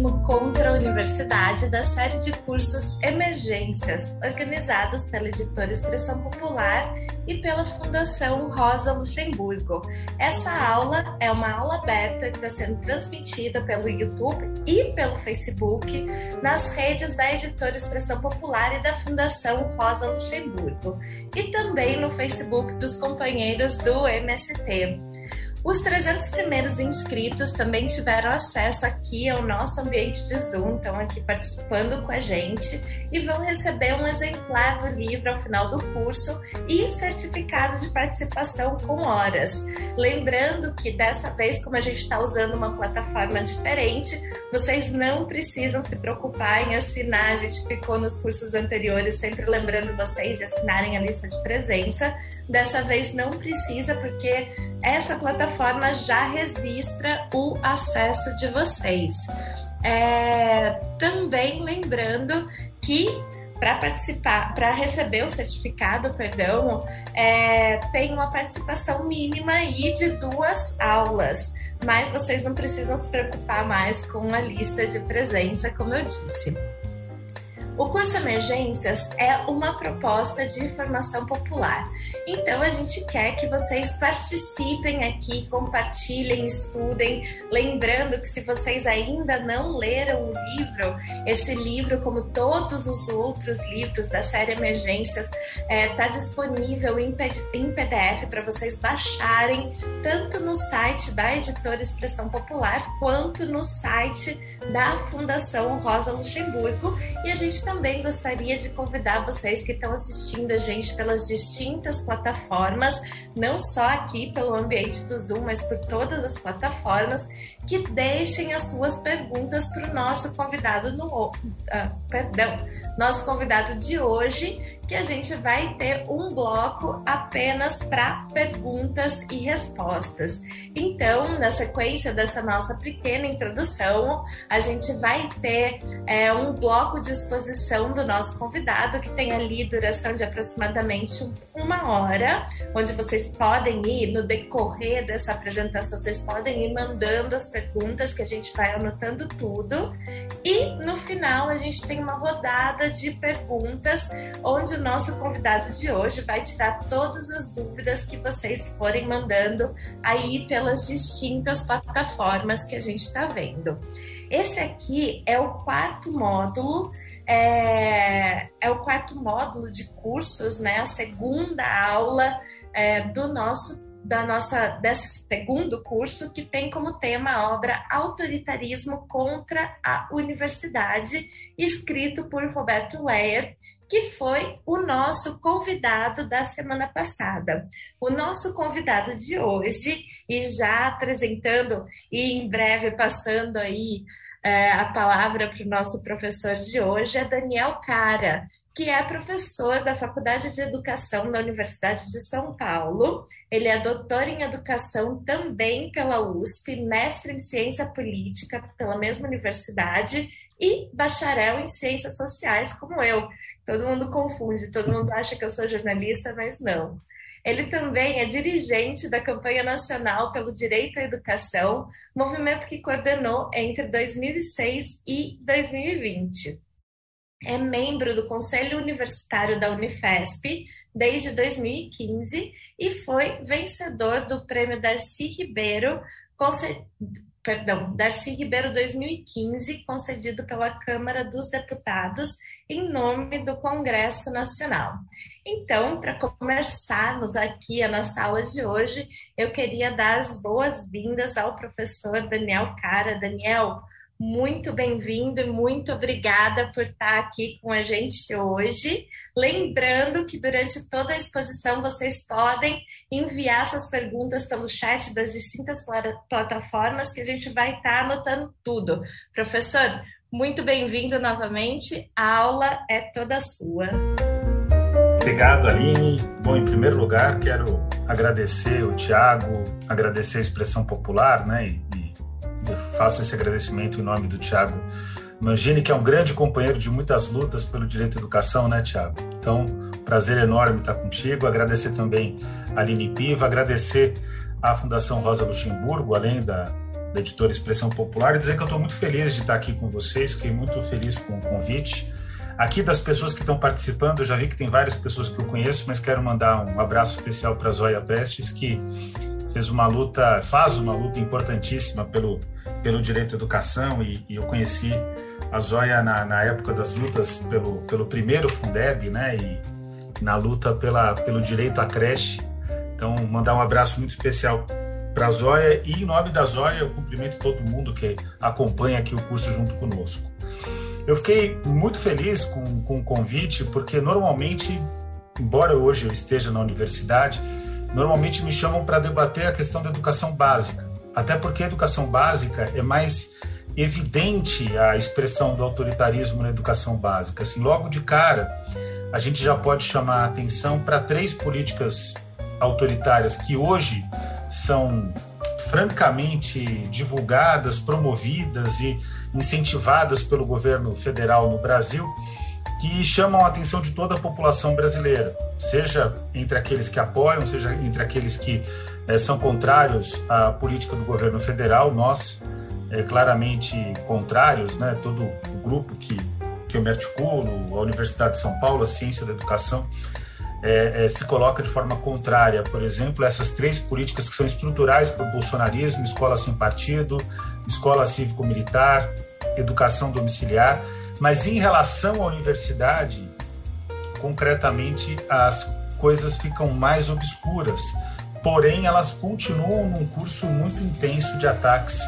Contra a Universidade da série de cursos Emergências, organizados pela editora Expressão Popular e pela Fundação Rosa Luxemburgo. Essa aula é uma aula aberta que está sendo transmitida pelo YouTube e pelo Facebook nas redes da editora Expressão Popular e da Fundação Rosa Luxemburgo, e também no Facebook dos companheiros do MST. Os 300 primeiros inscritos também tiveram acesso aqui ao nosso ambiente de Zoom, estão aqui participando com a gente e vão receber um exemplar do livro ao final do curso e certificado de participação com horas. Lembrando que dessa vez, como a gente está usando uma plataforma diferente, vocês não precisam se preocupar em assinar. A gente ficou nos cursos anteriores sempre lembrando vocês de assinarem a lista de presença. Dessa vez não precisa, porque essa plataforma já registra o acesso de vocês. É, também lembrando que para participar, para receber o certificado, perdão, é, tem uma participação mínima aí de duas aulas, mas vocês não precisam se preocupar mais com a lista de presença, como eu disse. O curso Emergências é uma proposta de formação popular. Então a gente quer que vocês participem aqui, compartilhem, estudem. Lembrando que se vocês ainda não leram o livro, esse livro, como todos os outros livros da série Emergências, está é, tá disponível em, PDF para vocês baixarem, tanto no site da editora Expressão Popular quanto no site da Fundação Rosa Luxemburgo. E a gente também gostaria de convidar vocês que estão assistindo a gente pelas distintas plataformas, não só aqui pelo ambiente do Zoom, mas por todas as plataformas, que deixem as suas perguntas para o nosso convidado no. Uh, perdão, nosso convidado de hoje, que a gente vai ter um bloco apenas para perguntas e respostas. Então, na sequência dessa nossa pequena introdução, a gente vai ter é, um bloco de exposição do nosso convidado, que tem ali duração de aproximadamente uma hora, onde vocês podem ir, no decorrer dessa apresentação, vocês podem ir mandando as perguntas, que a gente vai anotando tudo. E no final, a gente tem uma rodada de perguntas, onde nosso convidado de hoje vai tirar todas as dúvidas que vocês forem mandando aí pelas distintas plataformas que a gente está vendo. Esse aqui é o quarto módulo, é, é, o quarto módulo de cursos, né? A segunda aula é, do nosso da nossa desse segundo curso que tem como tema a obra Autoritarismo contra a Universidade, escrito por Roberto Leyer, que foi o nosso convidado da semana passada. O nosso convidado de hoje, e já apresentando e em breve passando aí é, a palavra para o nosso professor de hoje, é Daniel Cara, que é professor da Faculdade de Educação da Universidade de São Paulo. Ele é doutor em educação também pela USP, mestre em ciência política pela mesma universidade e bacharel em ciências sociais, como eu. Todo mundo confunde, todo mundo acha que eu sou jornalista, mas não. Ele também é dirigente da campanha nacional pelo direito à educação, movimento que coordenou entre 2006 e 2020. É membro do Conselho Universitário da Unifesp desde 2015 e foi vencedor do Prêmio Darcy Ribeiro, perdão, Darcy Ribeiro 2015, concedido pela Câmara dos Deputados em nome do Congresso Nacional. Então, para começarmos aqui a nossa aula de hoje, eu queria dar as boas-vindas ao professor Daniel Cara. Daniel, muito bem-vindo e muito obrigada por estar aqui com a gente hoje. Lembrando que durante toda a exposição vocês podem enviar suas perguntas pelo chat das distintas plataformas que a gente vai estar anotando tudo. Professor, muito bem-vindo novamente. A aula é toda sua. Obrigado, Aline. Bom, em primeiro lugar, quero agradecer o Tiago, agradecer a Expressão Popular, né, e eu faço esse agradecimento em nome do Tiago Mangini, que é um grande companheiro de muitas lutas pelo direito à educação, né, Tiago? Então, prazer enorme estar contigo. Agradecer também a Aline Piva, agradecer à Fundação Rosa Luxemburgo, além da, da editora Expressão Popular, dizer que eu estou muito feliz de estar aqui com vocês, fiquei muito feliz com o convite. Aqui das pessoas que estão participando, eu já vi que tem várias pessoas que eu conheço, mas quero mandar um abraço especial para a Zóia Prestes, que fez uma luta, faz uma luta importantíssima pelo, pelo direito à educação, e, e eu conheci a Zóia na, na, época das lutas pelo, pelo primeiro Fundeb, né, e na luta pela, pelo direito à creche. Então, mandar um abraço muito especial para a Zóia, e em nome da Zóia, eu cumprimento todo mundo que acompanha aqui o curso junto conosco. Eu fiquei muito feliz com, com o convite, porque normalmente, embora hoje eu esteja na universidade, normalmente me chamam para debater a questão da educação básica. Até porque a educação básica é mais evidente a expressão do autoritarismo na educação básica. Assim, logo de cara, a gente já pode chamar a atenção para três políticas autoritárias que hoje são francamente divulgadas, promovidas e incentivadas pelo governo federal no Brasil, que chamam a atenção de toda a população brasileira, seja entre aqueles que apoiam, seja entre aqueles que é, são contrários à política do governo federal. Nós, é, claramente contrários, né, todo o grupo que, que eu me articulo, a Universidade de São Paulo, a Ciência da Educação, é, é, se coloca de forma contrária, por exemplo, essas três políticas que são estruturais para o bolsonarismo: escola sem partido, escola cívico-militar, educação domiciliar. Mas em relação à universidade, concretamente, as coisas ficam mais obscuras. Porém, elas continuam num curso muito intenso de ataques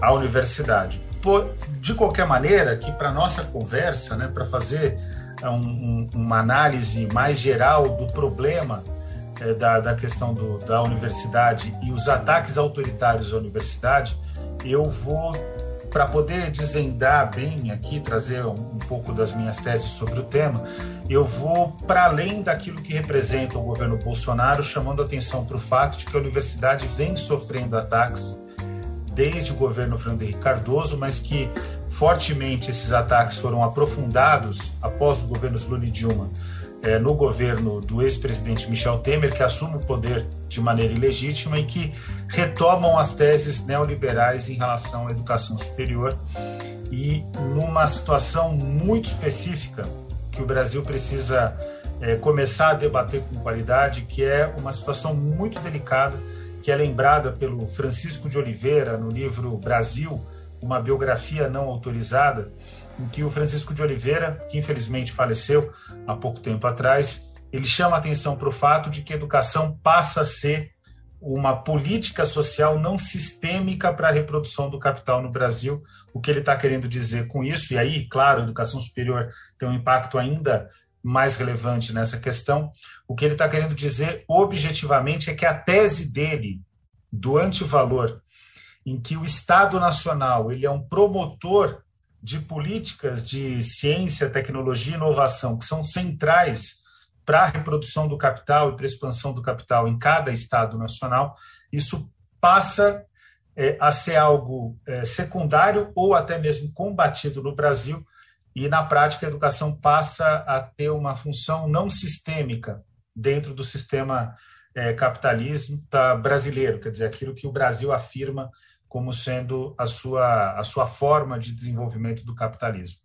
à universidade. Por, de qualquer maneira, que para nossa conversa, né, para fazer um, um, uma análise mais geral do problema é, da, da questão do, da universidade e os ataques autoritários à universidade, eu vou, para poder desvendar bem aqui, trazer um, um pouco das minhas teses sobre o tema, eu vou para além daquilo que representa o governo Bolsonaro, chamando atenção para o fato de que a universidade vem sofrendo ataques desde o governo Fernando Henrique Cardoso, mas que fortemente esses ataques foram aprofundados após os governos Lula e Dilma é, no governo do ex-presidente Michel Temer, que assume o poder de maneira ilegítima e que retomam as teses neoliberais em relação à educação superior. E numa situação muito específica que o Brasil precisa é, começar a debater com qualidade, que é uma situação muito delicada que é lembrada pelo Francisco de Oliveira no livro Brasil, uma biografia não autorizada, em que o Francisco de Oliveira, que infelizmente faleceu há pouco tempo atrás, ele chama atenção para o fato de que a educação passa a ser uma política social não sistêmica para a reprodução do capital no Brasil. O que ele está querendo dizer com isso, e aí, claro, a educação superior tem um impacto ainda mais relevante nessa questão. O que ele está querendo dizer objetivamente é que a tese dele do antivalor, em que o Estado Nacional ele é um promotor de políticas de ciência, tecnologia e inovação que são centrais para a reprodução do capital e para a expansão do capital em cada Estado nacional, isso passa é, a ser algo é, secundário ou até mesmo combatido no Brasil e, na prática, a educação passa a ter uma função não sistêmica dentro do sistema é, capitalista brasileiro, quer dizer, aquilo que o Brasil afirma como sendo a sua, a sua forma de desenvolvimento do capitalismo.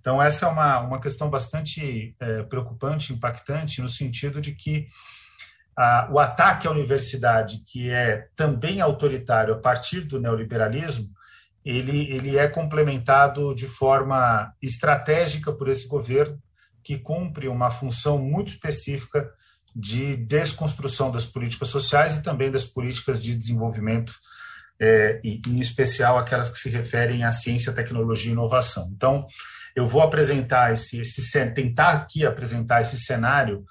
Então, essa é uma, uma questão bastante é, preocupante, impactante, no sentido de que a, o ataque à universidade, que é também autoritário a partir do neoliberalismo, ele, ele é complementado de forma estratégica por esse governo, que cumpre uma função muito específica de desconstrução das políticas sociais e também das políticas de desenvolvimento, é, e, em especial aquelas que se referem à ciência, tecnologia e inovação. Então, eu vou apresentar esse, esse tentar aqui apresentar esse cenário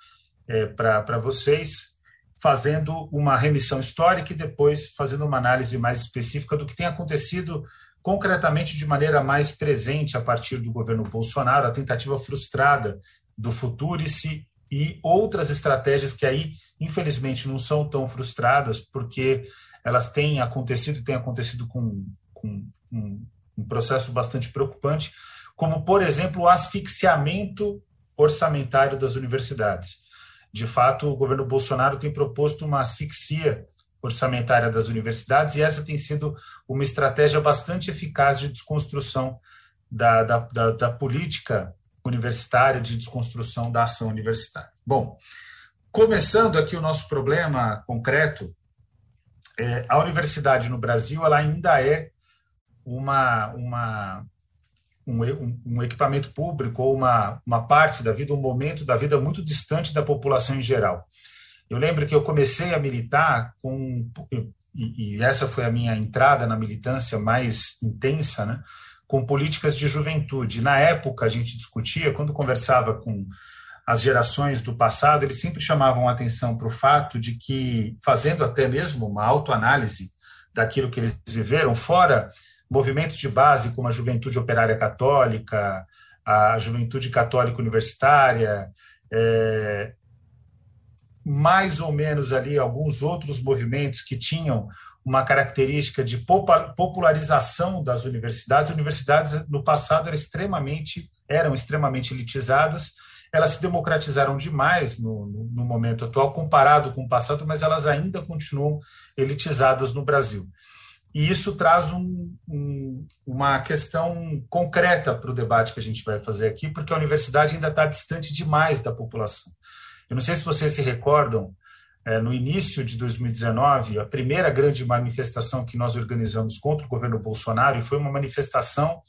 é, para vocês, fazendo uma remissão histórica e depois fazendo uma análise mais específica do que tem acontecido concretamente de maneira mais presente a partir do governo Bolsonaro, a tentativa frustrada do Futurice e outras estratégias que aí, infelizmente, não são tão frustradas, porque elas têm acontecido e têm acontecido com, com um, um processo bastante preocupante, como, por exemplo, o asfixiamento orçamentário das universidades. De fato, o governo Bolsonaro tem proposto uma asfixia orçamentária das universidades, e essa tem sido uma estratégia bastante eficaz de desconstrução da, da, da, da política universitária, de desconstrução da ação universitária. Bom, começando aqui o nosso problema concreto, é, a universidade no Brasil ela ainda é uma, uma, um, um, equipamento público ou uma, uma parte da vida, um momento da vida muito distante da população em geral. Eu lembro que eu comecei a militar com e, e essa foi a minha entrada na militância mais intensa, né? Com políticas de juventude. Na época a gente discutia, quando conversava com as gerações do passado, eles sempre chamavam atenção para o fato de que, fazendo até mesmo uma autoanálise daquilo que eles viveram, fora movimentos de base como a Juventude Operária Católica, a Juventude Católica Universitária, é, mais ou menos ali alguns outros movimentos que tinham uma característica de popularização das universidades. As universidades no passado eram extremamente eram extremamente elitizadas. Elas se democratizaram demais no, no, no momento atual comparado com o passado, mas elas ainda continuam elitizadas no Brasil. E isso traz um, um, uma questão concreta para o debate que a gente vai fazer aqui, porque a universidade ainda está distante demais da população. Eu não sei se vocês se recordam, é, no início de 2019, a primeira grande manifestação que nós organizamos contra o governo Bolsonaro, foi uma manifestação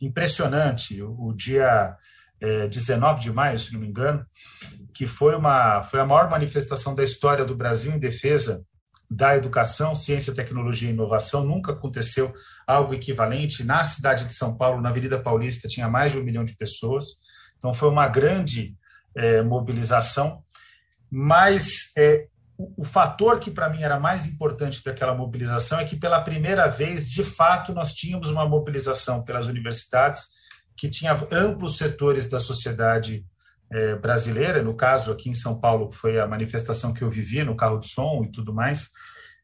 impressionante, o, o dia é, 19 de maio, se não me engano, que foi, uma, foi a maior manifestação da história do Brasil em defesa da educação, ciência, tecnologia e inovação. Nunca aconteceu algo equivalente. Na cidade de São Paulo, na Avenida Paulista, tinha mais de um milhão de pessoas. Então, foi uma grande é, mobilização, mas é, o, o fator que para mim era mais importante daquela mobilização é que pela primeira vez, de fato, nós tínhamos uma mobilização pelas universidades que tinha amplos setores da sociedade é, brasileira, no caso aqui em São Paulo, foi a manifestação que eu vivi no carro de som e tudo mais,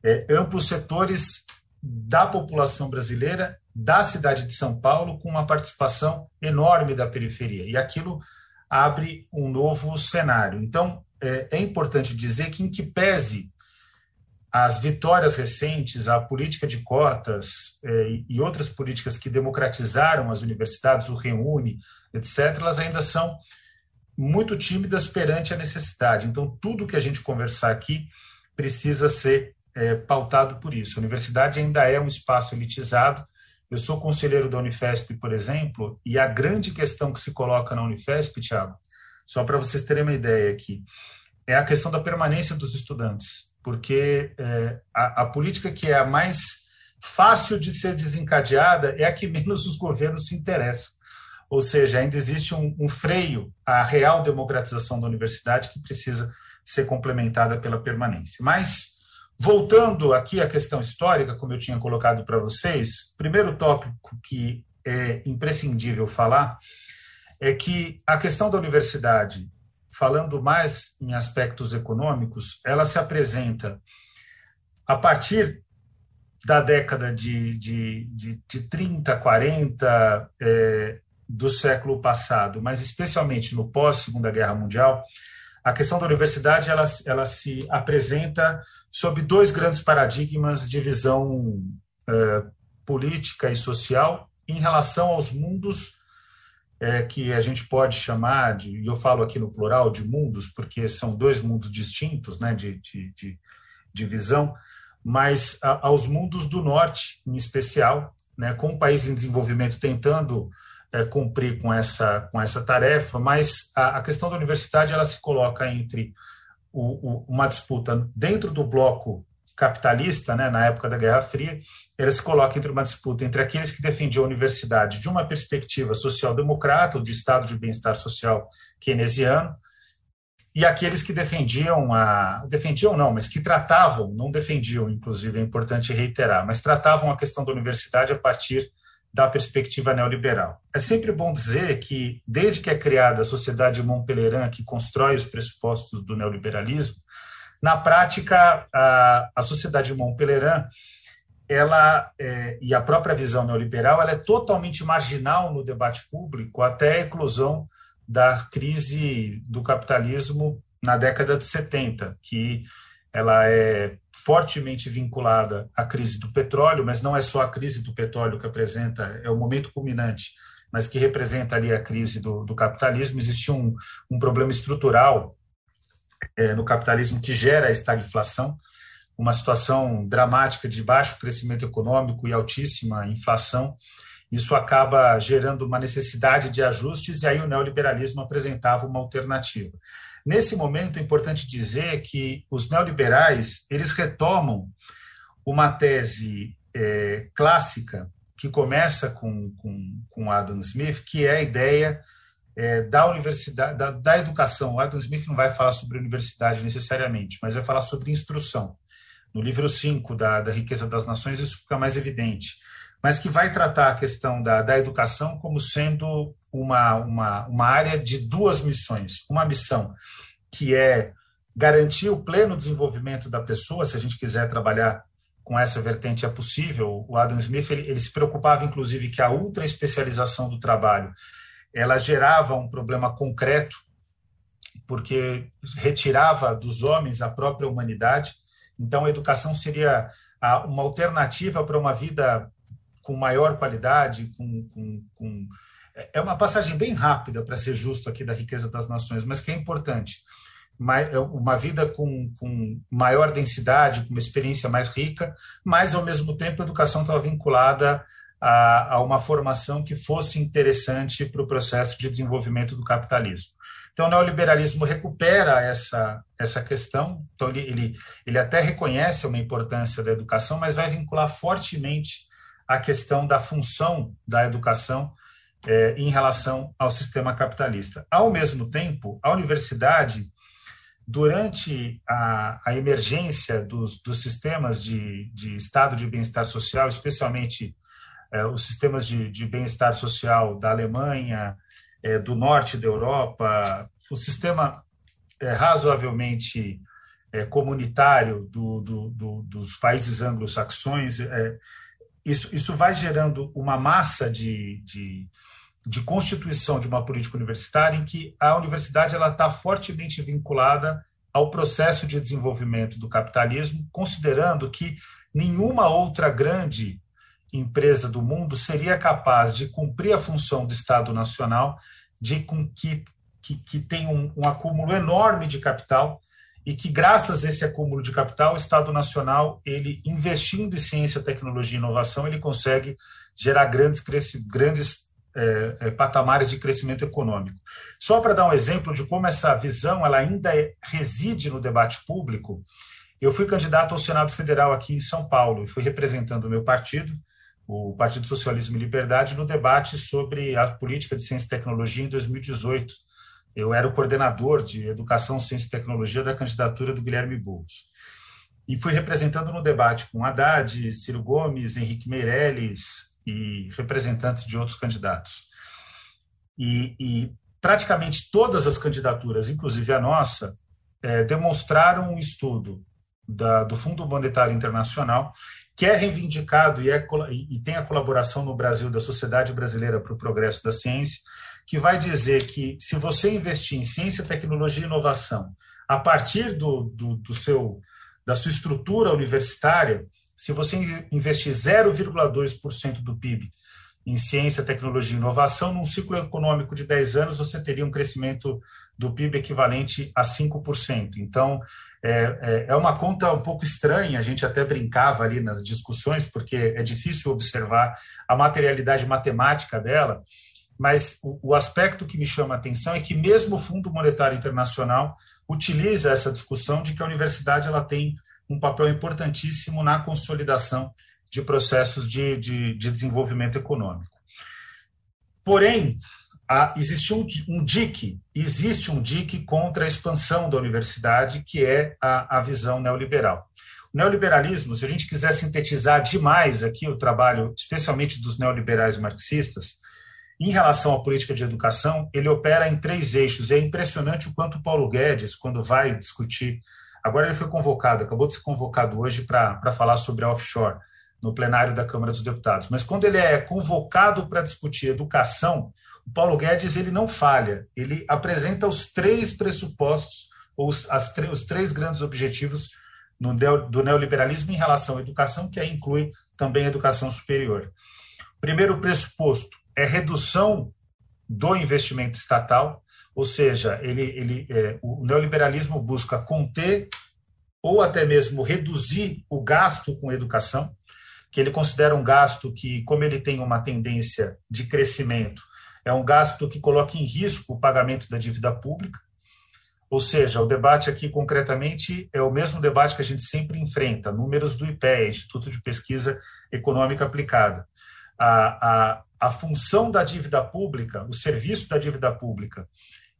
é, amplos setores da população brasileira, da cidade de São Paulo, com uma participação enorme da periferia. E aquilo abre um novo cenário. Então, é, é importante dizer que, em que pese as vitórias recentes, a política de cotas é, e outras políticas que democratizaram as universidades, o Reúne, etc., elas ainda são muito tímidas perante a necessidade. Então, tudo que a gente conversar aqui precisa ser é, pautado por isso. A universidade ainda é um espaço elitizado, eu sou conselheiro da Unifesp, por exemplo, e a grande questão que se coloca na Unifesp, Tiago, só para vocês terem uma ideia aqui, é a questão da permanência dos estudantes, porque é, a, a política que é a mais fácil de ser desencadeada é a que menos os governos se interessam. Ou seja, ainda existe um, um freio à real democratização da universidade que precisa ser complementada pela permanência. Mas Voltando aqui à questão histórica, como eu tinha colocado para vocês, primeiro tópico que é imprescindível falar é que a questão da universidade, falando mais em aspectos econômicos, ela se apresenta a partir da década de, de, de, de 30, 40 é, do século passado, mas especialmente no pós-Segunda Guerra Mundial, a questão da universidade ela, ela se apresenta sob dois grandes paradigmas de visão é, política e social em relação aos mundos é, que a gente pode chamar de, e eu falo aqui no plural de mundos, porque são dois mundos distintos né, de, de, de, de visão, mas a, aos mundos do norte, em especial, né, com o país em desenvolvimento tentando é, cumprir com essa, com essa tarefa, mas a, a questão da universidade ela se coloca entre o, o, uma disputa dentro do bloco capitalista, né, na época da Guerra Fria, ela se coloca entre uma disputa entre aqueles que defendiam a universidade de uma perspectiva social-democrata, ou de estado de bem-estar social keynesiano, e aqueles que defendiam a defendiam não, mas que tratavam, não defendiam, inclusive é importante reiterar, mas tratavam a questão da universidade a partir da perspectiva neoliberal. É sempre bom dizer que, desde que é criada a Sociedade Montpellier, que constrói os pressupostos do neoliberalismo, na prática, a, a Sociedade Montpellier, ela é, e a própria visão neoliberal, ela é totalmente marginal no debate público até a eclosão da crise do capitalismo na década de 70, que ela é fortemente vinculada à crise do petróleo, mas não é só a crise do petróleo que apresenta, é o momento culminante, mas que representa ali a crise do, do capitalismo. Existe um, um problema estrutural é, no capitalismo que gera a estagflação, uma situação dramática de baixo crescimento econômico e altíssima inflação. Isso acaba gerando uma necessidade de ajustes, e aí o neoliberalismo apresentava uma alternativa. Nesse momento, é importante dizer que os neoliberais eles retomam uma tese é, clássica que começa com, com, com Adam Smith, que é a ideia é, da universidade, da, da, educação. O Adam Smith não vai falar sobre universidade necessariamente, mas vai falar sobre instrução. No livro 5 da, da Riqueza das Nações, isso fica mais evidente. Mas que vai tratar a questão da, da educação como sendo uma, uma, uma área de duas missões. Uma missão que é garantir o pleno desenvolvimento da pessoa, se a gente quiser trabalhar com essa vertente é possível. O Adam Smith ele, ele se preocupava, inclusive, que a ultra especialização do trabalho ela gerava um problema concreto, porque retirava dos homens a própria humanidade. Então, a educação seria uma alternativa para uma vida com maior qualidade, com, com, com... é uma passagem bem rápida para ser justo aqui da riqueza das nações, mas que é importante. É uma vida com, com maior densidade, com uma experiência mais rica, mas ao mesmo tempo a educação estava vinculada a, a uma formação que fosse interessante para o processo de desenvolvimento do capitalismo. Então, o neoliberalismo recupera essa, essa questão, então ele, ele, ele até reconhece uma importância da educação, mas vai vincular fortemente a questão da função da educação é, em relação ao sistema capitalista. Ao mesmo tempo, a universidade, durante a, a emergência dos, dos sistemas de, de estado de bem-estar social, especialmente os sistemas de, de bem-estar social da Alemanha, é, do norte da Europa, o sistema é, razoavelmente é, comunitário do, do, do, dos países anglo-saxões, é, isso, isso vai gerando uma massa de, de, de, constituição de uma política universitária em que a universidade ela está fortemente vinculada ao processo de desenvolvimento do capitalismo, considerando que nenhuma outra grande empresa do mundo seria capaz de cumprir a função do Estado Nacional, de com que, que, que tem um, um acúmulo enorme de capital e que graças a esse acúmulo de capital, o Estado Nacional, ele investindo em ciência, tecnologia e inovação, ele consegue gerar grandes, grandes é, é, patamares de crescimento econômico. Só para dar um exemplo de como essa visão ela ainda é, reside no debate público, eu fui candidato ao Senado Federal aqui em São Paulo fui representando o meu partido o Partido Socialismo e Liberdade no debate sobre a política de ciência e tecnologia em 2018. Eu era o coordenador de Educação, Ciência e Tecnologia da candidatura do Guilherme Boulos. E fui representando no debate com Haddad, Ciro Gomes, Henrique Meirelles e representantes de outros candidatos. E, e praticamente todas as candidaturas, inclusive a nossa, é, demonstraram um estudo da, do Fundo Monetário Internacional que é reivindicado e, é, e tem a colaboração no Brasil da Sociedade Brasileira para o Progresso da Ciência, que vai dizer que se você investir em ciência, tecnologia e inovação, a partir do, do, do seu, da sua estrutura universitária, se você investir 0,2% do PIB em ciência, tecnologia e inovação, num ciclo econômico de 10 anos, você teria um crescimento do PIB equivalente a 5%. Então, é, é, é uma conta um pouco estranha, a gente até brincava ali nas discussões, porque é difícil observar a materialidade matemática dela, mas o, o aspecto que me chama a atenção é que mesmo o Fundo Monetário Internacional utiliza essa discussão de que a universidade ela tem um papel importantíssimo na consolidação de processos de, de, de desenvolvimento econômico. Porém, há, existe um, um dique, existe um dique contra a expansão da universidade, que é a, a visão neoliberal. O neoliberalismo, se a gente quiser sintetizar demais aqui o trabalho, especialmente dos neoliberais marxistas, em relação à política de educação, ele opera em três eixos. É impressionante o quanto Paulo Guedes, quando vai discutir, agora ele foi convocado, acabou de ser convocado hoje para falar sobre a offshore no plenário da Câmara dos Deputados. Mas quando ele é convocado para discutir educação, o Paulo Guedes ele não falha, ele apresenta os três pressupostos os, as, os três grandes objetivos no, do neoliberalismo em relação à educação, que aí inclui também a educação superior. Primeiro pressuposto é redução do investimento estatal, ou seja, ele, ele, é, o neoliberalismo busca conter ou até mesmo reduzir o gasto com educação, que ele considera um gasto que, como ele tem uma tendência de crescimento, é um gasto que coloca em risco o pagamento da dívida pública. Ou seja, o debate aqui concretamente é o mesmo debate que a gente sempre enfrenta, números do IPE, Instituto de Pesquisa Econômica Aplicada. A, a, a função da dívida pública, o serviço da dívida pública,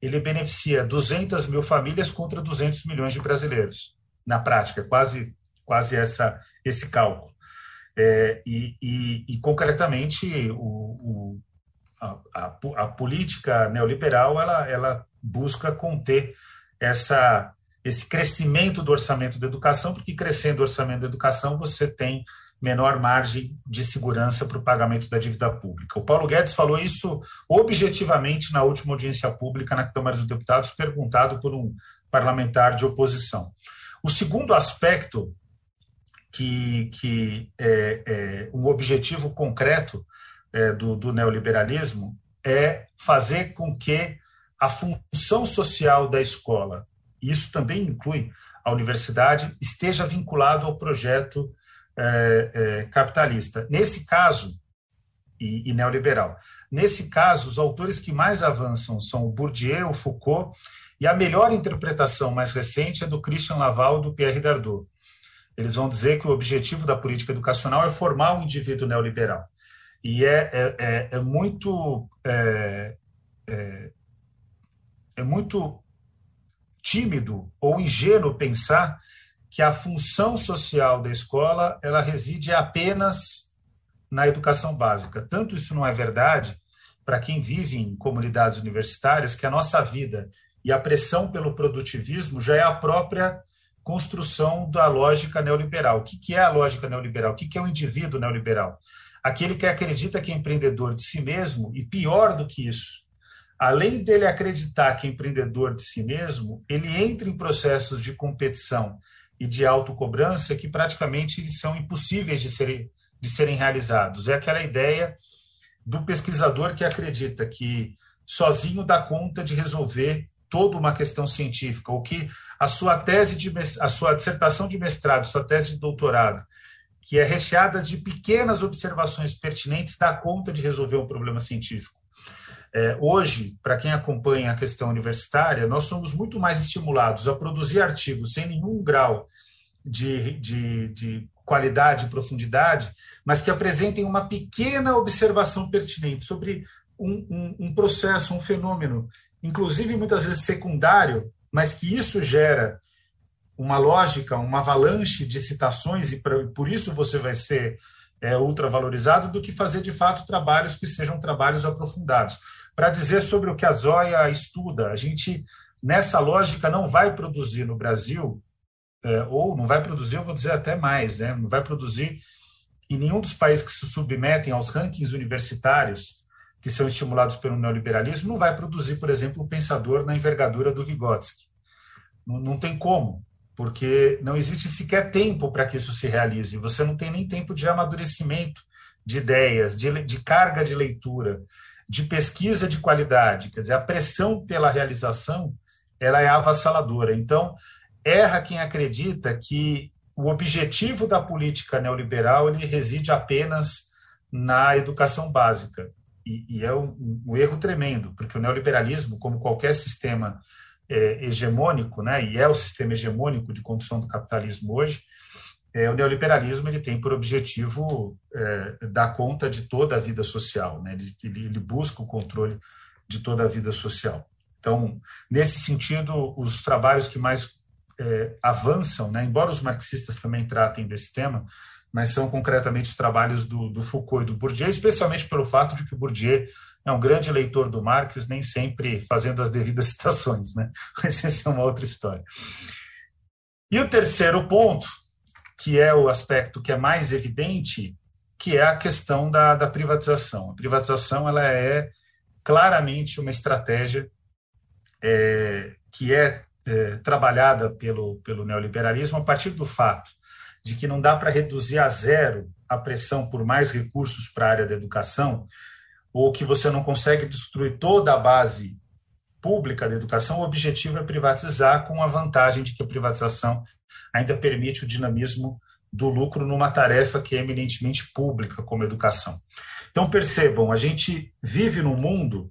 ele beneficia 200 mil famílias contra 200 milhões de brasileiros. Na prática, quase, quase essa, esse cálculo. É, e, e, e, concretamente, o, o, a, a, política neoliberal ela, ela busca conter essa, esse crescimento do orçamento da educação, porque crescendo o orçamento da educação, você tem menor margem de segurança para o pagamento da dívida pública. O Paulo Guedes falou isso objetivamente na última audiência pública na Câmara dos Deputados, perguntado por um parlamentar de oposição. O segundo aspecto, que, que é, é um objetivo concreto é, do, do neoliberalismo, é fazer com que a função social da escola, isso também inclui a universidade, esteja vinculado ao projeto é, é, capitalista. Nesse caso, e, e, neoliberal. Nesse caso, os autores que mais avançam são o Bourdieu, o Foucault, e a melhor interpretação mais recente é do Christian Laval do Pierre Dardot. Eles vão dizer que o objetivo da política educacional é formar um indivíduo neoliberal. E é, é, é, é muito é, é, é muito tímido ou ingênuo pensar que a função social da escola ela reside apenas na educação básica. Tanto isso não é verdade para quem vive em comunidades universitárias, que a nossa vida e a pressão pelo produtivismo já é a própria construção da lógica neoliberal. O que é a lógica neoliberal? O que é o indivíduo neoliberal? Aquele que acredita que é empreendedor de si mesmo, e pior do que isso, além dele acreditar que é empreendedor de si mesmo, ele entra em processos de competição e de autocobrança que praticamente são impossíveis de serem, de serem realizados. É aquela ideia do pesquisador que acredita que sozinho dá conta de resolver toda uma questão científica, ou que a sua tese de a sua dissertação de mestrado, sua tese de doutorado, que é recheada de pequenas observações pertinentes, dá conta de resolver um problema científico. É, hoje, para quem acompanha a questão universitária, nós somos muito mais estimulados a produzir artigos sem nenhum grau de, de, de qualidade e profundidade, mas que apresentem uma pequena observação pertinente sobre um, um, um processo, um fenômeno, inclusive muitas vezes secundário, mas que isso gera uma lógica, uma avalanche de citações, e por isso você vai ser é, ultravalorizado, do que fazer de fato trabalhos que sejam trabalhos aprofundados para dizer sobre o que a Zóia estuda. A gente, nessa lógica, não vai produzir no Brasil, é, ou não vai produzir, eu vou dizer até mais, né? não vai produzir em nenhum dos países que se submetem aos rankings universitários, que são estimulados pelo neoliberalismo, não vai produzir, por exemplo, um pensador na envergadura do Vygotsky. Não, não tem como, porque não existe sequer tempo para que isso se realize. Você não tem nem tempo de amadurecimento de ideias, de, de carga de leitura de pesquisa de qualidade, quer dizer, a pressão pela realização, ela é avassaladora. Então, erra quem acredita que o objetivo da política neoliberal ele reside apenas na educação básica. E, e é um, um, erro tremendo, porque o neoliberalismo, como qualquer sistema é, hegemônico, né, e é o sistema hegemônico de condução do capitalismo hoje, é, o neoliberalismo ele tem por objetivo é, dar conta de toda a vida social, né? ele, ele, busca o controle de toda a vida social. Então, nesse sentido, os trabalhos que mais é, avançam, né? embora os marxistas também tratem desse tema, mas são concretamente os trabalhos do, do Foucault e do Bourdieu, especialmente pelo fato de que o Bourdieu é um grande leitor do Marx, nem sempre fazendo as devidas citações, né? mas essa é uma outra história. E o terceiro ponto que é o aspecto que é mais evidente, que é a questão da, da privatização. A privatização ela é claramente uma estratégia é, que é é, trabalhada pelo, pelo neoliberalismo a partir do fato de que não dá para reduzir a zero a pressão por mais recursos para a área da educação, ou que você não consegue destruir toda a base pública da educação, o objetivo é privatizar com a vantagem de que a privatização ainda permite o dinamismo do lucro numa tarefa que é eminentemente pública, como educação. Então, percebam, a gente vive num mundo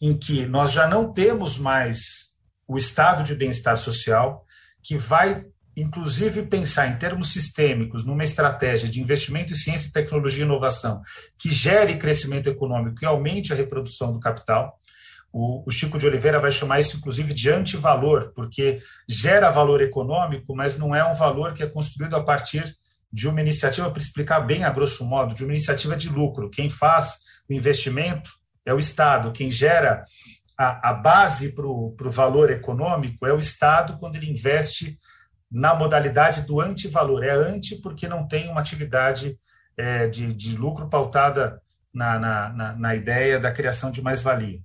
em que nós já não temos mais o estado de bem-estar social, que vai, inclusive, pensar em termos sistêmicos, numa estratégia de investimento em ciência, tecnologia e inovação, que gere crescimento econômico e aumente a reprodução do capital. O, Chico de Oliveira vai chamar isso, inclusive, de antivalor, porque gera valor econômico, mas não é um valor que é construído a partir de uma iniciativa, para explicar bem a grosso modo, de uma iniciativa de lucro. Quem faz o investimento é o Estado, quem gera a, a base para o valor econômico é o Estado quando ele investe na modalidade do antivalor. É anti porque não tem uma atividade é, de, de, lucro pautada na, na, na, na ideia da criação de mais-valia,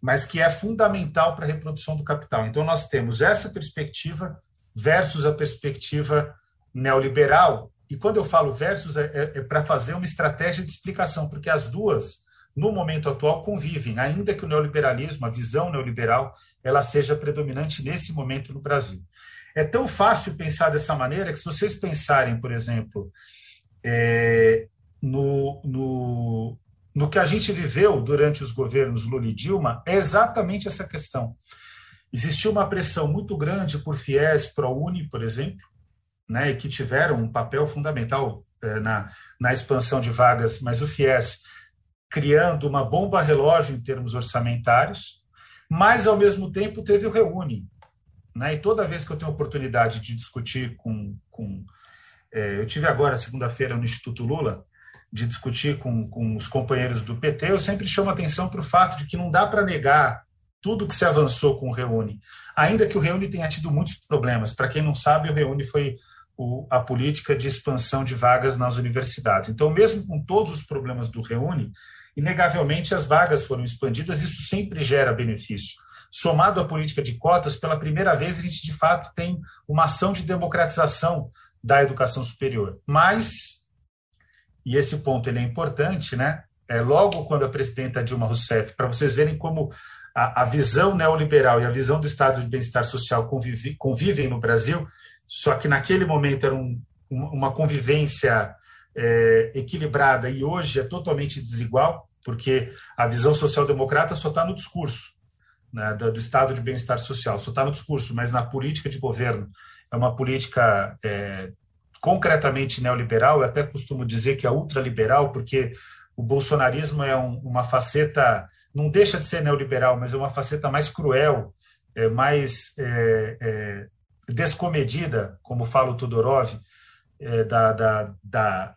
mas que é fundamental para a reprodução do capital. Então, nós temos essa perspectiva versus a perspectiva neoliberal. E quando eu falo versus, é, é, é para fazer uma estratégia de explicação, porque as duas no momento atual, convivem, ainda que o neoliberalismo, a visão neoliberal, ela seja predominante nesse momento no Brasil. É tão fácil pensar dessa maneira que, se vocês pensarem, por exemplo, é, no, no, no que a gente viveu durante os governos Lula e Dilma, é exatamente essa questão. Existiu uma pressão muito grande por FIES, ProUni, por exemplo, né, que tiveram um papel fundamental é, na, na expansão de vagas, mas o FIES criando uma bomba relógio em termos orçamentários, mas ao mesmo tempo teve o Reúne. Né? E toda vez que eu tenho oportunidade de discutir com. com é, eu tive agora, segunda-feira, no Instituto Lula, de discutir com, com os companheiros do PT, eu sempre chamo atenção para o fato de que não dá para negar tudo que se avançou com o Reúne, ainda que o Reúne tenha tido muitos problemas. Para quem não sabe, o Reúne foi o, a política de expansão de vagas nas universidades. Então, mesmo com todos os problemas do Reúne, Inegavelmente, as vagas foram expandidas, isso sempre gera benefício. Somado à política de cotas, pela primeira vez a gente de fato tem uma ação de democratização da educação superior. Mas, e esse ponto ele é importante, né? É, logo quando a presidenta Dilma Rousseff, para vocês verem como a, a, visão neoliberal e a visão do estado de bem-estar social convive, convivem no Brasil, só que naquele momento era um, uma convivência é, equilibrada e hoje é totalmente desigual, porque a visão social-democrata só está no discurso né, do, do, estado de bem-estar social, só está no discurso, mas na política de governo é uma política é, concretamente neoliberal. Eu até costumo dizer que é ultraliberal, porque o bolsonarismo é um, uma faceta, não deixa de ser neoliberal, mas é uma faceta mais cruel, é, mais é, é descomedida, como fala o Todorov, é, da, da, da,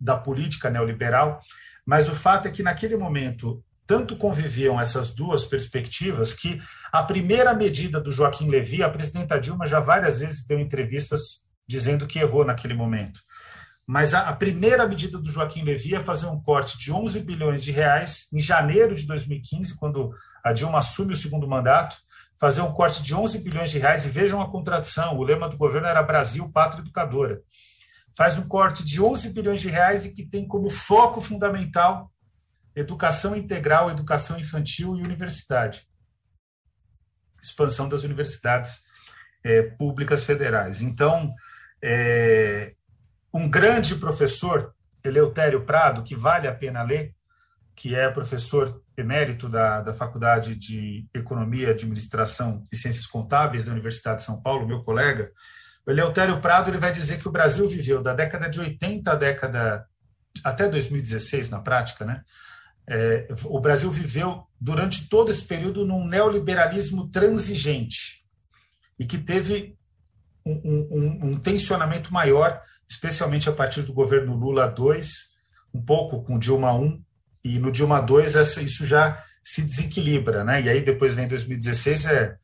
da política neoliberal, mas o fato é que naquele momento tanto conviviam essas duas perspectivas que a primeira medida do Joaquim Levy, a presidenta Dilma já várias vezes deu entrevistas dizendo que errou naquele momento. Mas a, a primeira medida do Joaquim Levy é fazer um corte de 11 bilhões de reais em janeiro de 2015, quando a Dilma assume o segundo mandato, fazer um corte de 11 bilhões de reais e vejam a contradição, o lema do governo era Brasil, pátria educadora faz um corte de 11 bilhões de reais e que tem como foco fundamental educação integral, educação infantil e universidade. Expansão das universidades é, públicas federais. Então, é, um grande professor, Eleutério Prado, que vale a pena ler, que é professor emérito da, da Faculdade de Economia, Administração e Ciências Contábeis da Universidade de São Paulo, meu colega, o Eleutério Prado ele vai dizer que o Brasil viveu da década de 80 à década até 2016 na prática, né? É, o Brasil viveu durante todo esse período num neoliberalismo transigente e que teve um, um, um tensionamento maior, especialmente a partir do governo Lula II, um pouco com Dilma I, e no Dilma II essa, isso já se desequilibra, né? E aí depois vem 2016 é,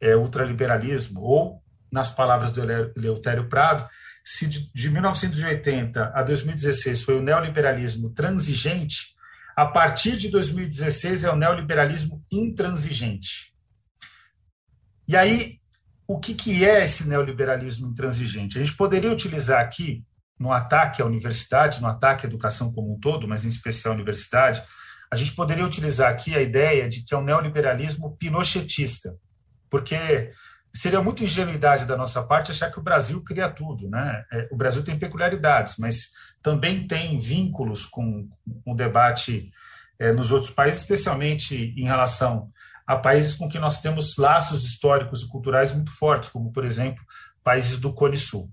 é ultraliberalismo ou nas palavras do Eleutério Prado, se de 1980 a 2016 foi o neoliberalismo transigente, a partir de 2016 é o neoliberalismo intransigente. E aí o que, que é esse neoliberalismo intransigente? A gente poderia utilizar aqui, no ataque à universidade, no ataque à educação como um todo, mas em especial à universidade, a gente poderia utilizar aqui a ideia de que é um neoliberalismo pinochetista, porque seria muito ingenuidade da nossa parte achar que o Brasil cria tudo. Né? É, o Brasil tem peculiaridades, mas também tem vínculos com, com o debate é, nos outros países, especialmente em relação a países com que nós temos laços históricos e culturais muito fortes, como, por exemplo, países do Cone Sul.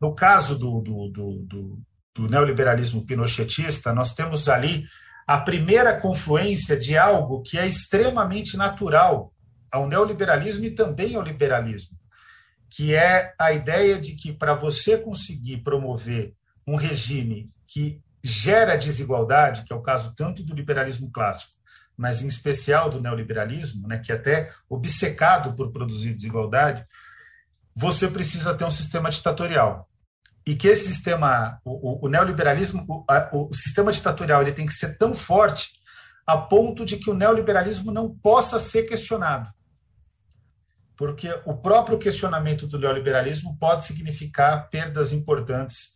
No caso do, do, do, do, do neoliberalismo pinochetista, nós temos ali a primeira confluência de algo que é extremamente natural ao neoliberalismo e também ao liberalismo, que é a ideia de que para você conseguir promover um regime que gera desigualdade, que é o caso tanto do liberalismo clássico mas em especial do neoliberalismo, né, que é até obcecado por produzir desigualdade, você precisa ter um sistema ditatorial. E que esse sistema, o, o neoliberalismo, o, o sistema ditatorial, ele tem que ser tão forte a ponto de que o neoliberalismo não possa ser questionado. Porque o próprio questionamento do neoliberalismo pode significar perdas importantes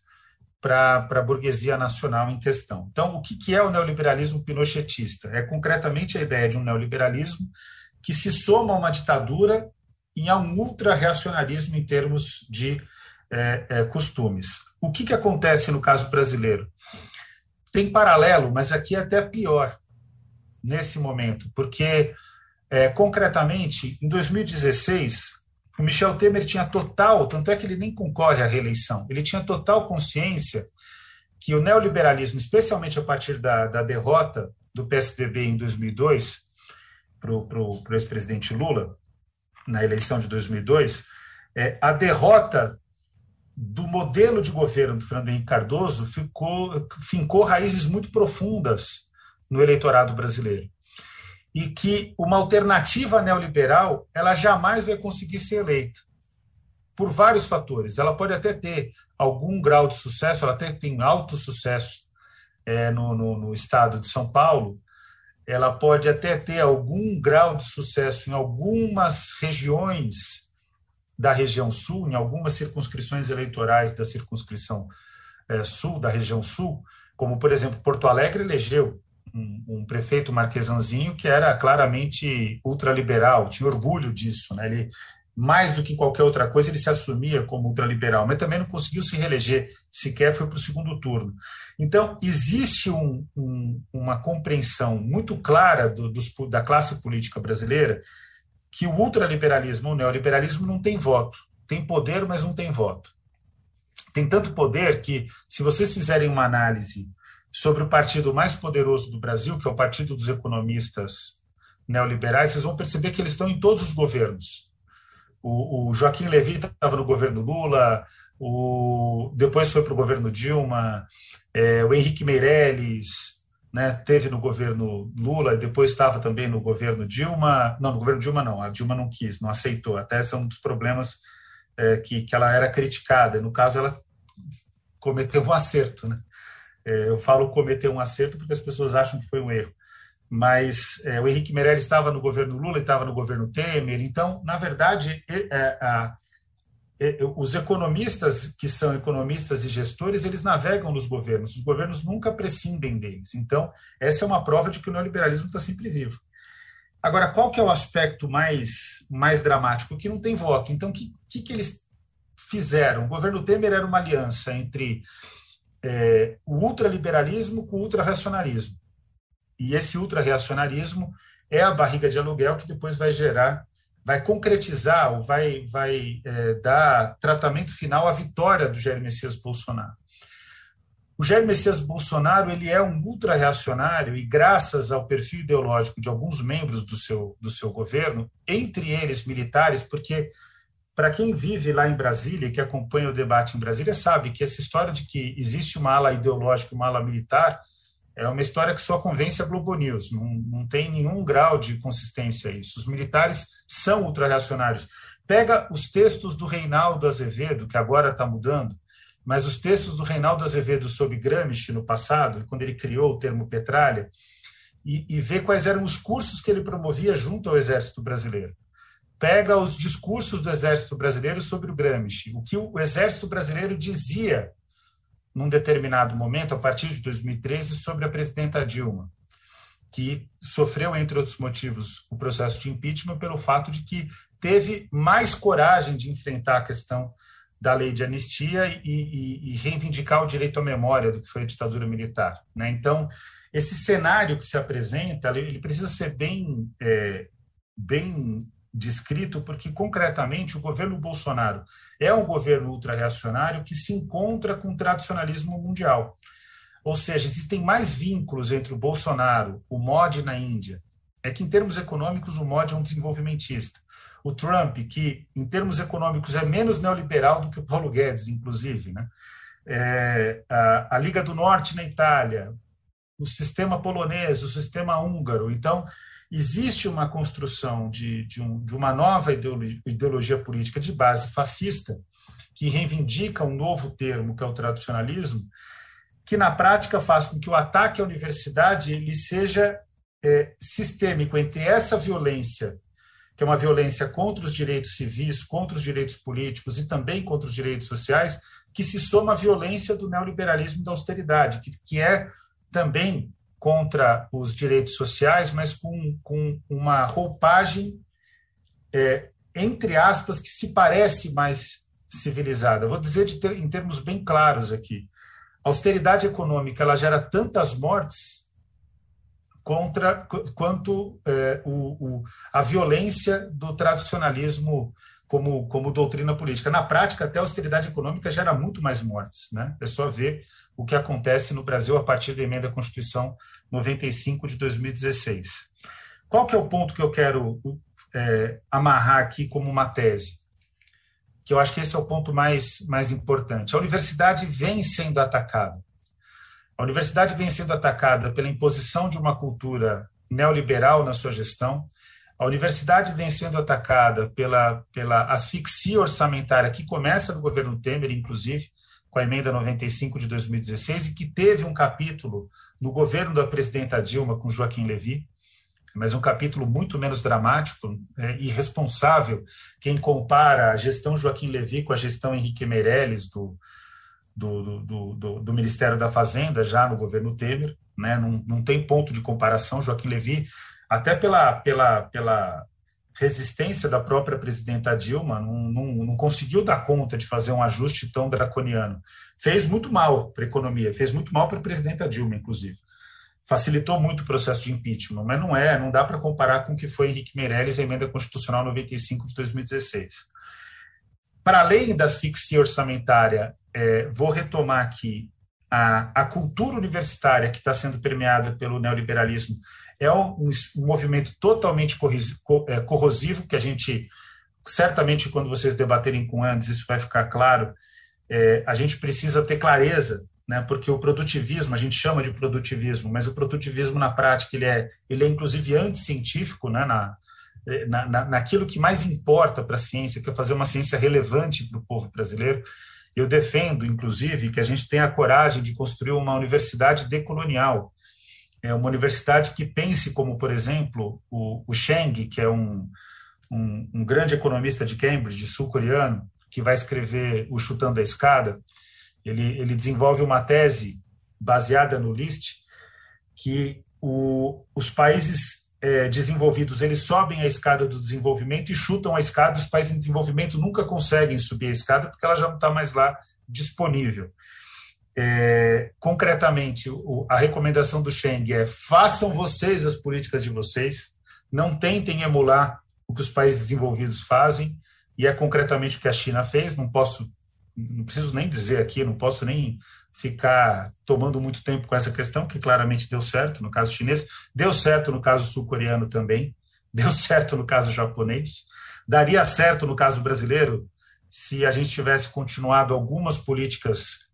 para a burguesia nacional em questão. Então, o que, que é o neoliberalismo pinochetista? É concretamente a ideia de um neoliberalismo que se soma a uma ditadura e a um ultra-reacionarismo em termos de é, é, costumes. O que, que acontece no caso brasileiro? Tem paralelo, mas aqui é até pior nesse momento, porque, é, concretamente, em 2016, o Michel Temer tinha total, tanto é que ele nem concorre à reeleição, ele tinha total consciência que o neoliberalismo, especialmente a partir da, da derrota do PSDB em 2002 para o ex-presidente Lula, na eleição de 2002, é, a derrota do modelo de governo do Fernando Henrique Cardoso ficou, fincou raízes muito profundas no eleitorado brasileiro e que uma alternativa neoliberal ela jamais vai conseguir ser eleita por vários fatores. Ela pode até ter algum grau de sucesso, ela até tem alto sucesso é, no, no, no estado de São Paulo, ela pode até ter algum grau de sucesso em algumas regiões da região sul, em algumas circunscrições eleitorais da circunscrição é, sul, da região sul, como, por exemplo, Porto Alegre elegeu um, prefeito marquesanzinho que era claramente ultraliberal, tinha orgulho disso, né? Ele mais do que qualquer outra coisa ele se assumia como ultraliberal, mas também não conseguiu se reeleger, sequer foi para o segundo turno. Então existe um, um, uma compreensão muito clara do, dos, da classe política brasileira que o ultraliberalismo, o neoliberalismo não tem voto, tem poder, mas não tem voto. Tem tanto poder que, se vocês fizerem uma análise sobre o partido mais poderoso do Brasil, que é o Partido dos Economistas Neoliberais, vocês vão perceber que eles estão em todos os governos. O, o Joaquim Levy estava no governo Lula, o, depois foi para o governo Dilma, é, o Henrique Meirelles né, teve no governo Lula, depois estava também no governo Dilma. Não, no governo Dilma não, a Dilma não quis, não aceitou. Até esse é um dos problemas é, que, que ela era criticada. No caso, ela cometeu um acerto, né? É, eu falo cometer um acerto porque as pessoas acham que foi um erro. Mas é, o Henrique Meirelles estava no governo Lula e estava no governo Temer. Então, na verdade, é, os economistas que são economistas e gestores, eles navegam nos governos. Os governos nunca prescindem deles. Então, essa é uma prova de que o neoliberalismo está sempre vivo. Agora, qual que é o aspecto mais, mais dramático? Que não tem voto. Então, o que, que, que eles fizeram? O governo Temer era uma aliança entre é, o ultraliberalismo com o ultrarracionalismo. E esse ultrarreacionarismo é a barriga de aluguel que depois vai gerar, vai concretizar ou vai, vai é, dar tratamento final à vitória do Jair Messias Bolsonaro. O Jair Messias Bolsonaro ele é um ultra-reacionário e, graças ao perfil ideológico de alguns membros do seu, do seu governo, entre eles militares, porque para quem vive lá em Brasília e que acompanha o debate em Brasília, sabe que essa história de que existe uma ala ideológica uma ala militar é uma história que só convence a Globo News, não, não tem nenhum grau de consistência isso. Os militares são ultrarreacionários. Pega os textos do Reinaldo Azevedo, que agora está mudando, mas os textos do Reinaldo Azevedo sobre Gramsci no passado, quando ele criou o termo petralha, e, e vê quais eram os cursos que ele promovia junto ao Exército Brasileiro pega os discursos do Exército Brasileiro sobre o Gramsci, o que o Exército Brasileiro dizia num determinado momento, a partir de 2013, sobre a presidenta Dilma, que sofreu, entre outros motivos, o processo de impeachment pelo fato de que teve mais coragem de enfrentar a questão da lei de anistia e, e, e reivindicar o direito à memória do que foi a ditadura militar. Né? Então, esse cenário que se apresenta, ele precisa ser bem, é, bem descrito, porque concretamente o governo Bolsonaro é um governo ultra-reacionário que se encontra com o tradicionalismo mundial. Ou seja, existem mais vínculos entre o Bolsonaro, o Modi na Índia. É que, em termos econômicos, o Modi é um desenvolvimentista. O Trump, que, em termos econômicos, é menos neoliberal do que o Paulo Guedes, inclusive. Né? É, a, a Liga do Norte na Itália, o sistema polonês, o sistema húngaro. Então, existe uma construção de, de, um, de uma nova ideologia, política de base fascista, que reivindica um novo termo, que é o tradicionalismo, que na prática faz com que o ataque à universidade ele seja é, sistêmico entre essa violência, que é uma violência contra os direitos civis, contra os direitos políticos e também contra os direitos sociais, que se soma à violência do neoliberalismo e da austeridade, que, que é também contra os direitos sociais, mas com, com uma roupagem, é, entre aspas, que se parece mais civilizada. vou dizer ter, em termos bem claros aqui. A austeridade econômica ela gera tantas mortes contra quanto é, o, o, a violência do tradicionalismo como, como doutrina política. Na prática, até a austeridade econômica gera muito mais mortes. Né? É só ver o que acontece no Brasil a partir da emenda à Constituição 95 de 2016. Qual que é o ponto que eu quero é, amarrar aqui como uma tese? Que eu acho que esse é o ponto mais, mais importante. A universidade vem sendo atacada. A universidade vem sendo atacada pela imposição de uma cultura neoliberal na sua gestão. A universidade vem sendo atacada pela, pela asfixia orçamentária que começa no governo Temer, inclusive, com a emenda 95 de 2016 e que teve um capítulo no governo da presidenta Dilma com Joaquim Levy, mas um capítulo muito menos dramático é, e responsável quem compara a gestão Joaquim Levy com a gestão Henrique Meirelles do, do, do, do, do Ministério da Fazenda, já no governo Temer, né? não, não tem ponto de comparação. Joaquim Levy, até pela, pela, pela resistência da própria presidenta Dilma, não, não, não, conseguiu dar conta de fazer um ajuste tão draconiano. Fez muito mal para a economia, fez muito mal para a presidenta Dilma, inclusive. Facilitou muito o processo de impeachment, mas não é, não dá para comparar com o que foi Henrique Meirelles a emenda constitucional 95 de 2016. Para além da asfixia orçamentária, é, vou retomar aqui a, a cultura universitária que está sendo permeada pelo neoliberalismo é um, movimento totalmente é, corrosivo, que a gente, certamente, quando vocês debaterem com antes, isso vai ficar claro. É, a gente precisa ter clareza, né, porque o produtivismo, a gente chama de produtivismo, mas o produtivismo, na prática, ele é, ele é inclusive anticientífico, né, na, na, na, naquilo que mais importa para a ciência, que é fazer uma ciência relevante para o povo brasileiro. Eu defendo, inclusive, que a gente tenha a coragem de construir uma universidade decolonial, é uma universidade que pense como, por exemplo, o, o Cheng, que é um, um, um grande economista de Cambridge, sul-coreano, que vai escrever O Chutando a Escada, ele, ele desenvolve uma tese baseada no LIST, que o, os países é, desenvolvidos eles sobem a escada do desenvolvimento e chutam a escada, os países em desenvolvimento nunca conseguem subir a escada porque ela já não está mais lá disponível. É, concretamente, o, a recomendação do Cheng é façam vocês as políticas de vocês, não tentem emular o que os países desenvolvidos fazem, e é concretamente o que a China fez. Não posso, não preciso nem dizer aqui, não posso nem ficar tomando muito tempo com essa questão, que claramente deu certo no caso chinês, deu certo no caso sul-coreano também, deu certo no caso japonês, daria certo no caso brasileiro se a gente tivesse continuado algumas políticas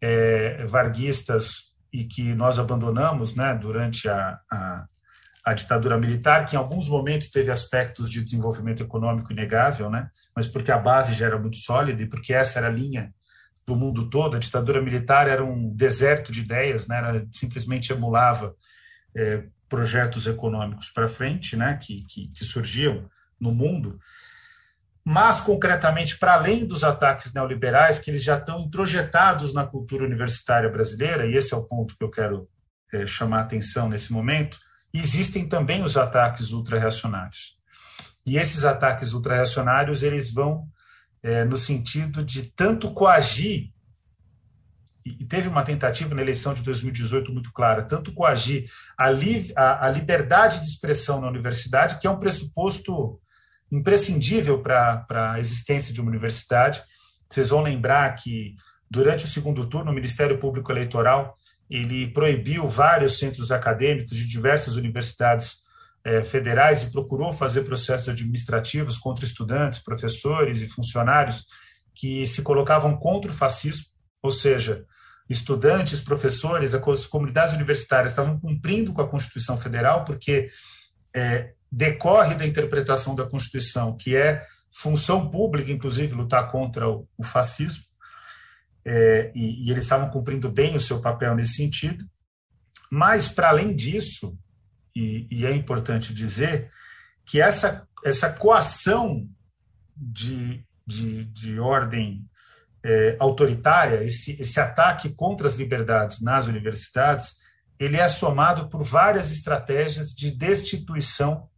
é, varguistas e que nós abandonamos né, durante a, a, a, ditadura militar, que em alguns momentos teve aspectos de desenvolvimento econômico inegável, né, mas porque a base já era muito sólida e porque essa era a linha do mundo todo, a ditadura militar era um deserto de ideias, né, era, simplesmente emulava é, projetos econômicos para frente né, que, que, que surgiam no mundo, mas concretamente para além dos ataques neoliberais que eles já estão introjetados na cultura universitária brasileira e esse é o ponto que eu quero é, chamar a atenção nesse momento existem também os ataques ultra-reacionários. E esses ataques ultra-reacionários eles vão é, no sentido de tanto coagir e teve uma tentativa na eleição de 2018 muito clara, tanto coagir a, li, a, a liberdade de expressão na universidade, que é um pressuposto imprescindível para a existência de uma universidade. Vocês vão lembrar que, durante o segundo turno, o Ministério Público Eleitoral ele proibiu vários centros acadêmicos de diversas universidades eh, federais e procurou fazer processos administrativos contra estudantes, professores e funcionários que se colocavam contra o fascismo, ou seja, estudantes, professores, as comunidades universitárias estavam cumprindo com a Constituição Federal, porque é, decorre da interpretação da Constituição, que é função pública, inclusive, lutar contra o, fascismo, é, e, e, eles estavam cumprindo bem o seu papel nesse sentido. Mas, para além disso, e, e, é importante dizer que essa, essa coação de, de, de ordem é, autoritária, esse, esse ataque contra as liberdades nas universidades, ele é somado por várias estratégias de destituição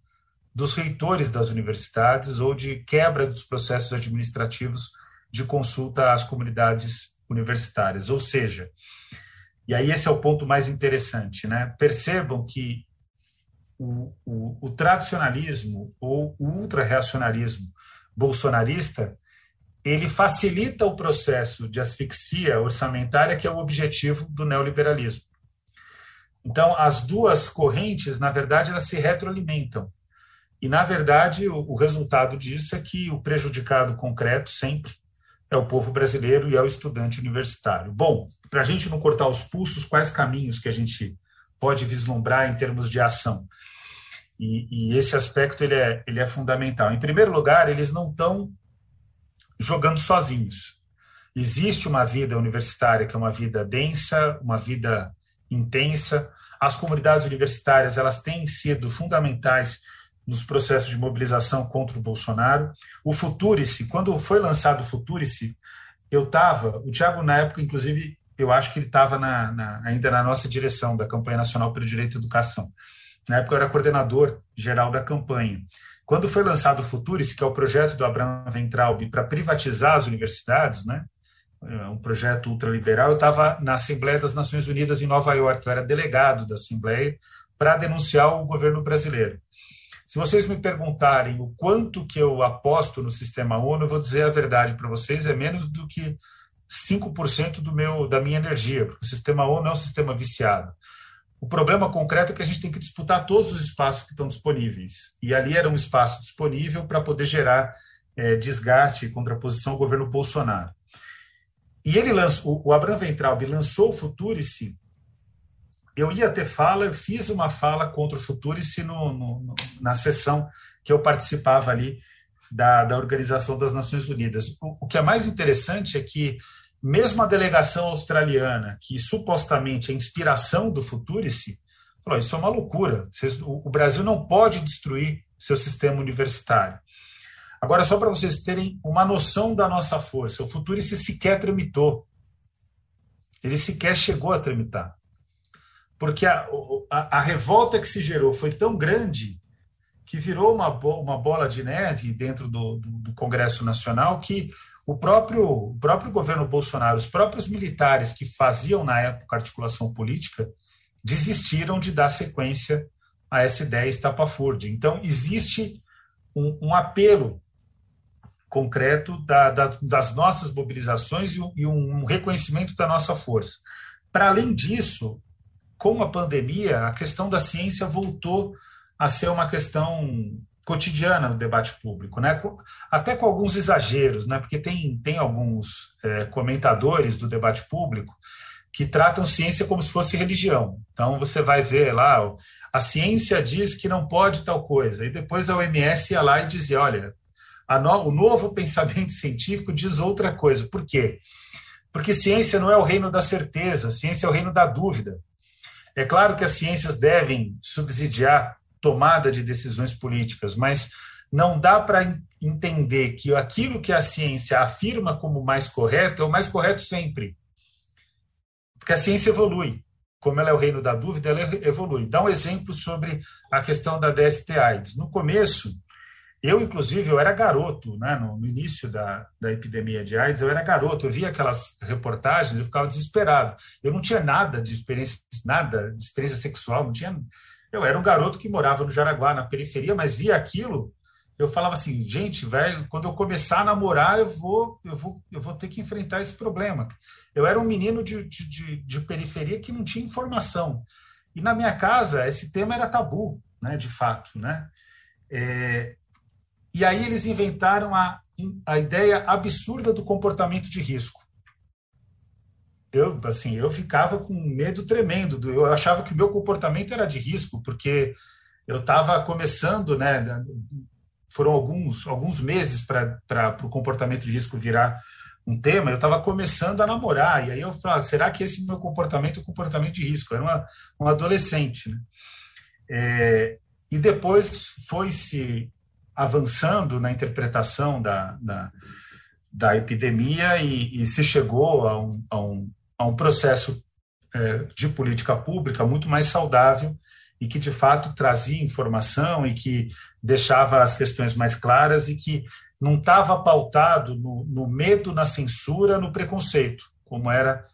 dos reitores das universidades ou de quebra dos processos administrativos de consulta às comunidades universitárias. Ou seja, e aí esse é o ponto mais interessante, né? Percebam que o, o, o tradicionalismo ou o ultra-reacionarismo bolsonarista ele facilita o processo de asfixia orçamentária, que é o objetivo do neoliberalismo. Então, as duas correntes, na verdade, elas se retroalimentam. E, na verdade, o, o resultado disso é que o prejudicado concreto sempre é o povo brasileiro e é o estudante universitário. Bom, para a gente não cortar os pulsos, quais caminhos que a gente pode vislumbrar em termos de ação? E, e esse aspecto ele é, ele é fundamental. Em primeiro lugar, eles não estão jogando sozinhos. Existe uma vida universitária que é uma vida densa, uma vida intensa. As comunidades universitárias elas têm sido fundamentais nos processos de mobilização contra o Bolsonaro. O Futurice, quando foi lançado o Futurice, eu estava, o Tiago na época, inclusive, eu acho que ele estava ainda na nossa direção da campanha nacional pelo direito à educação. Na época eu era coordenador geral da campanha. Quando foi lançado o Futuris, que é o projeto do Abraham Ventraub para privatizar as universidades, né? É um projeto ultraliberal, eu estava na Assembleia das Nações Unidas em Nova York, eu era delegado da Assembleia para denunciar o governo brasileiro. Se vocês me perguntarem o quanto que eu aposto no sistema ONU, eu vou dizer a verdade para vocês, é menos do que 5% do meu da minha energia, porque o sistema ONU é um sistema viciado. O problema concreto é que a gente tem que disputar todos os espaços que estão disponíveis. E ali era um espaço disponível para poder gerar é, desgaste e contraposição ao governo Bolsonaro. E ele lançou, o Abraham Ventralb lançou o Futurice. Eu ia ter fala, eu fiz uma fala contra o Futurice no, no, na sessão que eu participava ali da, da Organização das Nações Unidas. O, o que é mais interessante é que mesmo a delegação australiana, que supostamente é inspiração do Futurice, falou: isso é uma loucura. O Brasil não pode destruir seu sistema universitário. Agora, só para vocês terem uma noção da nossa força, o Futurice sequer tramitou. Ele sequer chegou a tramitar. Porque a, a, a revolta que se gerou foi tão grande que virou uma, uma bola de neve dentro do, do, do Congresso Nacional que o próprio, o próprio governo Bolsonaro, os próprios militares que faziam na época articulação política, desistiram de dar sequência a essa ideia estapafúrdia. Então, existe um, um apelo concreto da, da, das nossas mobilizações e, e um reconhecimento da nossa força. Para além disso, com a pandemia, a questão da ciência voltou a ser uma questão cotidiana no debate público, né? até com alguns exageros, né? porque tem, tem alguns é, comentadores do debate público que tratam ciência como se fosse religião. Então, você vai ver lá, a ciência diz que não pode tal coisa, e depois a OMS ia lá e dizia, olha, no, o novo pensamento científico diz outra coisa. Por quê? Porque ciência não é o reino da certeza, ciência é o reino da dúvida. É claro que as ciências devem subsidiar tomada de decisões políticas, mas não dá para entender que aquilo que a ciência afirma como mais correto é o mais correto sempre. Porque a ciência evolui. Como ela é o reino da dúvida, ela evolui. Dá um exemplo sobre a questão da DST-AIDS. No começo, eu, inclusive, eu era garoto, né? no, no início da, da epidemia de AIDS, eu era garoto, eu via aquelas reportagens, eu ficava desesperado. Eu não tinha nada de experiência, nada de experiência sexual, não tinha. Eu era um garoto que morava no Jaraguá, na periferia, mas via aquilo, eu falava assim, gente, velho, quando eu começar a namorar, eu vou, eu vou, eu vou ter que enfrentar esse problema. Eu era um menino de, de, de periferia que não tinha informação. E na minha casa, esse tema era tabu, né, de fato, né? É, e aí eles inventaram a, a ideia absurda do comportamento de risco. Eu, assim, eu ficava com medo tremendo. Do, eu achava que o meu comportamento era de risco, porque eu estava começando, né? Foram alguns, alguns meses para o comportamento de risco virar um tema. Eu estava começando a namorar, e aí eu falava: será que esse meu comportamento é comportamento de risco? Eu era uma, um adolescente. Né? É, e depois foi se avançando na interpretação da, da, da epidemia e, e, se chegou a um, a um, a um processo é, de política pública muito mais saudável e que, de fato, trazia informação e que deixava as questões mais claras e que não estava pautado no, no medo, na censura, no preconceito, como era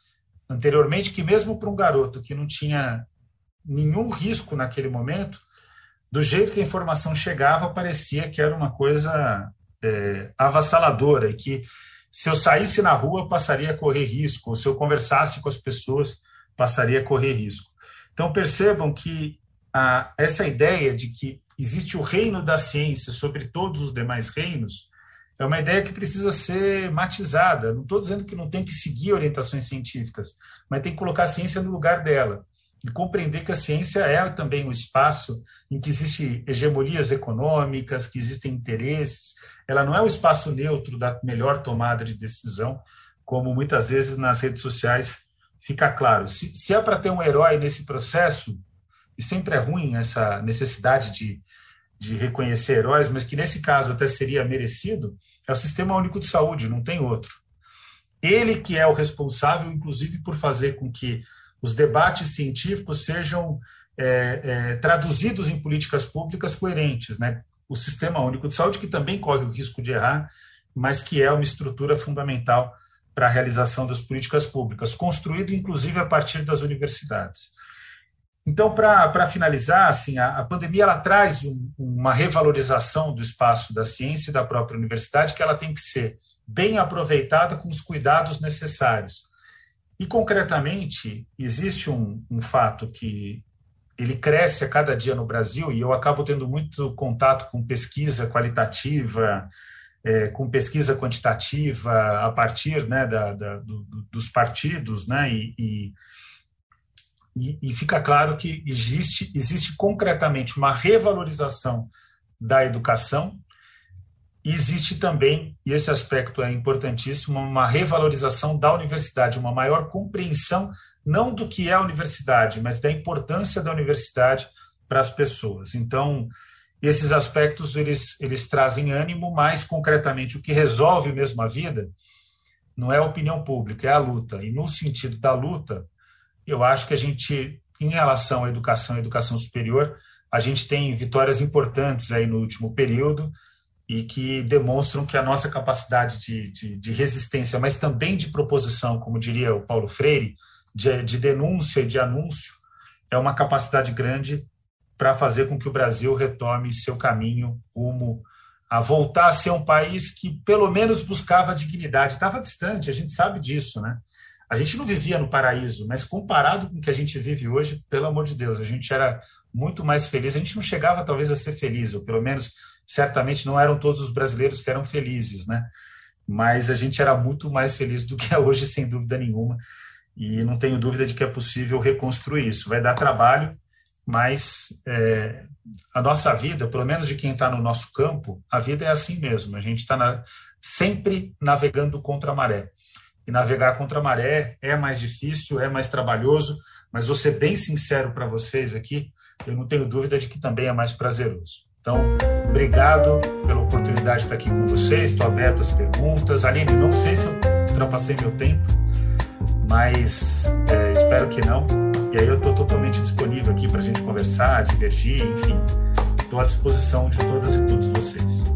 anteriormente, que mesmo para um garoto que não tinha nenhum risco naquele momento, do jeito que a informação chegava, parecia que era uma coisa é, avassaladora e que se eu saísse na rua passaria a correr risco, ou se eu conversasse com as pessoas passaria a correr risco. Então percebam que a, essa ideia de que existe o reino da ciência sobre todos os demais reinos é uma ideia que precisa ser matizada. Não estou dizendo que não tem que seguir orientações científicas, mas tem que colocar a ciência no lugar dela e compreender que a ciência é também um espaço em que existem hegemonias econômicas, que existem interesses. Ela não é um espaço neutro da melhor tomada de decisão, como muitas vezes nas redes sociais fica claro. Se, se é para ter um herói nesse processo, e sempre é ruim essa necessidade de, de reconhecer heróis, mas que nesse caso até seria merecido, é o Sistema Único de Saúde, não tem outro. Ele que é o responsável, inclusive, por fazer com que os debates científicos sejam é, é, traduzidos em políticas públicas coerentes. Né? O Sistema Único de Saúde, que também corre o risco de errar, mas que é uma estrutura fundamental para a realização das políticas públicas, construído inclusive a partir das universidades. Então, para finalizar, assim, a, a, pandemia ela traz um, uma revalorização do espaço da ciência e da própria universidade, que ela tem que ser bem aproveitada com os cuidados necessários. E, concretamente, existe um, um fato que ele cresce a cada dia no Brasil e eu acabo tendo muito contato com pesquisa qualitativa, é, com pesquisa quantitativa a partir né, da, da, do, dos partidos, né, e, e, e, fica claro que existe, existe concretamente uma revalorização da educação e existe também, e esse aspecto é importantíssimo, uma revalorização da universidade, uma maior compreensão não do que é a universidade, mas da importância da universidade para as pessoas. Então, esses aspectos eles, eles trazem ânimo, mais concretamente o que resolve mesmo a vida não é a opinião pública, é a luta. E no sentido da luta, eu acho que a gente, em relação à educação e educação superior, a gente tem vitórias importantes aí no último período e que demonstram que a nossa capacidade de, de, de resistência, mas também de proposição, como diria o Paulo Freire, de, de denúncia e de anúncio é uma capacidade grande para fazer com que o Brasil retome seu caminho rumo a voltar a ser um país que pelo menos buscava dignidade. Estava distante, a gente sabe disso, né? A gente não vivia no paraíso, mas comparado com o que a gente vive hoje, pelo amor de Deus, a gente era muito mais feliz. A gente não chegava talvez a ser feliz, ou pelo menos certamente não eram todos os brasileiros que eram felizes, né? Mas a gente era muito mais feliz do que é hoje, sem dúvida nenhuma e não tenho dúvida de que é possível reconstruir isso. Vai dar trabalho, mas é, a nossa vida, pelo menos de quem está no nosso campo, a vida é assim mesmo. A gente está na, sempre navegando contra a maré. E navegar contra a maré é mais difícil, é mais trabalhoso, mas vou ser bem sincero para vocês aqui, eu não tenho dúvida de que também é mais prazeroso. Então, obrigado pela oportunidade de estar aqui com vocês. Estou aberto às perguntas. Aline, não sei se eu ultrapassei meu tempo, mas é, espero que não. E aí eu estou totalmente disponível aqui para a gente conversar, divergir, enfim. Estou à disposição de todas e todos vocês.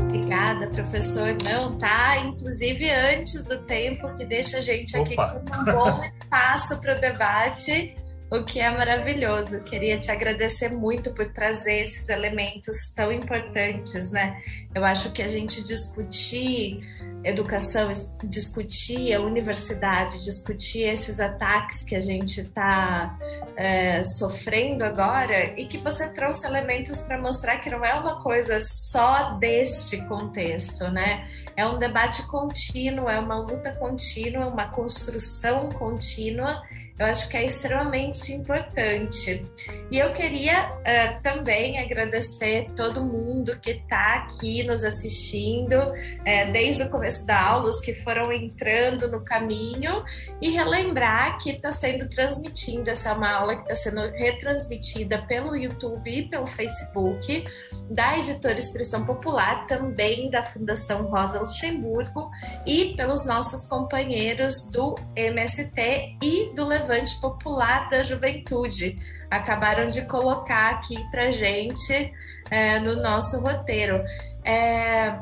Obrigada, professor. Não, tá? Inclusive antes do tempo, que deixa a gente aqui Opa. com um bom espaço para o debate o que é maravilhoso. Queria te agradecer muito por trazer esses elementos tão importantes, né? Eu acho que a gente discutir educação, discutir a universidade, discutir esses ataques que a gente está é, sofrendo agora e que você trouxe elementos para mostrar que não é uma coisa só deste contexto, né? É um debate contínuo, é uma luta contínua, uma construção contínua eu acho que é extremamente importante. E eu queria uh, também agradecer todo mundo que está aqui nos assistindo, uh, desde o começo da aula, os que foram entrando no caminho, e relembrar que está sendo transmitida, essa é uma aula que está sendo retransmitida pelo YouTube e pelo Facebook, da editora Expressão Popular, também da Fundação Rosa Luxemburgo, e pelos nossos companheiros do MST e do Levante Levante Popular da Juventude. Acabaram de colocar aqui para gente é, no nosso roteiro. É,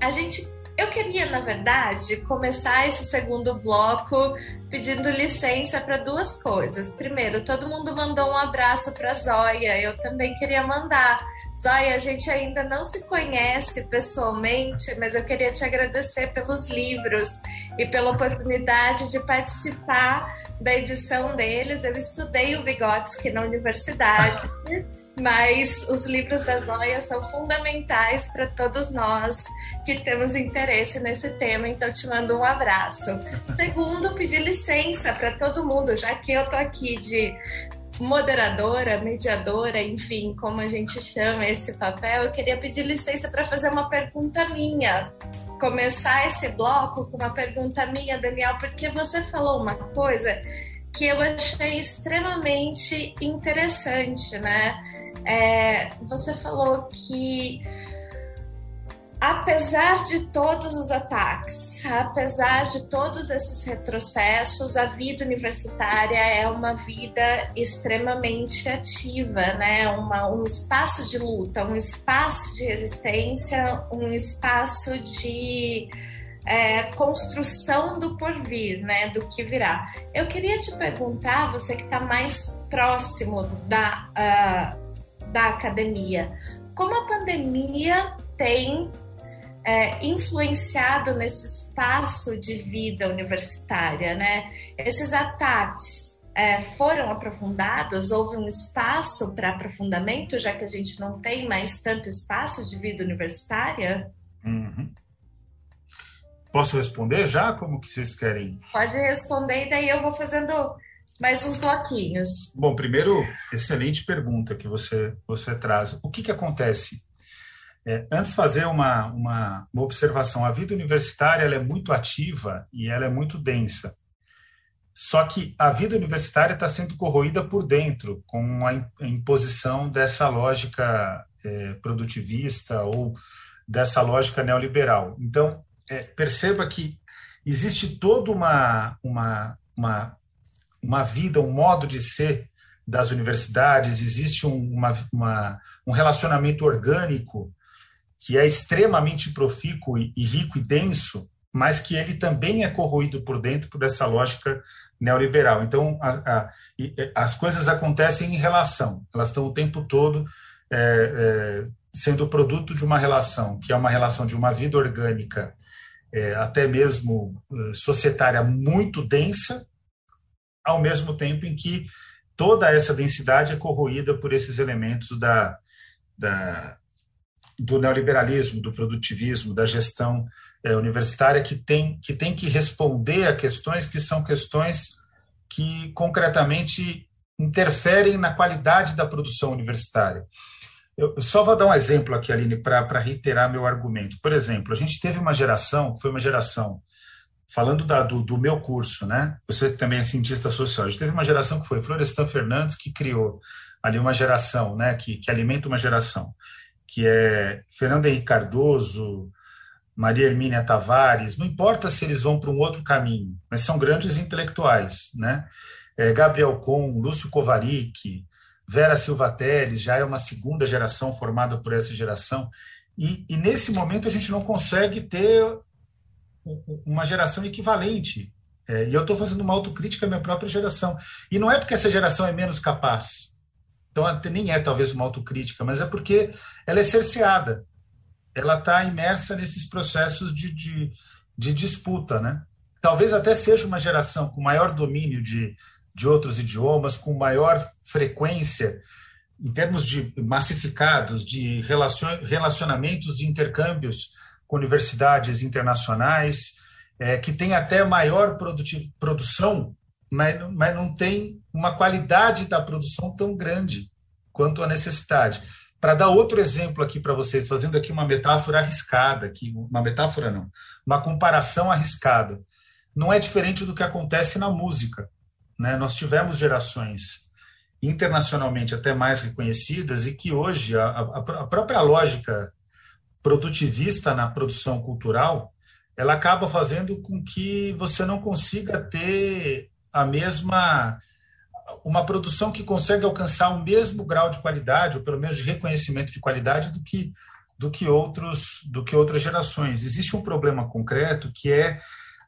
a gente, eu queria, na verdade, começar esse segundo bloco pedindo licença para duas coisas. Primeiro, todo mundo mandou um abraço para Zóia. Eu também queria mandar. Zóia, a gente ainda não se conhece pessoalmente, mas eu queria te agradecer pelos livros e pela oportunidade de participar da edição deles. Eu estudei o Vygotsky na universidade. mas os livros da Zóia são fundamentais para todos nós que temos interesse nesse tema, então te mando um abraço. Segundo, pedir licença para todo mundo, já que eu tô aqui de moderadora, mediadora, enfim, como a gente chama esse papel, eu queria pedir licença para fazer uma pergunta minha. Começar esse bloco com uma pergunta minha, Daniel, porque você falou uma coisa que eu achei extremamente interessante, né? É, você falou que apesar de todos os ataques, apesar de todos esses retrocessos, a vida universitária é uma vida extremamente ativa, né? Uma, um espaço de luta, um espaço de resistência, um espaço de é, construção do porvir, né? Do que virá. Eu queria te perguntar, você que está mais próximo da, uh, da academia, como a pandemia tem é, influenciado nesse espaço de vida universitária, né? Esses ataques é, foram aprofundados? Houve um espaço para aprofundamento, já que a gente não tem mais tanto espaço de vida universitária? Uhum. Posso responder já? Como que vocês querem? Pode responder e daí eu vou fazendo mais uns bloquinhos. Bom, primeiro, excelente pergunta que você, você traz. O que, que acontece é, antes fazer uma, uma, uma, observação, a vida universitária ela é muito ativa e ela é muito densa. Só que a vida universitária está sendo corroída por dentro, com a imposição dessa lógica é, produtivista ou dessa lógica neoliberal. Então, é, perceba que existe toda uma, uma, uma, uma vida, um modo de ser das universidades, existe um, uma, uma, um relacionamento orgânico que é extremamente profícuo e rico e denso, mas que ele também é corroído por dentro por essa lógica neoliberal. Então, a, a, as coisas acontecem em relação, elas estão o tempo todo é, é, sendo produto de uma relação, que é uma relação de uma vida orgânica, é, até mesmo é, societária, muito densa, ao mesmo tempo em que toda essa densidade é corroída por esses elementos da, da do neoliberalismo, do produtivismo, da gestão é, universitária que tem, que tem que responder a questões que são questões que concretamente interferem na qualidade da produção universitária. Eu só vou dar um exemplo aqui, Aline, para reiterar meu argumento. Por exemplo, a gente teve uma geração, foi uma geração, falando da, do, do, meu curso, né? Você também é cientista social, a gente teve uma geração que foi Florestan Fernandes, que criou ali uma geração, né, que, que alimenta uma geração, que é Fernando Henrique Cardoso, Maria Hermínia Tavares, não importa se eles vão para um outro caminho, mas são grandes intelectuais, né? É, Gabriel Com, Lúcio Kovarik, Vera Silva Teles, já é uma segunda geração formada por essa geração, e, e nesse momento a gente não consegue ter uma geração equivalente. É, e eu estou fazendo uma autocrítica à minha própria geração. E não é porque essa geração é menos capaz. Então, nem é talvez uma autocrítica, mas é porque ela é cerceada. Ela está imersa nesses processos de, de, de, disputa. Né? Talvez até seja uma geração com maior domínio de, de outros idiomas, com maior frequência em termos de massificados, de relacionamentos e intercâmbios com universidades internacionais, é, que tem até maior produção, mas, mas não tem uma qualidade da produção tão grande quanto a necessidade. Para dar outro exemplo aqui para vocês, fazendo aqui uma metáfora arriscada, aqui, uma metáfora não, uma comparação arriscada. Não é diferente do que acontece na música. Né? Nós tivemos gerações internacionalmente até mais reconhecidas e que hoje a, a própria lógica produtivista na produção cultural ela acaba fazendo com que você não consiga ter a mesma uma produção que consegue alcançar o mesmo grau de qualidade ou pelo menos de reconhecimento de qualidade do que do que outros do que outras gerações. Existe um problema concreto que é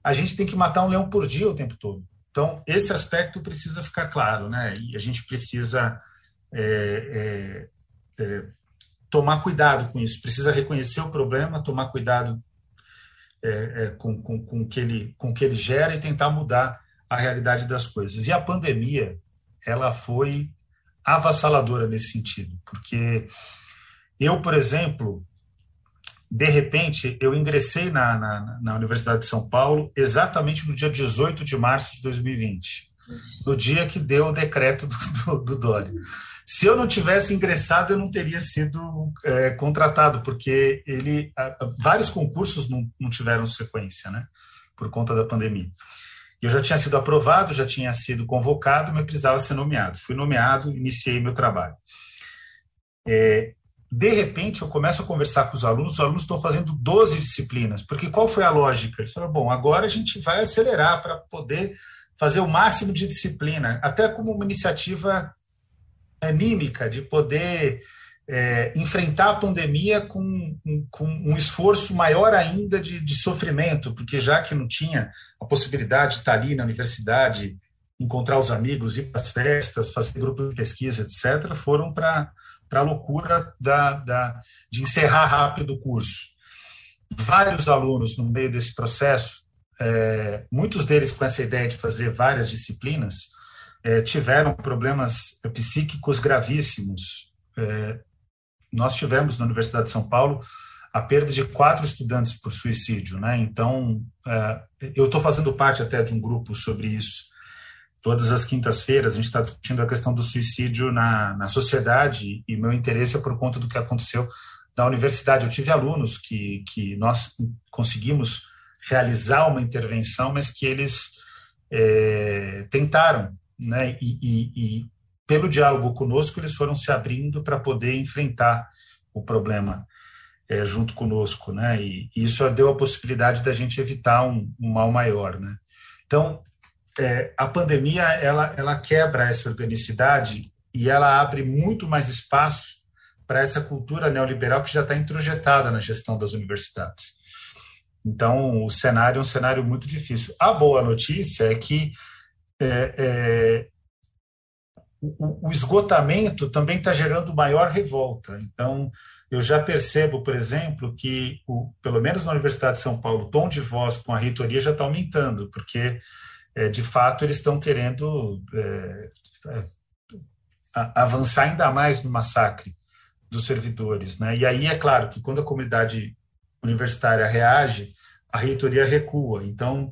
a gente tem que matar um leão por dia o tempo todo. Então esse aspecto precisa ficar claro né? E a gente precisa é, é, é, tomar cuidado com isso. Precisa reconhecer o problema tomar cuidado é, é, com, com, com, que ele, com que ele gera e tentar mudar a realidade das coisas. E a pandemia, ela foi avassaladora nesse sentido, porque eu, por exemplo, de repente, eu ingressei na, na, na, Universidade de São Paulo exatamente no dia 18 de março de 2020, no dia que deu o decreto do, do, do Dória. Se eu não tivesse ingressado, eu não teria sido é, contratado, porque ele vários concursos não, não tiveram sequência, né? Por conta da pandemia. Eu já tinha sido aprovado, já tinha sido convocado, mas precisava ser nomeado. Fui nomeado, iniciei meu trabalho. É, de repente, eu começo a conversar com os alunos, os alunos estão fazendo 12 disciplinas, porque qual foi a lógica? Eles falaram, bom, agora a gente vai acelerar para poder fazer o máximo de disciplina, até como uma iniciativa anímica de poder é, enfrentar a pandemia com, com, um esforço maior ainda de, de, sofrimento, porque já que não tinha a possibilidade de estar ali na universidade, encontrar os amigos, ir para as festas, fazer grupo de pesquisa, etc., foram para a loucura da, da, de encerrar rápido o curso. Vários alunos, no meio desse processo, é, muitos deles com essa ideia de fazer várias disciplinas, é, tiveram problemas psíquicos gravíssimos. Nós tivemos na Universidade de São Paulo a perda de quatro estudantes por suicídio, né? Então, é, eu estou fazendo parte até de um grupo sobre isso. Todas as quintas-feiras a gente está discutindo a questão do suicídio na, na sociedade e meu interesse é por conta do que aconteceu na universidade. Eu tive alunos que, que nós conseguimos realizar uma intervenção, mas que eles é, tentaram né? E, e, e, pelo diálogo conosco eles foram se abrindo para poder enfrentar o problema é, junto conosco, né? E, isso deu a possibilidade da gente evitar um, um mal maior, né? Então é, a pandemia ela ela quebra essa organicidade e ela abre muito mais espaço para essa cultura neoliberal que já está introjetada na gestão das universidades. Então, o cenário é um cenário muito difícil. A boa notícia é que é, o, esgotamento também está gerando maior revolta. Então, eu já percebo, por exemplo, que, o, pelo menos na Universidade de São Paulo, o tom de voz com a reitoria já está aumentando, porque, é, de fato, eles estão querendo é, avançar ainda mais no massacre dos servidores. Né? E aí, é claro que quando a comunidade universitária reage, a reitoria recua. Então,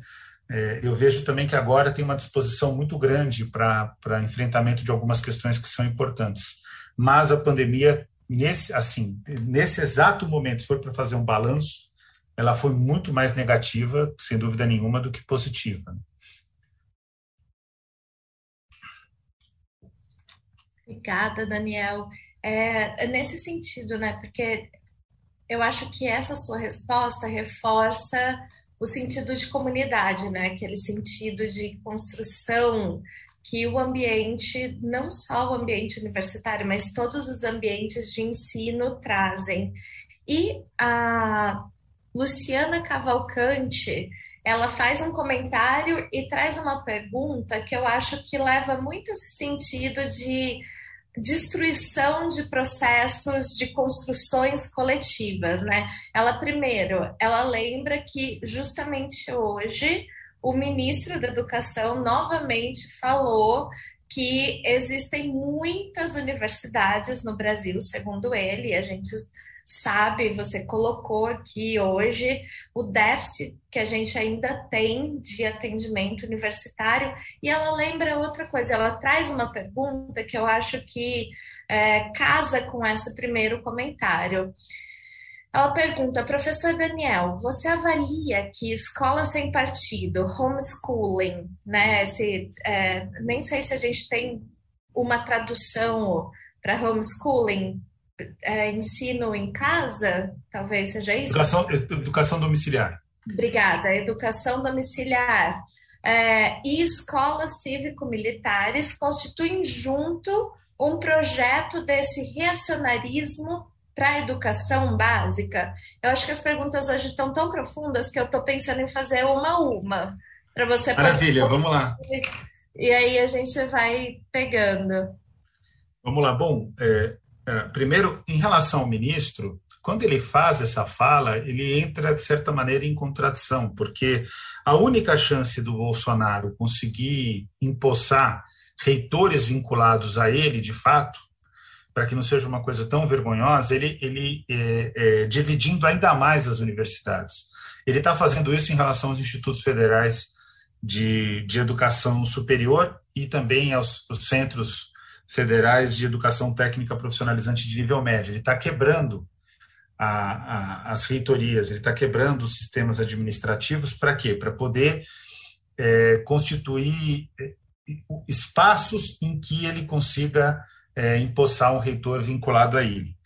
é, eu vejo também que agora tem uma disposição muito grande para enfrentamento de algumas questões que são importantes. Mas a pandemia, nesse, assim, nesse exato momento, se for para fazer um balanço, ela foi muito mais negativa, sem dúvida nenhuma, do que positiva. Obrigada, Daniel. É, é nesse sentido, né? Porque eu acho que essa sua resposta reforça o sentido de comunidade, né? Aquele sentido de construção que o ambiente, não só o ambiente universitário, mas todos os ambientes de ensino trazem. E a Luciana Cavalcante, ela faz um comentário e traz uma pergunta que eu acho que leva muito esse sentido de destruição de processos de construções coletivas, né? Ela primeiro, ela lembra que justamente hoje o ministro da Educação novamente falou que existem muitas universidades no Brasil, segundo ele, a gente sabe, você colocou aqui hoje o déficit que a gente ainda tem de atendimento universitário. E ela lembra outra coisa, ela traz uma pergunta que eu acho que é, casa com esse primeiro comentário. Ela pergunta, professor Daniel, você avalia que escola sem partido, homeschooling, né? Se, é, nem sei se a gente tem uma tradução para homeschooling, é, ensino em casa, talvez seja isso? Educação, educação domiciliar. Obrigada. Educação domiciliar é, e escolas cívico-militares constituem junto um projeto desse reacionarismo para a educação básica. Eu acho que as perguntas hoje estão tão profundas que eu estou pensando em fazer uma a uma para você. Maravilha, poder... vamos lá. E aí a gente vai pegando. Vamos lá. Bom, é, primeiro, em relação ao ministro, quando ele faz essa fala, ele entra, de certa maneira, em contradição, porque a única chance do Bolsonaro conseguir empossar reitores vinculados a ele, de fato, para que não seja uma coisa tão vergonhosa, ele, ele é, é, dividindo ainda mais as universidades. Ele está fazendo isso em relação aos institutos federais de, de educação superior e também aos centros federais de educação técnica profissionalizante de nível médio. Ele está quebrando a, a, as reitorias, ele está quebrando os sistemas administrativos para quê? Para poder é, constituir é, espaços em que ele consiga é, empossar um reitor vinculado a ele.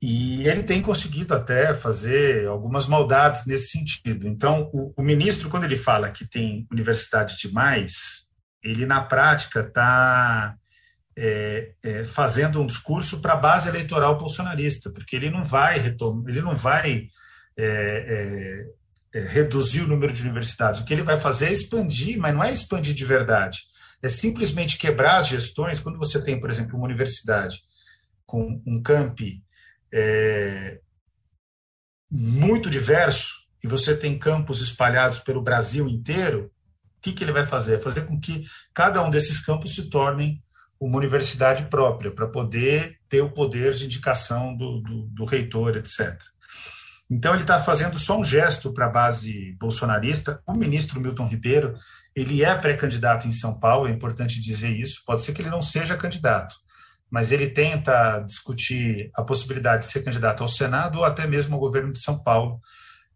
E ele tem conseguido até fazer algumas maldades nesse sentido. Então, o, o ministro, quando ele fala que tem universidade demais, ele na prática está é, é, fazendo um discurso para a base eleitoral bolsonarista, porque ele não vai ele não vai é, é, é, reduzir o número de universidades. O que ele vai fazer é expandir, mas não é expandir de verdade. É simplesmente quebrar as gestões. Quando você tem, por exemplo, uma universidade com um campi é, muito diverso e você tem campos espalhados pelo Brasil inteiro, o que, que ele vai fazer? Fazer com que cada um desses campos se tornem uma universidade própria, para poder ter o poder de indicação do, do, do reitor, etc. Então, ele está fazendo só um gesto para a base bolsonarista. O ministro Milton Ribeiro, ele é pré-candidato em São Paulo, é importante dizer isso. Pode ser que ele não seja candidato, mas ele tenta discutir a possibilidade de ser candidato ao Senado ou até mesmo ao governo de São Paulo,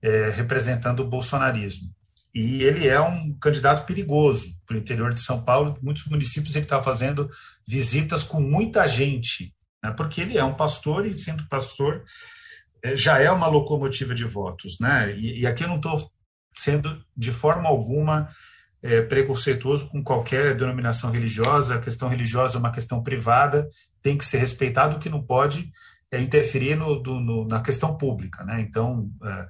é, representando o bolsonarismo e ele é um candidato perigoso para o interior de São Paulo. Muitos municípios ele está fazendo visitas com muita gente, né, porque ele é um pastor e, sendo pastor, é, já é uma locomotiva de votos. Né? E, e aqui eu não estou sendo de forma alguma é, preconceituoso com qualquer denominação religiosa. A questão religiosa é uma questão privada, tem que ser respeitado, o que não pode é interferir no, do, no, na questão pública. Né? Então, é,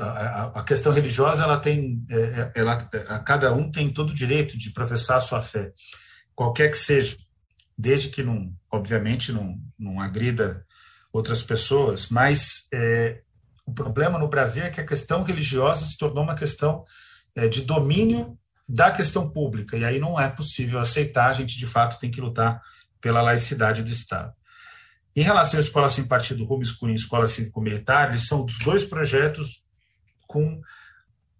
a, questão religiosa ela tem é, é, ela, a cada um tem todo o direito de professar a sua fé qualquer que seja desde que não obviamente não, não agrida outras pessoas mas é, o problema no Brasil é que a questão religiosa se tornou uma questão é, de domínio da questão pública e aí não é possível aceitar a gente de fato tem que lutar pela laicidade do Estado. Em relação à escola sem partido homeschooling e escola cívico-militar, eles são os dois projetos com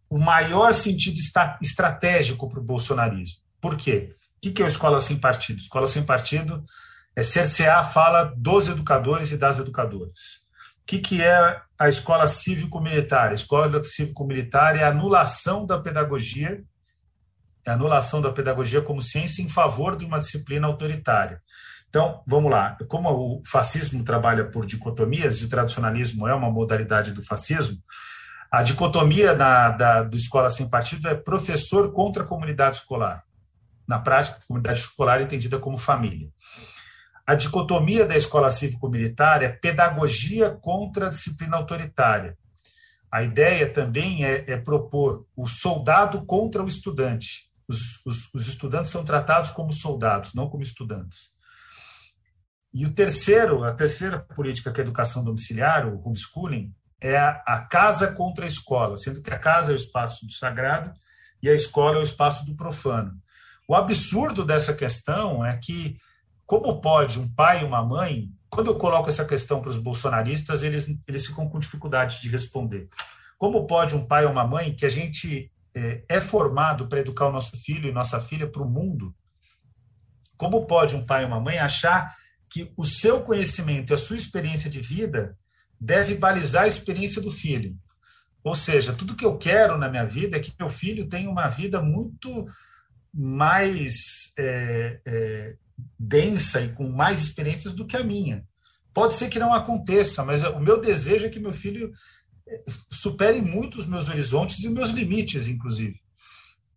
o maior sentido estratégico para o bolsonarismo. Por quê? O que é a escola sem partido? Escola sem partido é cercear a fala dos educadores e das educadoras. O que é a escola cívico-militar? A escola cívico-militar é a anulação da pedagogia, é a anulação da pedagogia como ciência em favor de uma disciplina autoritária. Então, vamos lá. Como o fascismo trabalha por dicotomias, e o tradicionalismo é uma modalidade do fascismo, a dicotomia na, da, do escola sem partido é professor contra comunidade escolar. Na prática, comunidade escolar é entendida como família. A dicotomia da escola cívico-militar é pedagogia contra a disciplina autoritária. A ideia também é, é propor o soldado contra o estudante. Os, os, os estudantes são tratados como soldados, não como estudantes. E o terceiro, a terceira política que é a educação domiciliar, o homeschooling, é a, casa contra a escola, sendo que a casa é o espaço do sagrado e a escola é o espaço do profano. O absurdo dessa questão é que como pode um pai e uma mãe, quando eu coloco essa questão para os bolsonaristas, eles, eles ficam com dificuldade de responder. Como pode um pai ou uma mãe que a gente é, é formado para educar o nosso filho e nossa filha para o mundo, como pode um pai ou uma mãe achar que o seu conhecimento e a sua experiência de vida deve balizar a experiência do filho? Ou seja, tudo que eu quero na minha vida é que meu filho tenha uma vida muito mais é, é, densa e com mais experiências do que a minha. Pode ser que não aconteça, mas o meu desejo é que meu filho eh, supere muito os meus horizontes e os meus limites, inclusive.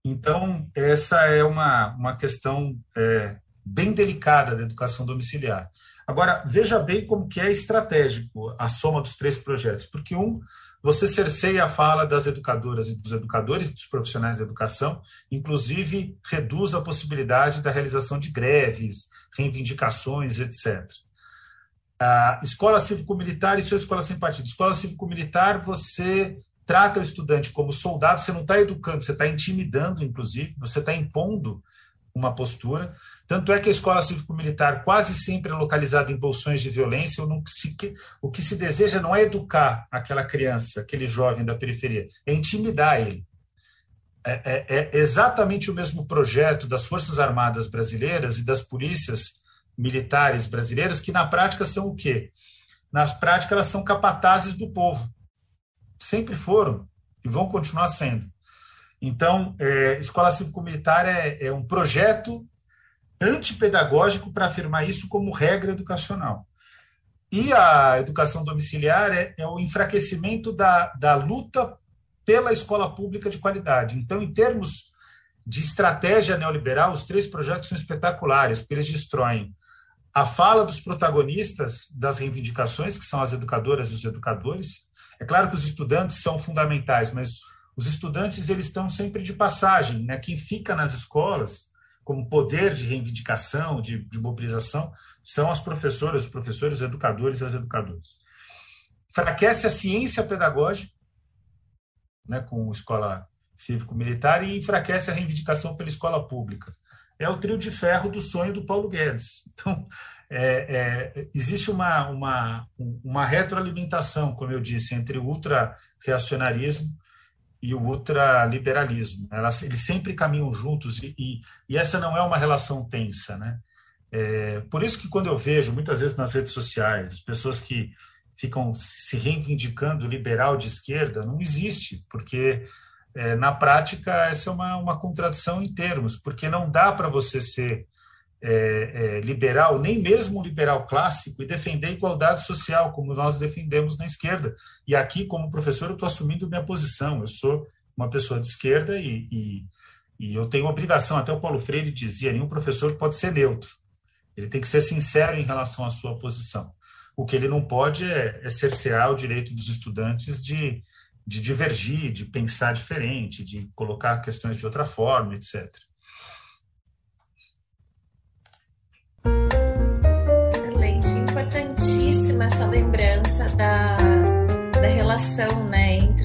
Então, essa é uma, uma questão é, bem delicada da educação domiciliar. Agora, veja bem como que é estratégico a soma dos três projetos, porque um você cerceia a fala das educadoras e dos educadores dos profissionais da educação, inclusive reduz a possibilidade da realização de greves, reivindicações, etc. A escola cívico-militar e sua escola sem partido. Escola cívico-militar, você trata o estudante como soldado, você não está educando, você está intimidando, inclusive, você está impondo uma postura. Tanto é que a escola cívico-militar quase sempre é localizada em bolsões de violência. Se, o que se deseja não é educar aquela criança, aquele jovem da periferia, é intimidar ele. É, é, é exatamente o mesmo projeto das Forças Armadas brasileiras e das polícias militares brasileiras, que na prática são o quê? Na prática, elas são capatazes do povo. Sempre foram e vão continuar sendo. Então, é, Escola Cívico-Militar é, é um projeto antipedagógico para afirmar isso como regra educacional. E a educação domiciliar é, é, o enfraquecimento da, da luta pela escola pública de qualidade. Então, em termos de estratégia neoliberal, os três projetos são espetaculares, porque eles destroem a fala dos protagonistas das reivindicações, que são as educadoras e os educadores. É claro que os estudantes são fundamentais, mas os estudantes eles estão sempre de passagem. Né? Quem fica nas escolas como poder de reivindicação, de, de mobilização, são as professoras, os professores, os educadores e as educadoras. Enfraquece a ciência pedagógica, né, com escola cívico-militar, e enfraquece a reivindicação pela escola pública. É o trio de ferro do sonho do Paulo Guedes. Então, é, é, existe uma, uma, uma retroalimentação, como eu disse, entre o ultra-reacionarismo e o ultraliberalismo. Elas, eles sempre caminham juntos e, e, e, essa não é uma relação tensa, né? É, por isso que quando eu vejo muitas vezes nas redes sociais as pessoas que ficam se reivindicando liberal de esquerda, não existe, porque é, na prática essa é uma, uma contradição em termos, porque não dá para você ser é, é, liberal, nem mesmo um liberal clássico, e defender a igualdade social, como nós defendemos na esquerda. E aqui, como professor, eu estou assumindo minha posição. Eu sou uma pessoa de esquerda e, e, e, eu tenho obrigação, até o Paulo Freire dizia, nenhum professor pode ser neutro. Ele tem que ser sincero em relação à sua posição. O que ele não pode é, é cercear o direito dos estudantes de, de divergir, de pensar diferente, de colocar questões de outra forma, etc.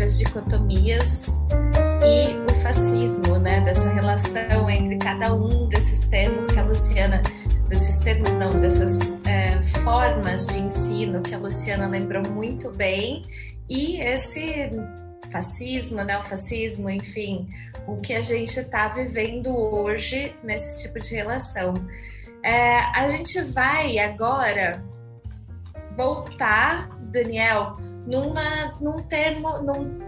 né, entre as dicotomias e o fascismo, né, dessa relação entre cada um desses termos que a Luciana, desses termos não, dessas é, formas de ensino que a Luciana lembrou muito bem e esse fascismo, né, o fascismo, enfim, o que a gente está vivendo hoje nesse tipo de relação. É, a gente vai agora voltar, Daniel, numa, num termo, num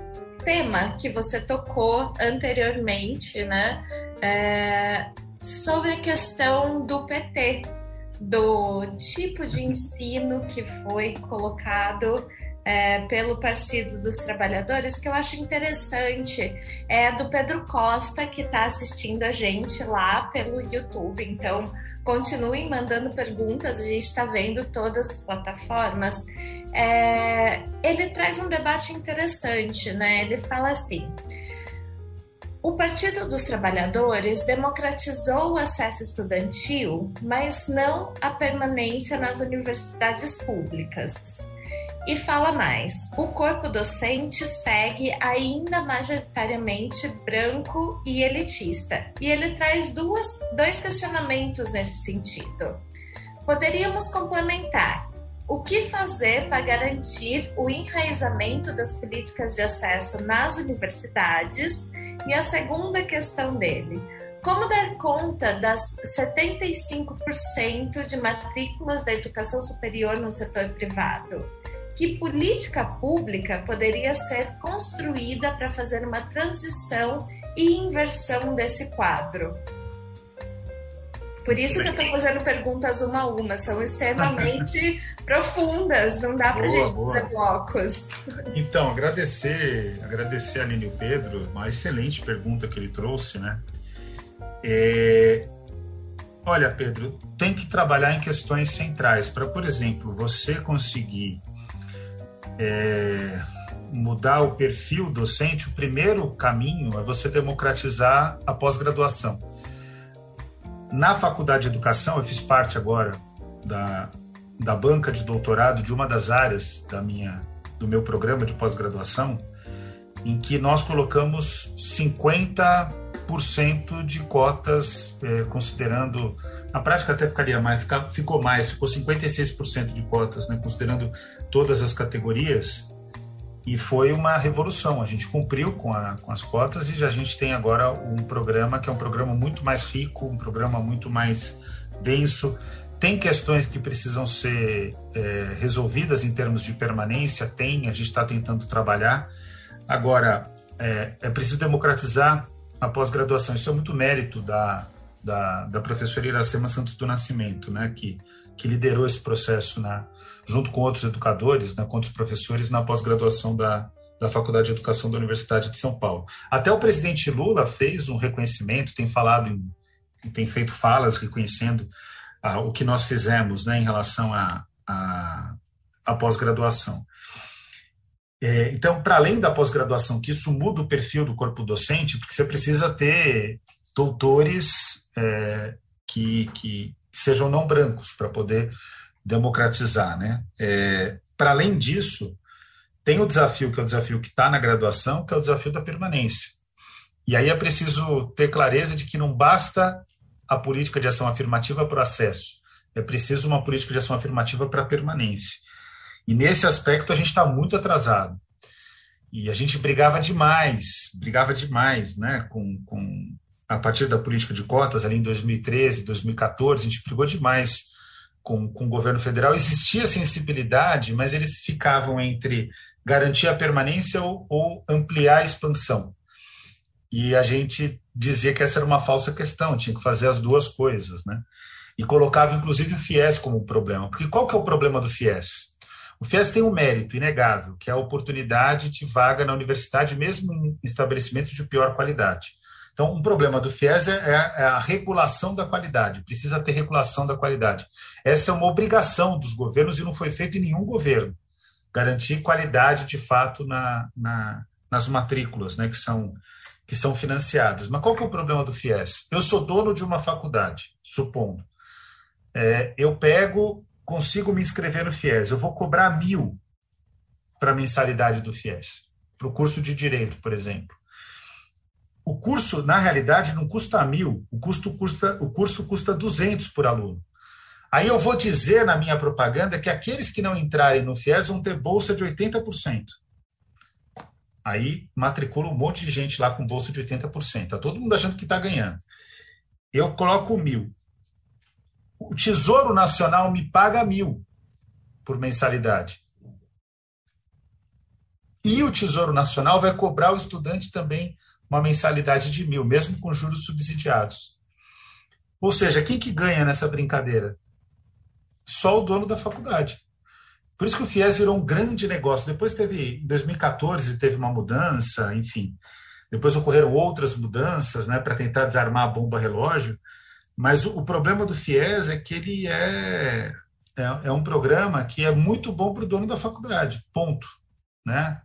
tema que você tocou anteriormente, né? É, sobre a questão do PT, do tipo de ensino que foi colocado é, pelo Partido dos Trabalhadores que eu acho interessante é do Pedro Costa, que está assistindo a gente lá pelo YouTube. Então, continuem mandando perguntas, a gente está vendo todas as plataformas. É, ele traz um debate interessante, né? Ele fala assim. O Partido dos Trabalhadores democratizou o acesso estudantil, mas não a permanência nas universidades públicas. E fala mais: o corpo docente segue ainda majoritariamente branco e elitista. E ele traz duas, dois questionamentos nesse sentido. Poderíamos complementar. O que fazer para garantir o enraizamento das políticas de acesso nas universidades? E a segunda questão dele: como dar conta das 75% de matrículas da educação superior no setor privado? que política pública poderia ser construída para fazer uma transição e inversão desse quadro? Por isso que eu estou fazendo perguntas uma a uma, são extremamente profundas, não dá para gente boa. fazer blocos. Então, agradecer, agradecer a Aline e o Pedro, uma excelente pergunta que ele trouxe, né? É, olha, Pedro, tem que trabalhar em questões centrais para, por exemplo, você conseguir é, mudar o perfil docente, o primeiro caminho é você democratizar a pós-graduação. Na faculdade de educação, eu fiz parte agora da, da banca de doutorado de uma das áreas da minha, do meu programa de pós-graduação, em que nós colocamos 50% de cotas, é, considerando. Na prática até ficaria mais, fica, ficou mais, ficou 56% de cotas, né, considerando todas as categorias e foi uma revolução. A gente cumpriu com, a, com as cotas e já a gente tem agora um programa que é um programa muito mais rico, um programa muito mais denso. Tem questões que precisam ser é, resolvidas em termos de permanência, tem, a gente está tentando trabalhar. Agora, é, é preciso democratizar a pós-graduação. Isso é muito mérito da, da, da professora Iracema Santos do Nascimento, né, que, que liderou esse processo na, junto com outros educadores, né, com outros professores, na pós-graduação da, da Faculdade de Educação da Universidade de São Paulo. Até o presidente Lula fez um reconhecimento, tem falado, em, tem feito falas reconhecendo ah, o que nós fizemos né, em relação à a, a, a pós-graduação. É, então, para além da pós-graduação, que isso muda o perfil do corpo docente, porque você precisa ter doutores é, que, que sejam não brancos para poder democratizar, né? É, Para além disso, tem o desafio que é o desafio que está na graduação, que é o desafio da permanência. E aí é preciso ter clareza de que não basta a política de ação afirmativa para o acesso, é preciso uma política de ação afirmativa para a permanência. E nesse aspecto a gente está muito atrasado. E a gente brigava demais, brigava demais, né, com, com a partir da política de cotas ali em 2013, 2014, a gente brigou demais com, com o governo federal, existia sensibilidade, mas eles ficavam entre garantir a permanência ou, ou ampliar a expansão. E a gente dizia que essa era uma falsa questão, tinha que fazer as duas coisas, né? E colocava inclusive o FIES como problema. Porque qual que é o problema do FIES? O FIES tem um mérito inegável, que é a oportunidade de vaga na universidade, mesmo em estabelecimentos de pior qualidade. Então, um problema do FIES é, é a regulação da qualidade, precisa ter regulação da qualidade. Essa é uma obrigação dos governos e não foi feito em nenhum governo, garantir qualidade de fato na, na, nas matrículas né, que, são, que são financiadas. Mas qual que é o problema do FIES? Eu sou dono de uma faculdade, supondo. É, eu pego, consigo me inscrever no FIES, eu vou cobrar mil para a mensalidade do FIES, para o curso de Direito, por exemplo. O curso, na realidade, não custa mil, o, custo custa, o curso custa 200 por aluno. Aí eu vou dizer na minha propaganda que aqueles que não entrarem no FIES vão ter bolsa de 80%. Aí matricula um monte de gente lá com bolsa de 80%. Está todo mundo achando que está ganhando. Eu coloco mil. O Tesouro Nacional me paga mil por mensalidade. E o Tesouro Nacional vai cobrar o estudante também uma mensalidade de mil, mesmo com juros subsidiados. Ou seja, quem que ganha nessa brincadeira? só o dono da faculdade. Por isso que o FIES virou um grande negócio. Depois teve, em 2014, teve uma mudança, enfim. Depois ocorreram outras mudanças, né, para tentar desarmar a bomba relógio. Mas o, o, problema do FIES é que ele é, é, é um programa que é muito bom para o dono da faculdade, ponto. Né?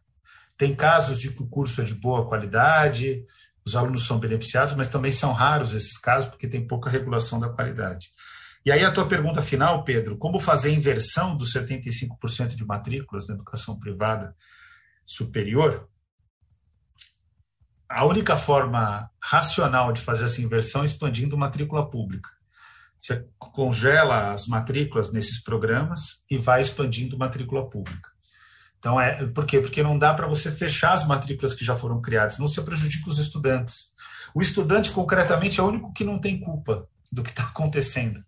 Tem casos de que o curso é de boa qualidade, os alunos são beneficiados, mas também são raros esses casos, porque tem pouca regulação da qualidade. E aí a tua pergunta final, Pedro, como fazer a inversão dos 75% de matrículas na educação privada superior? A única forma racional de fazer essa inversão é expandindo matrícula pública. Você congela as matrículas nesses programas e vai expandindo matrícula pública. Então, é, por quê? Porque não dá para você fechar as matrículas que já foram criadas, não se prejudica os estudantes. O estudante, concretamente, é o único que não tem culpa do que está acontecendo.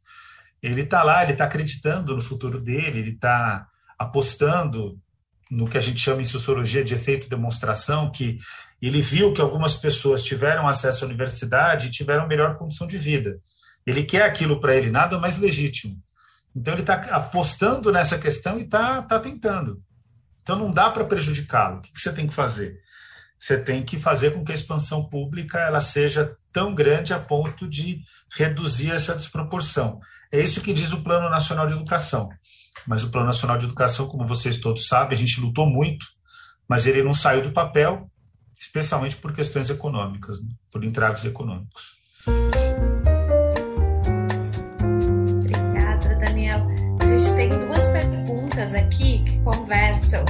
Ele está lá, ele está acreditando no futuro dele, ele está apostando no que a gente chama em sociologia de efeito demonstração, que ele viu que algumas pessoas tiveram acesso à universidade e tiveram melhor condição de vida. Ele quer aquilo para ele, nada mais legítimo. Então ele está apostando nessa questão e está tá tentando. Então não dá para prejudicá-lo. O que, que você tem que fazer? Você tem que fazer com que a expansão pública ela seja tão grande a ponto de reduzir essa desproporção. É isso que diz o Plano Nacional de Educação. Mas o Plano Nacional de Educação, como vocês todos sabem, a gente lutou muito, mas ele não saiu do papel, especialmente por questões econômicas, né? por entraves econômicos. Obrigada, Daniel. A gente tem duas perguntas aqui que conversam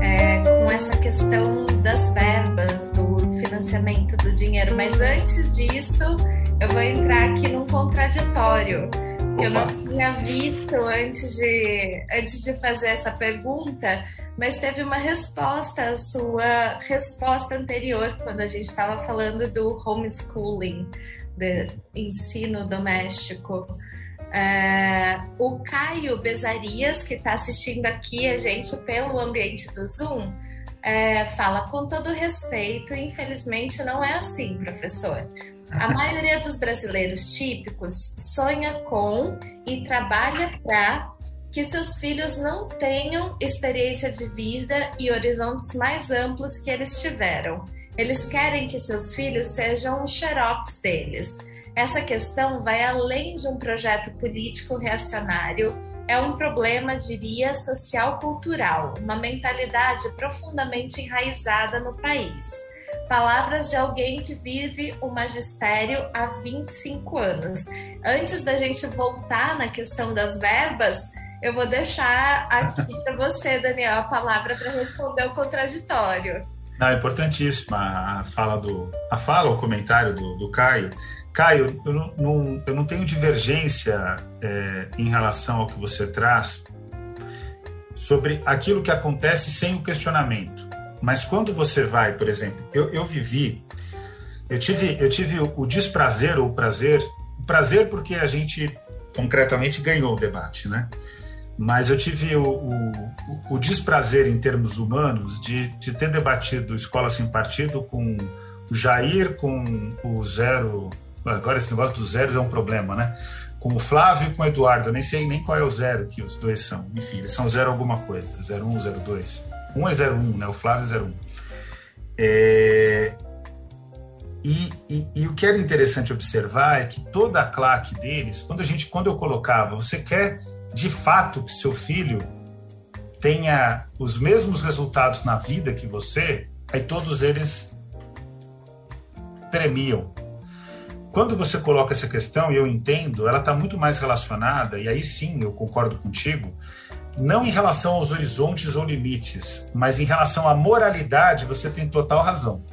é, com essa questão das verbas, do financiamento do dinheiro, mas antes disso, eu vou entrar aqui num contraditório eu não tinha visto antes de, antes de fazer essa pergunta, mas teve uma resposta à sua resposta anterior, quando a gente estava falando do homeschooling, de ensino doméstico. É, o Caio Bezarias, que está assistindo aqui a gente pelo ambiente do Zoom, é, fala com todo respeito, infelizmente não é assim, professor. A maioria dos brasileiros típicos sonha com e trabalha para que seus filhos não tenham experiência de vida e horizontes mais amplos que eles tiveram. Eles querem que seus filhos sejam os xerox deles. Essa questão vai além de um projeto político reacionário, é um problema, diria, social-cultural, uma mentalidade profundamente enraizada no país. Palavras de alguém que vive o magistério há 25 anos. Antes da gente voltar na questão das verbas, eu vou deixar aqui para você, Daniel, a palavra para responder o contraditório. Não, é importantíssima a fala do a fala, o comentário do, do Caio. Caio, eu não, eu não tenho divergência é, em relação ao que você traz sobre aquilo que acontece sem o questionamento. Mas quando você vai, por exemplo, eu, eu vivi, eu tive, eu tive o desprazer ou o prazer, o prazer porque a gente concretamente ganhou o debate, né? Mas eu tive o, o, o desprazer em termos humanos de, de ter debatido Escola Sem Partido com o Jair, com o Zero. Agora esse negócio dos zeros é um problema, né? Com o Flávio e com o Eduardo. Eu nem sei nem qual é o zero que os dois são. Enfim, eles são zero alguma coisa. 01, 02. Um é 01, né? O Flávio é 01. É... E, e, e, o que era interessante observar é que toda a claque deles, quando a gente, quando eu colocava, você quer de fato que seu filho tenha os mesmos resultados na vida que você, aí todos eles tremiam. Quando você coloca essa questão, e eu entendo, ela está muito mais relacionada, e aí sim eu concordo contigo, não em relação aos horizontes ou limites, mas em relação à moralidade, você tem total razão.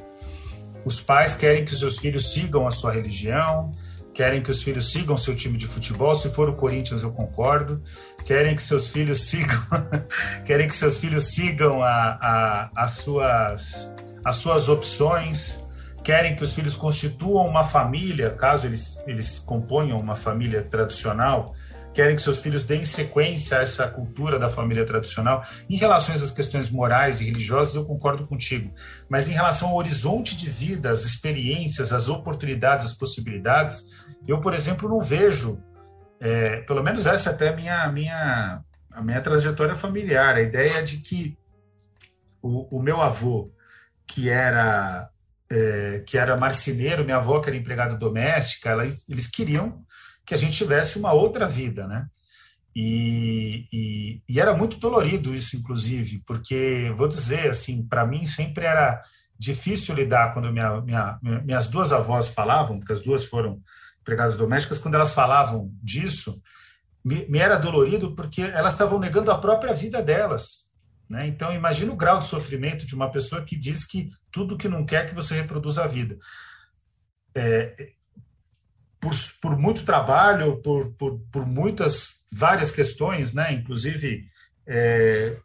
Os pais querem que seus filhos sigam a sua religião, querem que os filhos sigam seu time de futebol. Se for o Corinthians, eu concordo. Querem que seus filhos sigam, querem que seus filhos sigam a, a, as suas as suas opções. Querem que os filhos constituam uma família, caso eles eles componham uma família tradicional querem que seus filhos deem sequência a essa cultura da família tradicional. Em relação às questões morais e religiosas, eu concordo contigo. Mas em relação ao horizonte de vida, as experiências, as oportunidades, as possibilidades, eu, por exemplo, não vejo é, pelo menos essa é até a minha, minha, a minha trajetória familiar, a ideia de que o, o meu avô, que era é, que era marceneiro, minha avó que era empregada doméstica, ela, eles queriam que a gente tivesse uma outra vida, né? E, e, e, era muito dolorido isso, inclusive, porque, vou dizer assim, para mim sempre era difícil lidar quando minha, minha, minhas duas avós falavam, porque as duas foram empregadas domésticas, quando elas falavam disso, me, me era dolorido porque elas estavam negando a própria vida delas. Né? Então, imagina o grau de sofrimento de uma pessoa que diz que tudo que não quer que você reproduza a vida. É, por, por muito trabalho, por, por, por muitas, várias questões, né? inclusive é,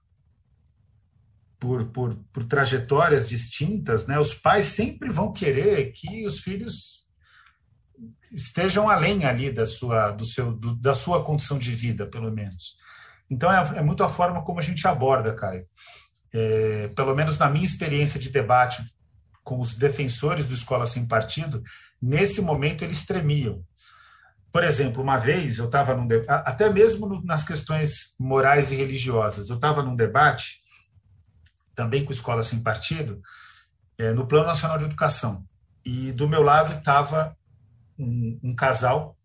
por, por, por trajetórias distintas, né? os pais sempre vão querer que os filhos estejam além ali da sua, do seu, do, da sua condição de vida, pelo menos. Então, é, é muito a forma como a gente aborda, Caio. É, pelo menos na minha experiência de debate com os defensores do Escola Sem Partido, nesse momento eles tremiam. Por exemplo, uma vez eu estava num debate, até mesmo nas questões morais e religiosas, eu estava num debate, também com Escola Sem Partido, é, no Plano Nacional de Educação. E do meu lado estava um, um, casal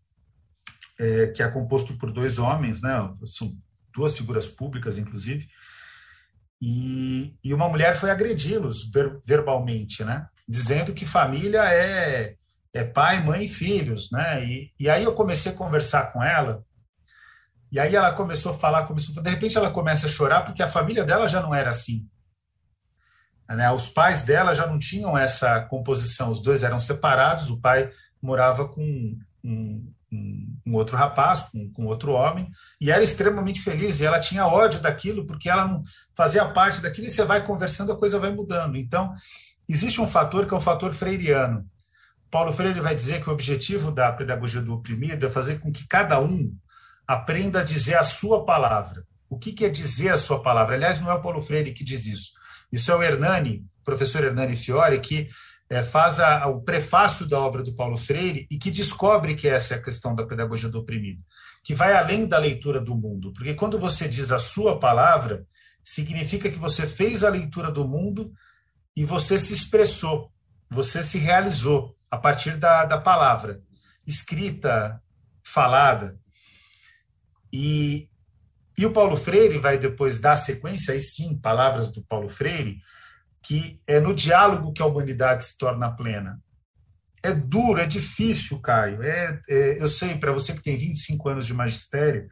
é, que é composto por dois homens, né? São duas figuras públicas, inclusive, e, e uma mulher foi agredi-los ver, verbalmente, né? Dizendo que família é, é pai, mãe e filhos, né? E, e aí eu comecei a conversar com ela, e aí ela começou a falar, começou, de repente ela começa a chorar porque a família dela já não era assim. Né? Os pais dela já não tinham essa composição, os dois eram separados, o pai morava com um, um, um outro rapaz, com, com, outro homem, e era extremamente feliz, e ela tinha ódio daquilo, porque ela não fazia parte daquilo, e você vai conversando, a coisa vai mudando. Então, existe um fator que é o fator freiriano. Paulo Freire vai dizer que o objetivo da pedagogia do oprimido é fazer com que cada um aprenda a dizer a sua palavra. O que, é dizer a sua palavra? Aliás, não é o Paulo Freire que diz isso. Isso é o Hernani, professor Hernani Fiore, que é, faz a, o prefácio da obra do Paulo Freire e que descobre que essa é a questão da pedagogia do oprimido, que vai além da leitura do mundo, porque quando você diz a sua palavra, significa que você fez a leitura do mundo e você se expressou, você se realizou a partir da, da palavra, escrita, falada. E, e o Paulo Freire vai depois dar sequência, aí sim, palavras do Paulo Freire, que é no diálogo que a humanidade se torna plena. É duro, é difícil, Caio. É, é eu sei, para você que tem 25 anos de magistério,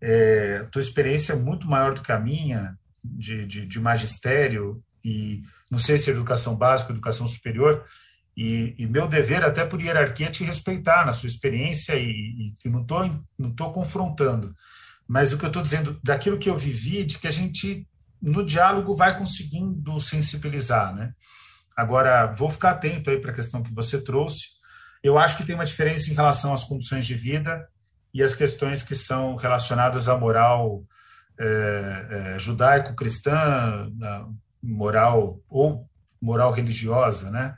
é, tua experiência é muito maior do que a minha de, de, de magistério, e não sei se é educação básica, educação superior, e, e, meu dever, até por hierarquia, é te respeitar na sua experiência e, e, não estou não tô confrontando. Mas o que eu estou dizendo, daquilo que eu vivi, de que a gente no diálogo vai conseguindo sensibilizar, né? Agora, vou ficar atento aí para a questão que você trouxe. Eu acho que tem uma diferença em relação às condições de vida e as questões que são relacionadas à moral é, é, judaico-cristã, moral ou moral religiosa, né?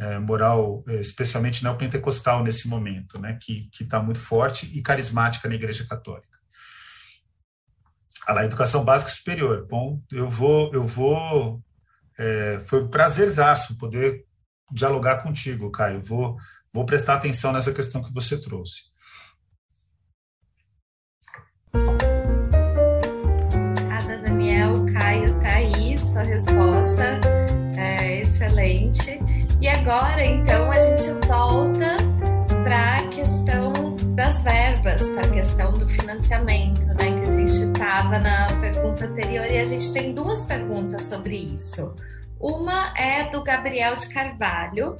É, moral, é, especialmente neopentecostal nesse momento, né? Que está muito forte e carismática na Igreja Católica a educação básica superior. Bom, eu vou, eu vou, é, foi um prazerzaço poder dialogar contigo, Caio. Vou, vou prestar atenção nessa questão que você trouxe. Obrigada, Daniel, Caio, aí, sua resposta é excelente. E agora, então, a gente volta para a questão das verbas, para a questão do financiamento, né? Que a gente estava na pergunta anterior e a gente tem duas perguntas sobre isso. Uma é do Gabriel de Carvalho,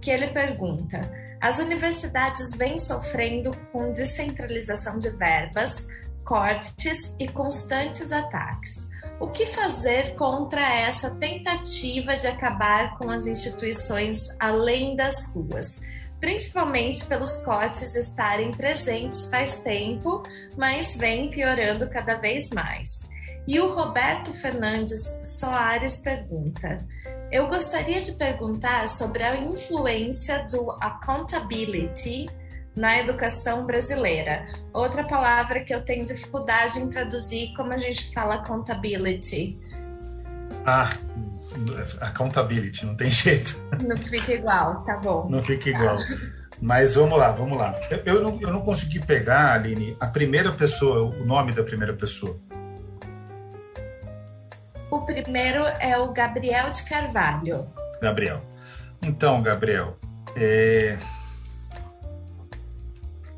que ele pergunta: as universidades vêm sofrendo com descentralização de verbas, cortes e constantes ataques. O que fazer contra essa tentativa de acabar com as instituições além das ruas? principalmente pelos cortes estarem presentes faz tempo, mas vem piorando cada vez mais. E o Roberto Fernandes Soares pergunta: Eu gostaria de perguntar sobre a influência do accountability na educação brasileira. Outra palavra que eu tenho dificuldade em traduzir, como a gente fala accountability. Ah, accountability, não tem jeito. Não fica igual, tá bom. Não fica igual. Tá. Mas vamos lá, vamos lá. Eu, eu, não, eu não consegui pegar, Aline, a primeira pessoa, o nome da primeira pessoa. O primeiro é o Gabriel de Carvalho. Gabriel. Então, Gabriel, é...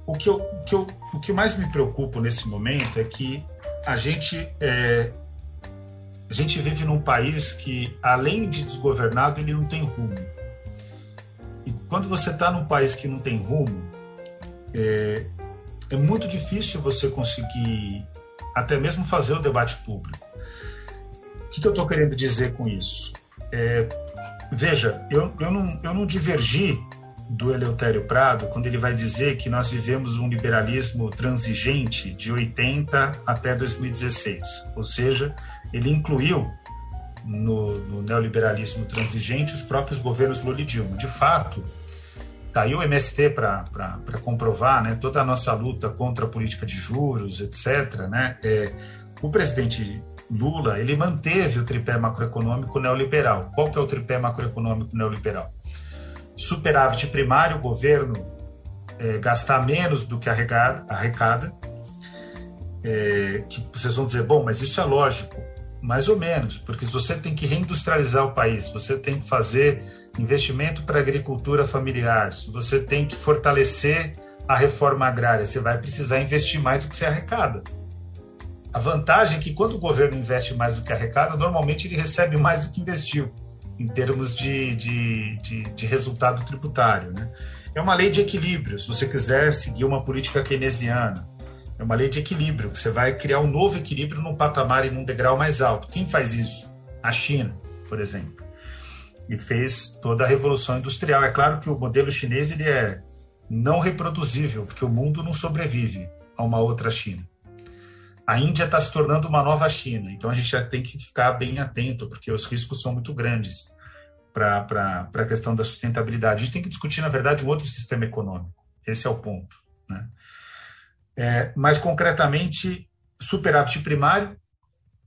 o, que eu, que eu, o que mais me preocupa nesse momento é que a gente, é... a gente vive num país que, além de desgovernado, ele não tem rumo. E quando você está num país que não tem rumo, é, é muito difícil você conseguir até mesmo fazer o debate público. O que, que eu estou querendo dizer com isso? É, veja, eu, eu, não, eu não divergi do Eleutério Prado quando ele vai dizer que nós vivemos um liberalismo transigente de 80 até 2016, ou seja, ele incluiu no, no neoliberalismo transigente os próprios governos Lula e Dilma. De fato, está aí o MST para comprovar né, toda a nossa luta contra a política de juros, etc. Né? É, o presidente Lula ele manteve o tripé macroeconômico neoliberal. Qual que é o tripé macroeconômico neoliberal? Superávit primário, o governo é, gastar menos do que arrecada, arrecada é, que vocês vão dizer, bom, mas isso é lógico. Mais ou menos, porque você tem que reindustrializar o país, você tem que fazer investimento para agricultura familiar, você tem que fortalecer a reforma agrária, você vai precisar investir mais do que você arrecada. A vantagem é que quando o governo investe mais do que arrecada, normalmente ele recebe mais do que investiu, em termos de, de, de, de resultado tributário. Né? É uma lei de equilíbrio, se você quiser seguir uma política keynesiana. É uma lei de equilíbrio. Você vai criar um novo equilíbrio num patamar e num degrau mais alto. Quem faz isso? A China, por exemplo. E fez toda a revolução industrial. É claro que o modelo chinês ele é não reproduzível, porque o mundo não sobrevive a uma outra China. A Índia está se tornando uma nova China, então a gente já tem que ficar bem atento, porque os riscos são muito grandes para a questão da sustentabilidade. A gente tem que discutir, na verdade, um outro sistema econômico. Esse é o ponto. Né? É, concretamente, superávit primário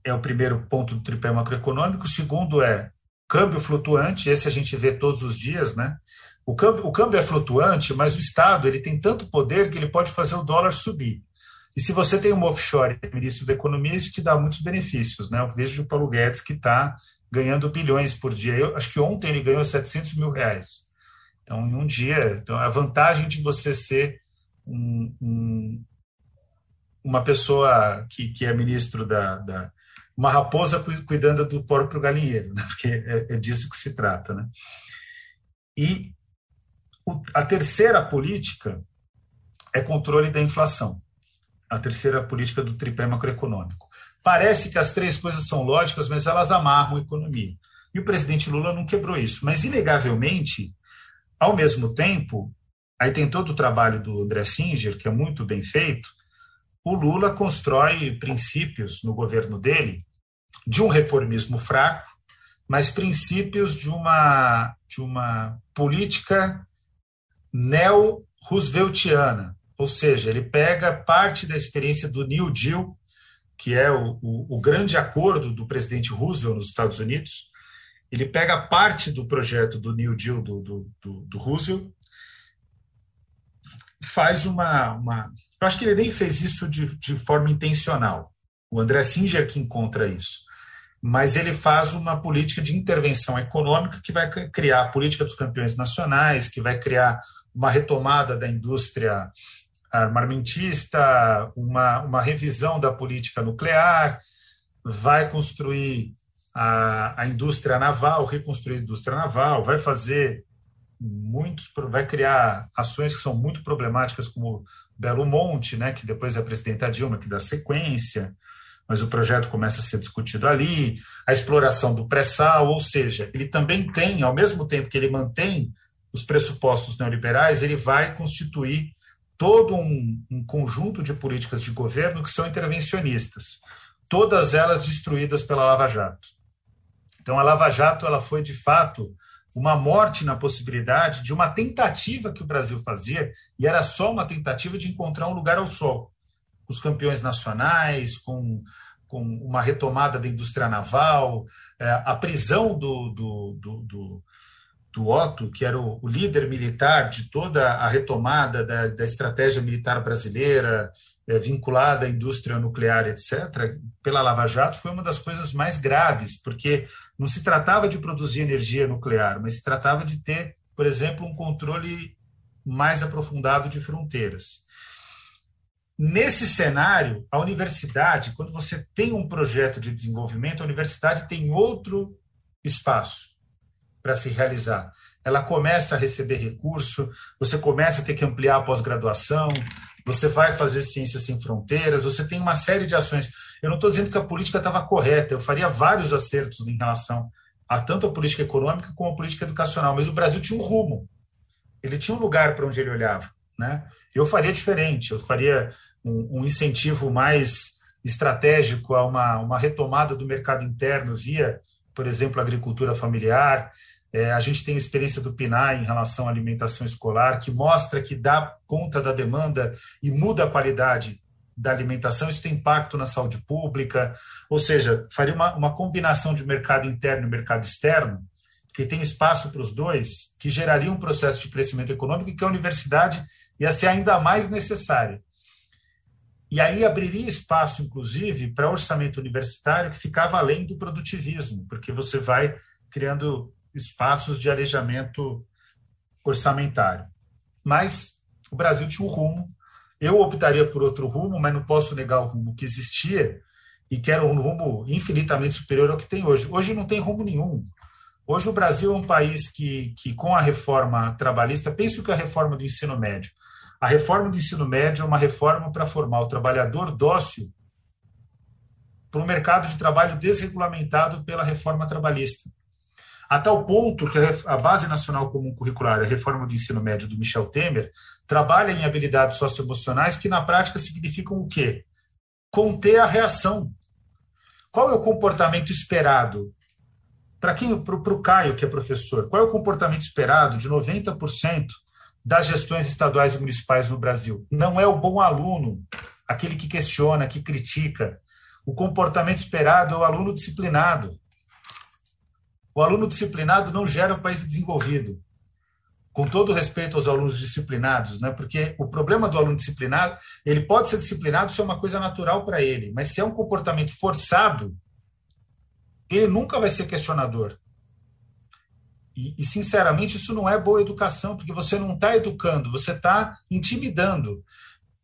é o primeiro ponto do tripé macroeconômico. O segundo é câmbio flutuante, esse a gente vê todos os dias, né? O câmbio, o câmbio é flutuante, mas o Estado ele tem tanto poder que ele pode fazer o dólar subir. E se você tem um offshore ministro da Economia, isso te dá muitos benefícios, né? Eu vejo o Paulo Guedes que está ganhando bilhões por dia. Eu acho que ontem ele ganhou 700 mil reais. Então, em um dia, então a vantagem de você ser um, um, uma pessoa que, que é ministro da, da uma raposa cuidando do próprio galinheiro, né? porque é, é, disso que se trata. Né? E o, a terceira política é controle da inflação, a terceira política do tripé macroeconômico. Parece que as três coisas são lógicas, mas elas amarram a economia. E o presidente Lula não quebrou isso. Mas, inegavelmente, ao mesmo tempo, aí tem todo o trabalho do André Singer, que é muito bem feito, o Lula constrói princípios no governo dele de um reformismo fraco, mas princípios de uma, de uma política neo-rooseveltiana, ou seja, ele pega parte da experiência do New Deal, que é o, o, o grande acordo do presidente Roosevelt nos Estados Unidos, ele pega parte do projeto do New Deal do, do, do, do Roosevelt faz uma, uma. Eu acho que ele nem fez isso de, de forma intencional. O André Singer que encontra isso. Mas ele faz uma política de intervenção econômica que vai criar a política dos campeões nacionais, que vai criar uma retomada da indústria armamentista, uma, uma revisão da política nuclear, vai construir a, a indústria naval, reconstruir a indústria naval, vai fazer muitos vai criar ações que são muito problemáticas como Belo Monte, né, que depois é a presidenta Dilma que dá sequência, mas o projeto começa a ser discutido ali, a exploração do pré-sal, ou seja, ele também tem, ao mesmo tempo que ele mantém os pressupostos neoliberais, ele vai constituir todo um, um conjunto de políticas de governo que são intervencionistas, todas elas destruídas pela Lava Jato. Então, a Lava Jato ela foi, de fato, uma morte na possibilidade de uma tentativa que o Brasil fazia, e era só uma tentativa de encontrar um lugar ao sol. Os campeões nacionais, com, com uma retomada da indústria naval, é, a prisão do, do, do, do, do Otto, que era o, o, líder militar de toda a retomada da, da estratégia militar brasileira, é, vinculada à indústria nuclear, etc., pela Lava Jato, foi uma das coisas mais graves, porque não se tratava de produzir energia nuclear, mas se tratava de ter, por exemplo, um controle mais aprofundado de fronteiras. Nesse cenário, a universidade, quando você tem um projeto de desenvolvimento, a universidade tem outro espaço para se realizar. Ela começa a receber recurso, você começa a ter que ampliar a pós-graduação, você vai fazer ciências sem fronteiras, você tem uma série de ações. Eu não estou dizendo que a política estava correta, eu faria vários acertos em relação a tanto a política econômica como a política educacional, mas o Brasil tinha um rumo, ele tinha um lugar para onde ele olhava. Né? Eu faria diferente, eu faria um, um incentivo mais estratégico a uma, uma retomada do mercado interno via, por exemplo, agricultura familiar, é, a gente tem a experiência do PNAE em relação à alimentação escolar, que mostra que dá conta da demanda e muda a qualidade da alimentação, isso tem impacto na saúde pública, ou seja, faria uma, uma combinação de mercado interno e mercado externo, que tem espaço para os dois, que geraria um processo de crescimento econômico e que a universidade ia ser ainda mais necessária. E aí abriria espaço, inclusive, para orçamento universitário que ficava além do produtivismo, porque você vai criando espaços de arejamento orçamentário. Mas o Brasil tinha um rumo. Eu optaria por outro rumo, mas não posso negar o rumo que existia e que era um rumo infinitamente superior ao que tem hoje. Hoje não tem rumo nenhum. Hoje o Brasil é um país que, que com a reforma trabalhista, pense que a reforma do ensino médio. A reforma do ensino médio é uma reforma para formar o trabalhador dócil para um mercado de trabalho desregulamentado pela reforma trabalhista a tal ponto que a Base Nacional Comum Curricular, a reforma do ensino médio do Michel Temer, trabalha em habilidades socioemocionais que na prática significam o quê? Conter a reação. Qual é o comportamento esperado? Para quem, para o Caio, que é professor, qual é o comportamento esperado de 90% das gestões estaduais e municipais no Brasil? Não é o bom aluno, aquele que questiona, que critica. O comportamento esperado é o aluno disciplinado o aluno disciplinado não gera um país desenvolvido. Com todo respeito aos alunos disciplinados, né? porque o problema do aluno disciplinado, ele pode ser disciplinado se é uma coisa natural para ele, mas se é um comportamento forçado, ele nunca vai ser questionador. E, e sinceramente, isso não é boa educação, porque você não está educando, você está intimidando.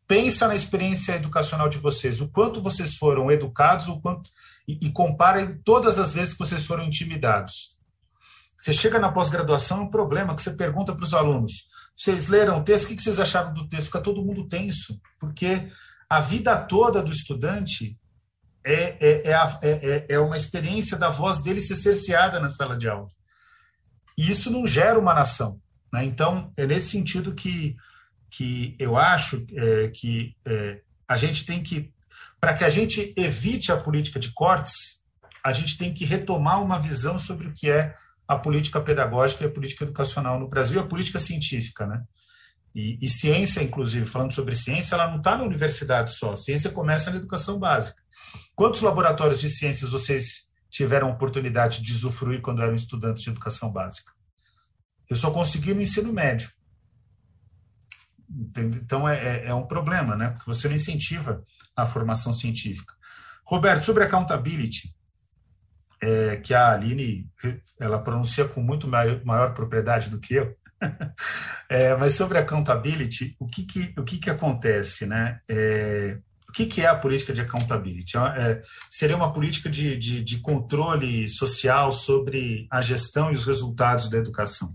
Pensa na experiência educacional de vocês, o quanto vocês foram educados, o quanto e, e comparem todas as vezes que vocês foram intimidados. Você chega na pós-graduação, é um problema que você pergunta para os alunos: vocês leram o texto? O que vocês acharam do texto? Fica todo mundo tenso, porque a vida toda do estudante é, é, é, é, é uma experiência da voz dele ser cerceada na sala de aula. E isso não gera uma nação. Né? Então, é nesse sentido que, que eu acho é, que é, a gente tem que para que a gente evite a política de cortes, a gente tem que retomar uma visão sobre o que é a política pedagógica e a política educacional no Brasil, a política científica, né? E, e ciência, inclusive, falando sobre ciência, ela não está na universidade só. Ciência começa na educação básica. Quantos laboratórios de ciências vocês tiveram oportunidade de usufruir quando eram estudantes de educação básica? Eu só consegui no ensino médio. Então é, é, é um problema, né? Porque você não incentiva a formação científica. Roberto, sobre accountability, é, que a Aline ela pronuncia com muito maior, maior propriedade do que eu, é, mas sobre accountability, o que, que, o que, que acontece? Né? É, o que, que é a política de accountability? É, seria uma política de, de, de controle social sobre a gestão e os resultados da educação.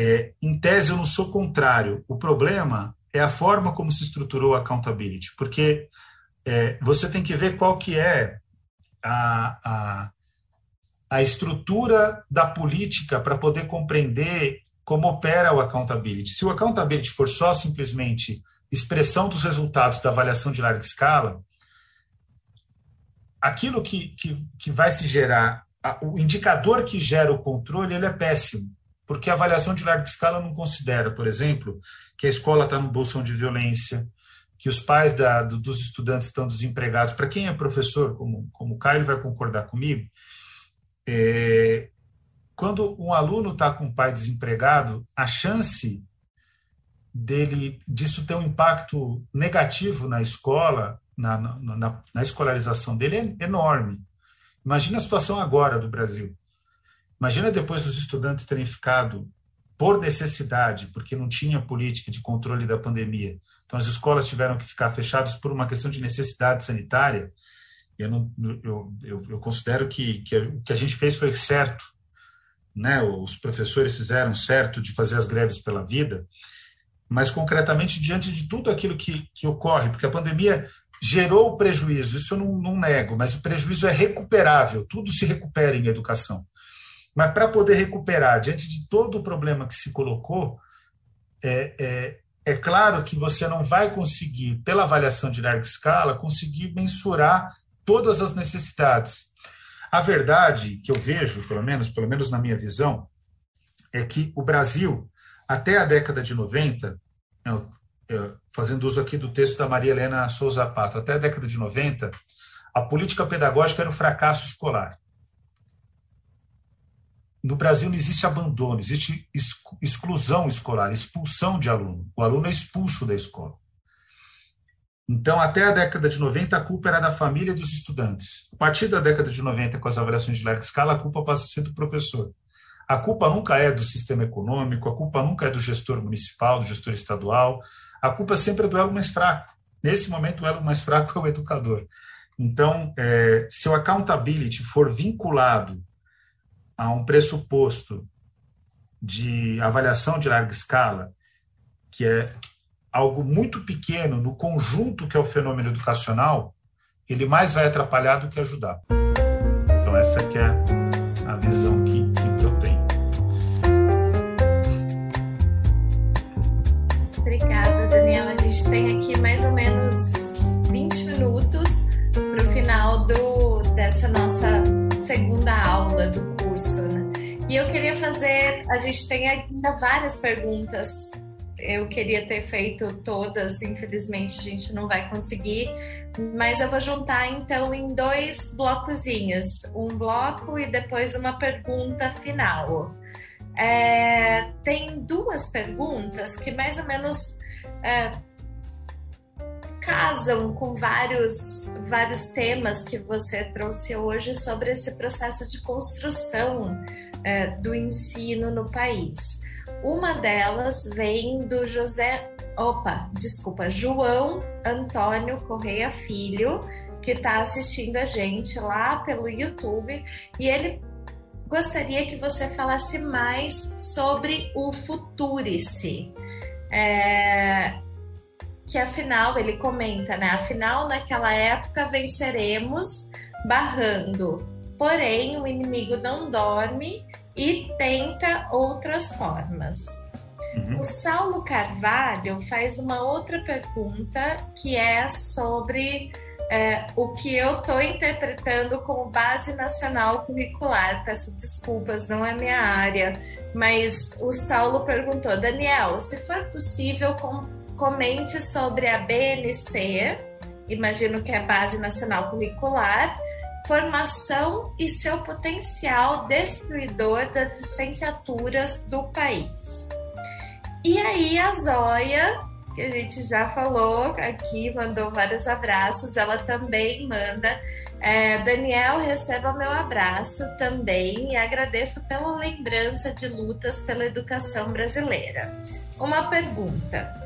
É, em tese, eu não sou contrário. O problema é a forma como se estruturou a accountability, porque é, você tem que ver qual que é a, a, a estrutura da política para poder compreender como opera o accountability. Se o accountability for só simplesmente expressão dos resultados da avaliação de larga escala, aquilo que, que, que vai se gerar o indicador que gera o controle ele é péssimo, porque a avaliação de larga escala não considera, por exemplo, que a escola está no bolsão de violência, que os pais da, do, dos estudantes estão desempregados. Para quem é professor, como, como o Caio vai concordar comigo, é, quando um aluno está com um pai desempregado, a chance dele disso ter um impacto negativo na escola, na, na, na escolarização dele, é enorme. Imagina a situação agora do Brasil. Imagina depois os estudantes terem ficado por necessidade, porque não tinha política de controle da pandemia. Então, as escolas tiveram que ficar fechadas por uma questão de necessidade sanitária. Eu, não, eu, eu, eu considero que, que o que a gente fez foi certo. Né? Os professores fizeram certo de fazer as greves pela vida, mas concretamente diante de tudo aquilo que, que ocorre, porque a pandemia gerou prejuízo, isso eu não, não nego, mas o prejuízo é recuperável, tudo se recupera em educação. Mas para poder recuperar, diante de todo o problema que se colocou, é, é, é claro que você não vai conseguir, pela avaliação de larga escala, conseguir mensurar todas as necessidades. A verdade que eu vejo, pelo menos, pelo menos na minha visão, é que o Brasil, até a década de 90, eu, eu, fazendo uso aqui do texto da Maria Helena Souza Pato, até a década de 90, a política pedagógica era o fracasso escolar no Brasil não existe abandono, existe exclusão escolar, expulsão de aluno. O aluno é expulso da escola. Então, até a década de 90, a culpa era da família e dos estudantes. A partir da década de 90, com as avaliações de larga escala, a culpa passa a ser do professor. A culpa nunca é do sistema econômico, a culpa nunca é do gestor municipal, do gestor estadual, a culpa sempre é do elo mais fraco. Nesse momento, o elo mais fraco é o educador. Então, é, se o accountability for vinculado a um pressuposto de avaliação de larga escala, que é algo muito pequeno no conjunto que é o fenômeno educacional, ele mais vai atrapalhar do que ajudar. Então essa que é a visão que, que, eu tenho. Obrigada, Daniel. A gente tem aqui mais ou menos 20 minutos para o final do, dessa nossa segunda aula do né? E eu queria fazer, a gente tem ainda várias perguntas. Eu queria ter feito todas, infelizmente a gente não vai conseguir, mas eu vou juntar então em dois blocozinhos, um bloco e depois uma pergunta final. É, tem duas perguntas que mais ou menos é, casam com vários, vários temas que você trouxe hoje sobre esse processo de construção é, do ensino no país. Uma delas vem do José, opa, desculpa, João Antônio Correia Filho, que está assistindo a gente lá pelo YouTube, e ele gostaria que você falasse mais sobre o Futurice. É, que afinal, ele comenta, né? Afinal, naquela época venceremos barrando. Porém, o inimigo não dorme e tenta outras formas. Uhum. O Saulo Carvalho faz uma outra pergunta que é sobre é, o que eu estou interpretando como base nacional curricular. Peço desculpas, não é minha área, mas o Saulo perguntou: Daniel, se for possível, com comente sobre a BNC, imagino que é a Base Nacional Curricular, formação e seu potencial destruidor das licenciaturas do país. E aí a Zóia, que a gente já falou aqui, mandou vários abraços, ela também manda. É, Daniel, receba meu abraço também e agradeço pela lembrança de lutas pela educação brasileira. Uma pergunta.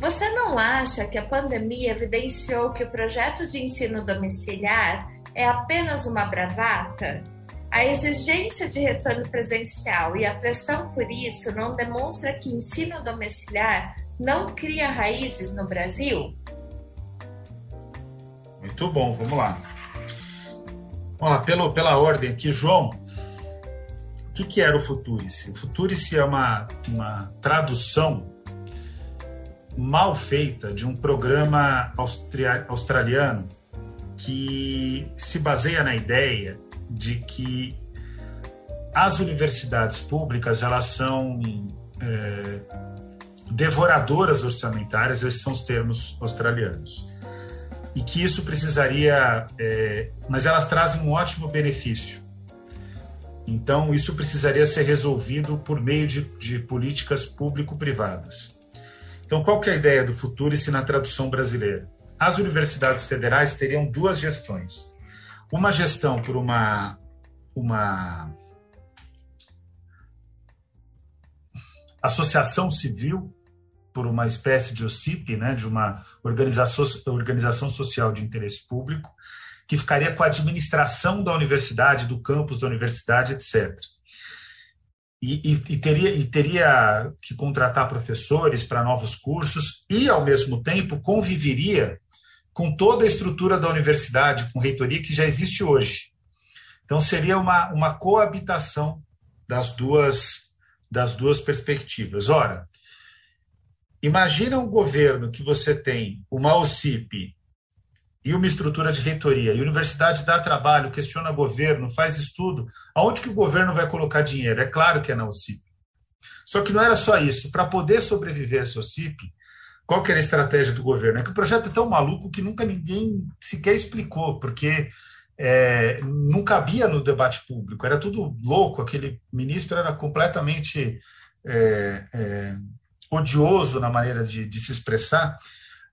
Você não acha que a pandemia evidenciou que o projeto de ensino domiciliar é apenas uma bravata? A exigência de retorno presencial e a pressão por isso não demonstra que ensino domiciliar não cria raízes no Brasil? Muito bom, vamos lá. Vamos lá, pelo, pela ordem aqui, João. O que, que era o Futurice? O Futurice é uma, uma tradução mal feita de um programa australiano que se baseia na ideia de que as universidades públicas elas são é, devoradoras orçamentárias, esses são os termos australianos, e que isso precisaria, é, mas elas trazem um ótimo benefício. Então, isso precisaria ser resolvido por meio de, de políticas público-privadas. Então, qual que é a ideia do futuro se na tradução brasileira? As universidades federais teriam duas gestões. Uma gestão por uma, uma associação civil, por uma espécie de OCIP, né, de uma organização, organização social de interesse público, que ficaria com a administração da universidade, do campus da universidade, etc. E, e, e, teria, e teria que contratar professores para novos cursos e, ao mesmo tempo, conviveria com toda a estrutura da universidade, com reitoria que já existe hoje. Então, seria uma, uma coabitação das duas, das duas perspectivas. Ora, imagina um governo que você tem uma OCIP e uma estrutura de reitoria, e a universidade dá trabalho, questiona o governo, faz estudo, aonde que o governo vai colocar dinheiro? É claro que é na OCIP. Só que não era só isso. Para poder sobreviver essa OCIP, qual que era a estratégia do governo? É que o projeto é tão maluco que nunca ninguém sequer explicou, porque é, não cabia no debate público, era tudo louco, aquele ministro era completamente é, é, odioso na maneira de, de se expressar,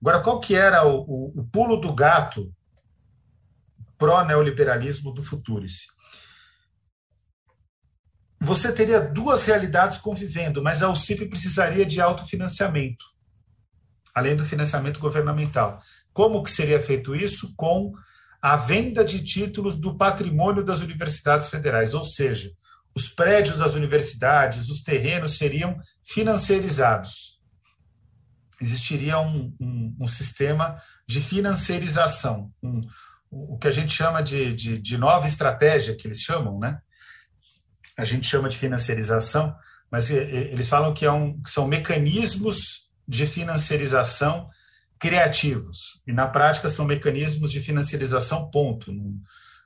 Agora, qual que era o, o, o pulo do gato pró-neoliberalismo do Futurice? Você teria duas realidades convivendo, mas a UCIP precisaria de autofinanciamento, além do financiamento governamental. Como que seria feito isso? Com a venda de títulos do patrimônio das universidades federais, ou seja, os prédios das universidades, os terrenos seriam financiarizados existiria um, um, um sistema de financiarização, um, o que a gente chama de, de, de, nova estratégia, que eles chamam, né? A gente chama de financiarização, mas eles falam que, é um, que são mecanismos de financiarização criativos, e na prática são mecanismos de financiarização, ponto.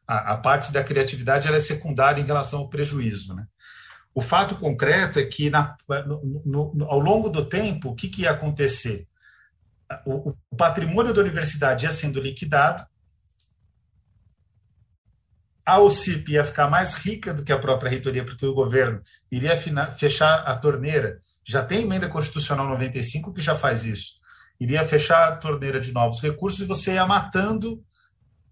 A, a parte da criatividade é secundária em relação ao prejuízo, né? O fato concreto é que, na, no, no, ao longo do tempo, o que, que ia acontecer? O, o, patrimônio da universidade ia sendo liquidado, a OCIP ia ficar mais rica do que a própria reitoria, porque o governo iria fechar a torneira. Já tem emenda constitucional 95 que já faz isso. Iria fechar a torneira de novos recursos e você ia matando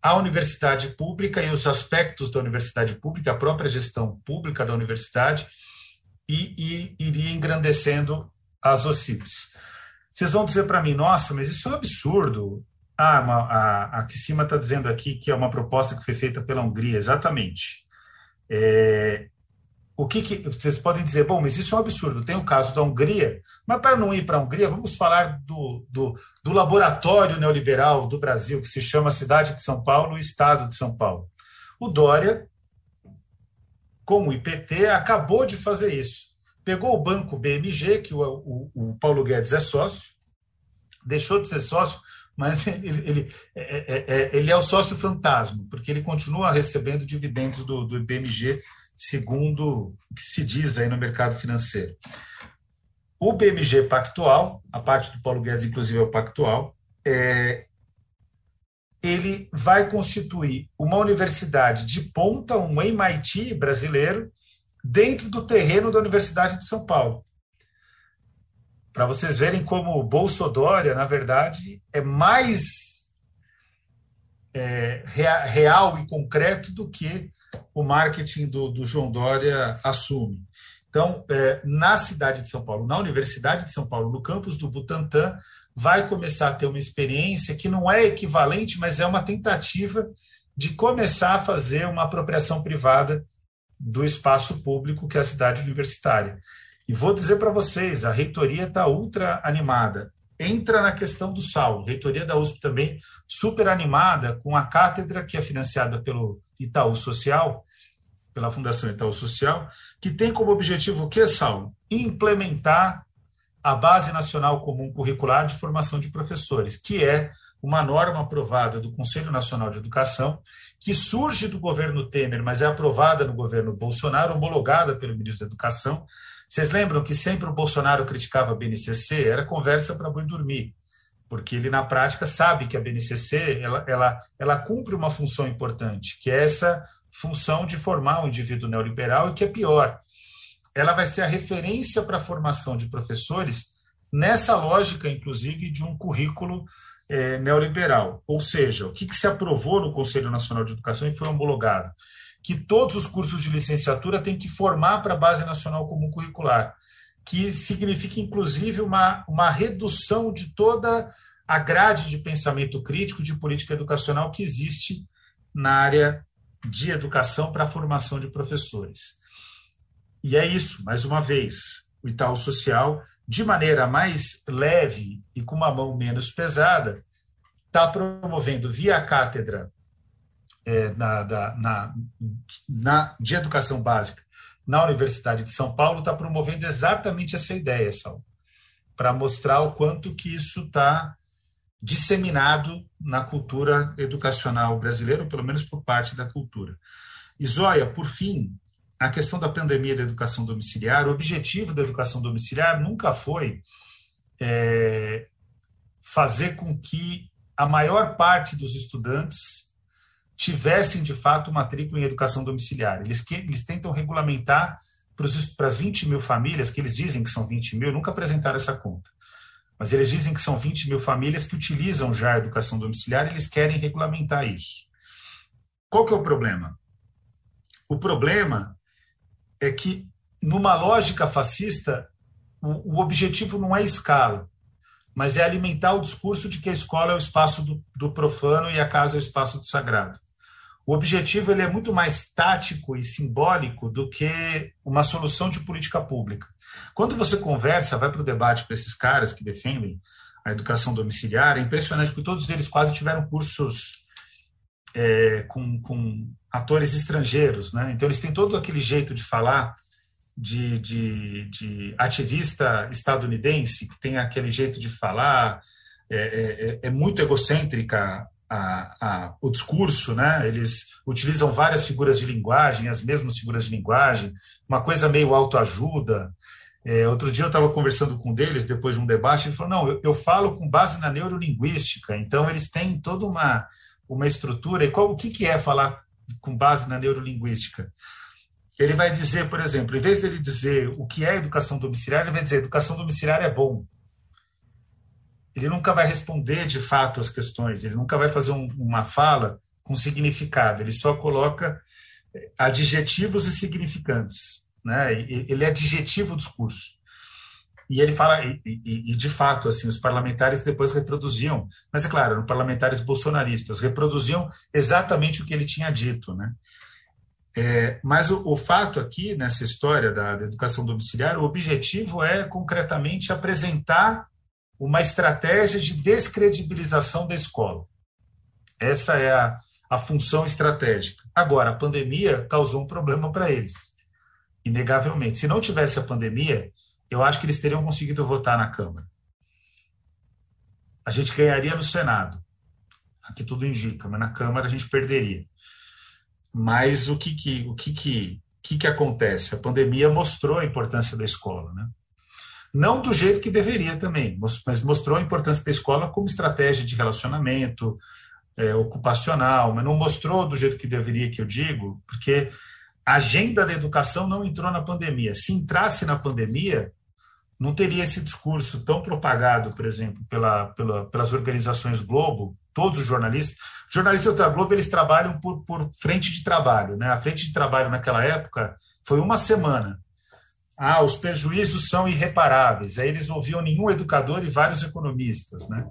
a universidade pública e os aspectos da universidade pública, a própria gestão pública da universidade, e, e iria engrandecendo as OCIPs. Vocês vão dizer para mim, nossa, mas isso é um absurdo. Ah, uma, a, a Kissima está dizendo aqui que é uma proposta que foi feita pela Hungria, exatamente. É, o que, que, vocês podem dizer, bom, mas isso é um absurdo. Tem o caso da Hungria, mas para não ir para a Hungria, vamos falar do, do, do, laboratório neoliberal do Brasil, que se chama Cidade de São Paulo e Estado de São Paulo. O Dória, como o IPT, acabou de fazer isso. Pegou o banco BMG, que o, o, o Paulo Guedes é sócio, deixou de ser sócio, mas ele, ele, é, é, é, ele é o sócio fantasma, porque ele continua recebendo dividendos do, do BMG segundo o que se diz aí no mercado financeiro. O BMG Pactual, a parte do Paulo Guedes, inclusive, é o Pactual, é, ele vai constituir uma universidade de ponta, um MIT brasileiro, dentro do terreno da Universidade de São Paulo. Para vocês verem como o Bolsodória, na verdade, é mais é, real e concreto do que o marketing do, do João Dória assume. Então, é, na cidade de São Paulo, na Universidade de São Paulo, no campus do Butantan, vai começar a ter uma experiência que não é equivalente, mas é uma tentativa de começar a fazer uma apropriação privada do espaço público que é a cidade universitária. E vou dizer para vocês, a reitoria está ultra animada. Entra na questão do Saulo, reitoria da USP também super animada com a cátedra que é financiada pelo Itaú Social, pela Fundação Itaú Social, que tem como objetivo o que, Saulo? Implementar a Base Nacional Comum Curricular de Formação de Professores, que é uma norma aprovada do Conselho Nacional de Educação, que surge do governo Temer, mas é aprovada no governo Bolsonaro, homologada pelo ministro da Educação. Vocês lembram que sempre o Bolsonaro criticava a BNCC? Era conversa para boi dormir, porque ele, na prática, sabe que a BNCC ela, ela, ela cumpre uma função importante, que é essa função de formar um indivíduo neoliberal e que é pior. Ela vai ser a referência para a formação de professores nessa lógica, inclusive, de um currículo é, neoliberal. Ou seja, o que, que se aprovou no Conselho Nacional de Educação e foi homologado? Que todos os cursos de licenciatura têm que formar para a Base Nacional Comum Curricular, que significa, inclusive, uma, uma redução de toda a grade de pensamento crítico de política educacional que existe na área de educação para a formação de professores. E é isso, mais uma vez, o Itaú Social de maneira mais leve e com uma mão menos pesada, está promovendo via cátedra é, na, da, na, na, de educação básica na Universidade de São Paulo, está promovendo exatamente essa ideia, Sal, para mostrar o quanto que isso está disseminado na cultura educacional brasileira, ou pelo menos por parte da cultura. E Zóia, por fim, a questão da pandemia da educação domiciliar, o objetivo da educação domiciliar nunca foi é, fazer com que a maior parte dos estudantes tivessem, de fato, matrícula em educação domiciliar. Eles, que, eles tentam regulamentar para as 20 mil famílias, que eles dizem que são 20 mil, nunca apresentaram essa conta. Mas eles dizem que são 20 mil famílias que utilizam já a educação domiciliar e eles querem regulamentar isso. Qual que é o problema? O problema é que, numa lógica fascista, o, o objetivo não é escala, mas é alimentar o discurso de que a escola é o espaço do, do profano e a casa é o espaço do sagrado. O objetivo ele é muito mais tático e simbólico do que uma solução de política pública. Quando você conversa, vai para o debate com esses caras que defendem a educação domiciliar, é impressionante, porque todos eles quase tiveram cursos é, com, com atores estrangeiros, né? Então eles têm todo aquele jeito de falar de, de, de ativista estadunidense, que tem aquele jeito de falar, é, é, é, é muito egocêntrica a, a, o discurso, né? Eles utilizam várias figuras de linguagem, as mesmas figuras de linguagem, uma coisa meio autoajuda. É, outro dia eu estava conversando com um deles, depois de um debate, ele falou: não, eu, eu falo com base na neurolinguística, então eles têm toda uma, uma estrutura. E qual, o que, que é falar com base na neurolinguística. Ele vai dizer, por exemplo, em vez dele dizer o que é educação domiciliar, ele vai dizer educação domiciliar é bom. Ele nunca vai responder de fato as questões, ele nunca vai fazer um, uma fala com significado, ele só coloca adjetivos e significantes. Né? Ele é adjetivo o discurso. E ele fala, e, e, e, de fato, assim, os parlamentares depois reproduziam, mas é claro, eram parlamentares bolsonaristas, reproduziam exatamente o que ele tinha dito, né? É, mas o, o, fato aqui, nessa história da, da, educação domiciliar, o objetivo é concretamente apresentar uma estratégia de descredibilização da escola. Essa é a, a função estratégica. Agora, a pandemia causou um problema para eles, inegavelmente. Se não tivesse a pandemia, eu acho que eles teriam conseguido votar na Câmara. A gente ganharia no Senado. Aqui tudo indica, mas na Câmara a gente perderia. Mas o que que, o que, que, que, que acontece? A pandemia mostrou a importância da escola, né? Não do jeito que deveria também, mas mostrou a importância da escola como estratégia de relacionamento é, ocupacional, mas não mostrou do jeito que deveria, que eu digo, porque a agenda da educação não entrou na pandemia. Se entrasse na pandemia, não teria esse discurso tão propagado, por exemplo, pela, pela, pelas organizações Globo, todos os jornalistas. Os jornalistas da Globo eles trabalham por, por frente de trabalho. Né? A frente de trabalho naquela época foi uma semana. Ah, os prejuízos são irreparáveis. Aí eles ouviam nenhum educador e vários economistas, né?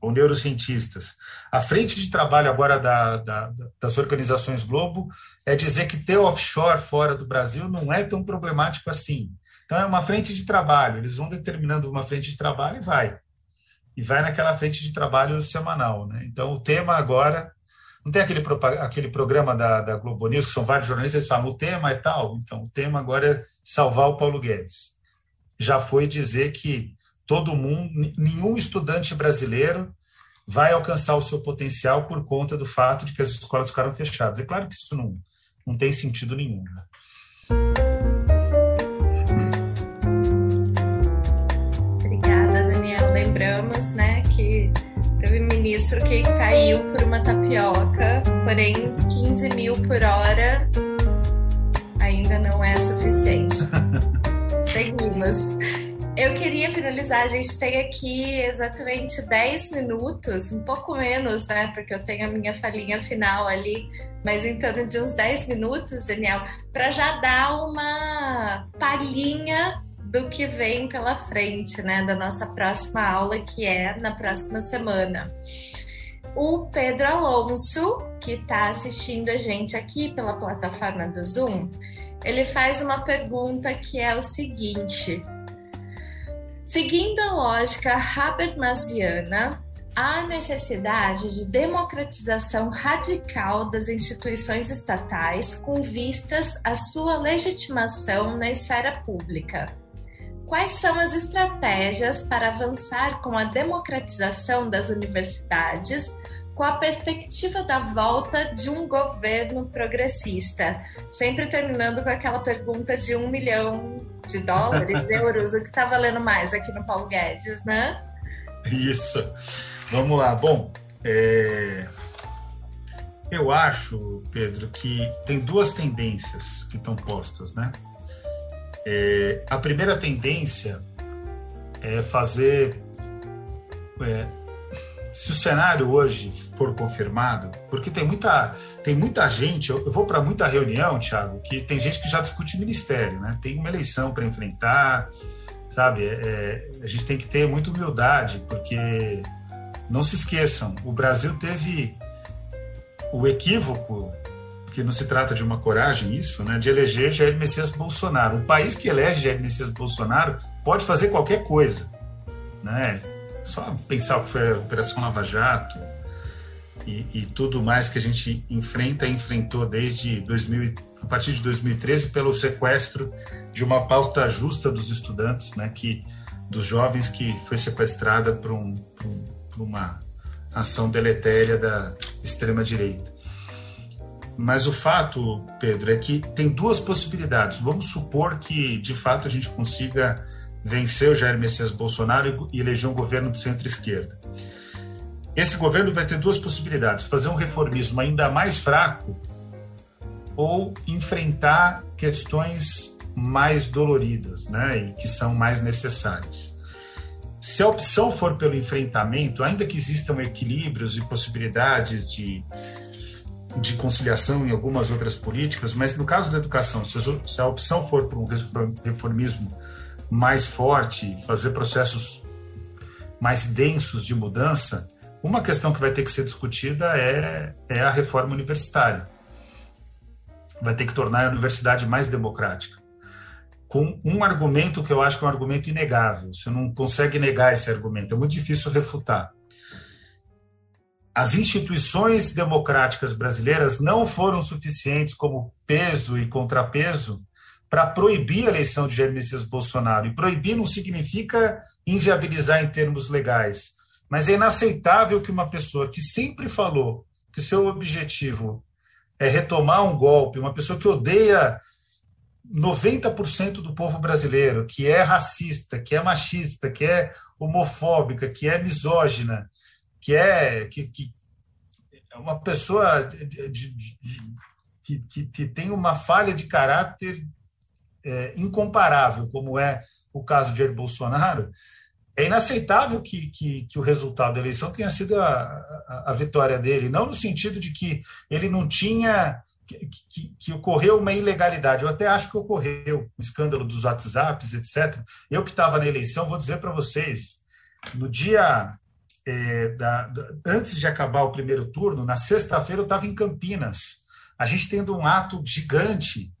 ou neurocientistas. A frente de trabalho agora da, da, das organizações Globo é dizer que ter offshore fora do Brasil não é tão problemático assim. Então, é uma frente de trabalho, eles vão determinando uma frente de trabalho e vai. E vai naquela frente de trabalho semanal. Né? Então, o tema agora. Não tem aquele, aquele programa da, da Globo News, que são vários jornalistas, eles falam, o tema é tal. Então, o tema agora é salvar o Paulo Guedes. Já foi dizer que todo mundo, nenhum estudante brasileiro vai alcançar o seu potencial por conta do fato de que as escolas ficaram fechadas. É claro que isso não, não tem sentido nenhum. Né? Obrigada, Daniel. Lembramos né, que teve ministro que caiu por uma tapioca, porém 15 mil por hora ainda não é suficiente. Seguimos. Eu queria finalizar, a gente tem aqui exatamente 10 minutos, um pouco menos, né? Porque eu tenho a minha falinha final ali, mas em torno de uns 10 minutos, Daniel, para já dar uma palhinha do que vem pela frente, né? Da nossa próxima aula, que é na próxima semana. O Pedro Alonso, que está assistindo a gente aqui pela plataforma do Zoom, ele faz uma pergunta que é o seguinte: seguindo a lógica Habermasiana, há necessidade de democratização radical das instituições estatais com vistas à sua legitimação na esfera pública. Quais são as estratégias para avançar com a democratização das universidades com a perspectiva da volta de um governo progressista, sempre terminando com aquela pergunta de um milhão de dólares, euros, o que está valendo mais aqui no Paulo Guedes, né? Isso. Vamos lá. Bom, é... eu acho, Pedro, que tem duas tendências que estão postas, né? É... A primeira tendência é fazer é, se o cenário hoje for confirmado, porque tem muita, tem muita gente, eu, vou para muita reunião, Thiago, que tem gente que já discute ministério, né? Tem uma eleição para enfrentar, sabe? É, a gente tem que ter muita humildade, porque não se esqueçam, o Brasil teve o equívoco, que não se trata de uma coragem isso, né, de eleger Jair Messias Bolsonaro. Um país que elege Jair Messias Bolsonaro pode fazer qualquer coisa, né? Só pensar o que foi a Operação Lava Jato e, e tudo mais que a gente enfrenta e enfrentou desde 2000, a partir de 2013 pelo sequestro de uma pauta justa dos estudantes, né, que dos jovens que foi sequestrada por, um, por, um, uma ação deletéria da extrema direita. Mas o fato, Pedro, é que tem duas possibilidades. Vamos supor que de fato a gente consiga venceu Jair Messias Bolsonaro e elegeu um governo de centro-esquerda. Esse governo vai ter duas possibilidades: fazer um reformismo ainda mais fraco ou enfrentar questões mais doloridas, né, e que são mais necessárias. Se a opção for pelo enfrentamento, ainda que existam equilíbrios e possibilidades de, de conciliação em algumas outras políticas, mas no caso da educação, se a opção for por um reformismo mais forte, fazer processos mais densos de mudança, uma questão que vai ter que ser discutida é, é a reforma universitária. Vai ter que tornar a universidade mais democrática. Com um argumento que eu acho que é um argumento inegável. Você não consegue negar esse argumento, é muito difícil refutar. As instituições democráticas brasileiras não foram suficientes como peso e contrapeso para proibir a eleição de Jair Messias Bolsonaro. E proibir não significa inviabilizar em termos legais, mas é inaceitável que uma pessoa que sempre falou que seu objetivo é retomar um golpe, uma pessoa que odeia 90% do povo brasileiro, que é racista, que é machista, que é homofóbica, que é misógina, que é que, que é uma pessoa de, de, de, que, que tem uma falha de caráter é, incomparável, como é o caso de Jair Bolsonaro, é inaceitável que, que, que, o resultado da eleição tenha sido a, a, a, vitória dele, não no sentido de que ele não tinha. Que, que, ocorreu uma ilegalidade. Eu até acho que ocorreu o escândalo dos WhatsApps, etc. Eu que estava na eleição, vou dizer para vocês: no dia. É, da, da, antes de acabar o primeiro turno, na sexta-feira eu estava em Campinas. A gente tendo um ato gigante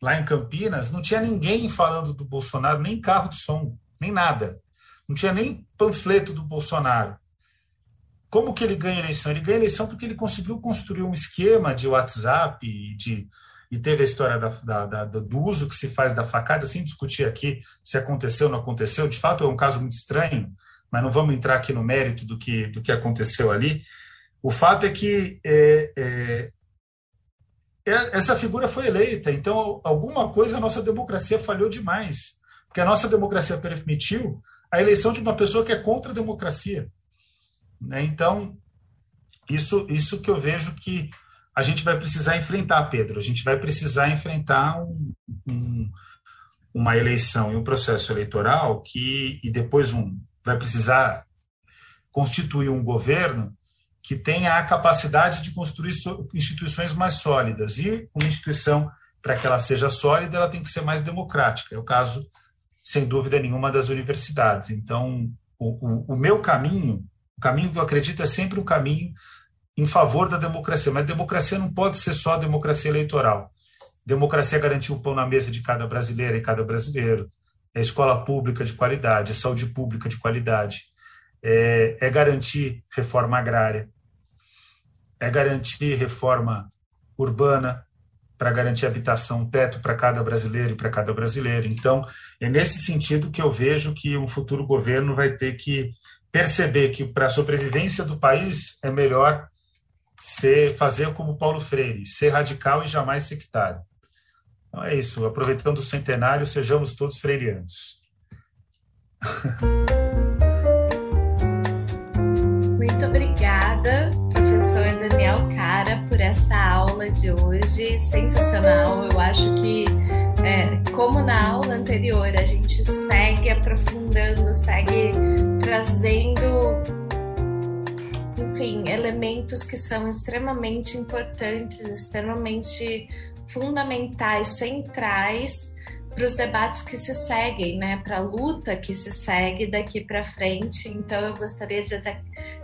lá em Campinas, não tinha ninguém falando do Bolsonaro, nem carro de som, nem nada. Não tinha nem panfleto do Bolsonaro. Como que ele ganha eleição? Ele ganha eleição porque ele conseguiu construir um esquema de WhatsApp e, de, e teve a história da, da, da, do uso que se faz da facada, sem discutir aqui se aconteceu ou não aconteceu. De fato, é um caso muito estranho, mas não vamos entrar aqui no mérito do que, do que aconteceu ali. O fato é que é, é essa figura foi eleita, então alguma coisa a nossa democracia falhou demais, porque a nossa democracia permitiu a eleição de uma pessoa que é contra a democracia. Né? Então, isso, isso que eu vejo que a gente vai precisar enfrentar, Pedro. A gente vai precisar enfrentar um, um, uma eleição e um processo eleitoral que, e depois um, vai precisar constituir um governo que tenha a capacidade de construir instituições mais sólidas. E uma instituição, para que ela seja sólida, ela tem que ser mais democrática. É o caso, sem dúvida nenhuma, das universidades. Então, o, o, o meu caminho, o caminho que eu acredito é sempre um caminho em favor da democracia, mas democracia não pode ser só democracia eleitoral. Democracia é garantir o pão na mesa de cada brasileira e cada brasileiro, é escola pública de qualidade, é saúde pública de qualidade, é, é garantir reforma agrária, é garantir reforma urbana para garantir habitação, teto para cada brasileiro e para cada brasileira. Então, é nesse sentido que eu vejo que um futuro governo vai ter que perceber que para a sobrevivência do país é melhor ser fazer como Paulo Freire, ser radical e jamais sectário. Então é isso, aproveitando o centenário, sejamos todos freirianos. Daniel Cara, por essa aula de hoje, sensacional. Eu acho que, é, como na aula anterior, a gente segue aprofundando, segue trazendo enfim, elementos que são extremamente importantes, extremamente fundamentais, centrais para os debates que se seguem, né? Para a luta que se segue daqui para frente. Então, eu gostaria de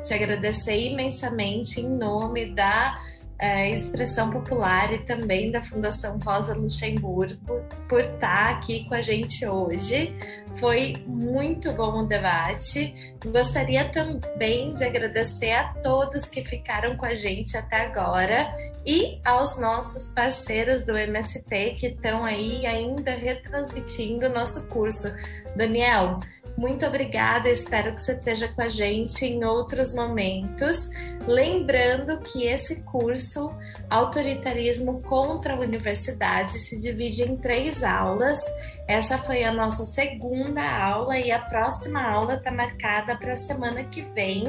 te agradecer imensamente em nome da é, Expressão Popular e também da Fundação Rosa Luxemburgo por estar aqui com a gente hoje. Foi muito bom o debate. Gostaria também de agradecer a todos que ficaram com a gente até agora e aos nossos parceiros do MST que estão aí ainda retransmitindo o nosso curso. Daniel, muito obrigada, espero que você esteja com a gente em outros momentos. Lembrando que esse curso, Autoritarismo contra a Universidade, se divide em três aulas. Essa foi a nossa segunda aula e a próxima aula está marcada para a semana que vem,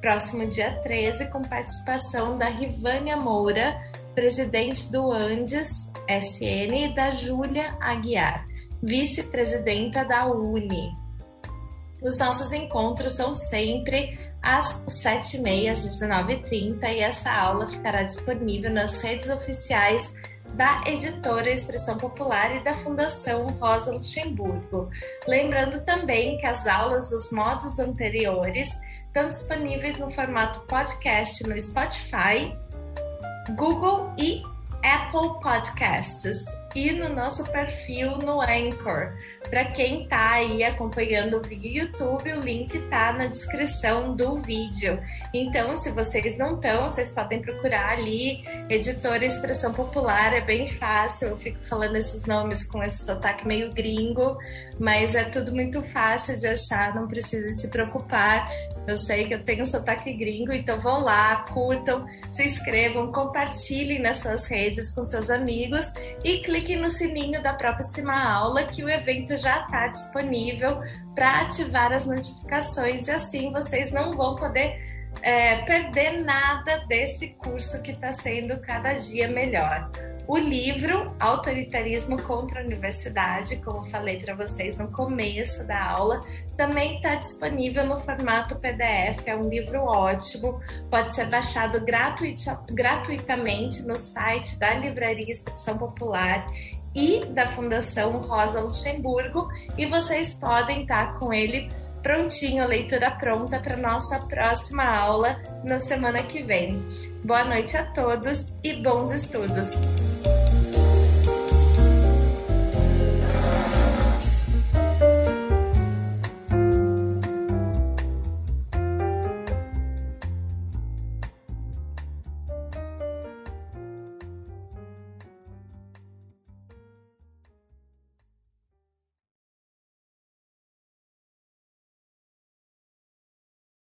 próximo dia 13, com participação da Rivânia Moura, presidente do Andes SN, e da Júlia Aguiar, vice-presidenta da UNE. Os nossos encontros são sempre às 7h30, às 19h30 e essa aula ficará disponível nas redes oficiais da editora Expressão Popular e da Fundação Rosa Luxemburgo. Lembrando também que as aulas dos modos anteriores estão disponíveis no formato podcast no Spotify, Google e Apple Podcasts e no nosso perfil no Anchor. Para quem está aí acompanhando o vídeo YouTube, o link está na descrição do vídeo. Então, se vocês não estão, vocês podem procurar ali, Editora Expressão Popular, é bem fácil. Eu fico falando esses nomes com esse sotaque meio gringo, mas é tudo muito fácil de achar, não precisa se preocupar. Eu sei que eu tenho sotaque gringo, então vão lá, curtam, se inscrevam, compartilhem nas suas redes com seus amigos e cliquem no sininho da próxima aula que o evento já está disponível para ativar as notificações e assim vocês não vão poder é, perder nada desse curso que está sendo cada dia melhor. O livro Autoritarismo contra a Universidade, como falei para vocês no começo da aula, também está disponível no formato PDF. É um livro ótimo, pode ser baixado gratuitamente no site da Livraria Expressão Popular e da Fundação Rosa Luxemburgo, e vocês podem estar tá com ele prontinho, leitura pronta para nossa próxima aula na semana que vem. Boa noite a todos e bons estudos!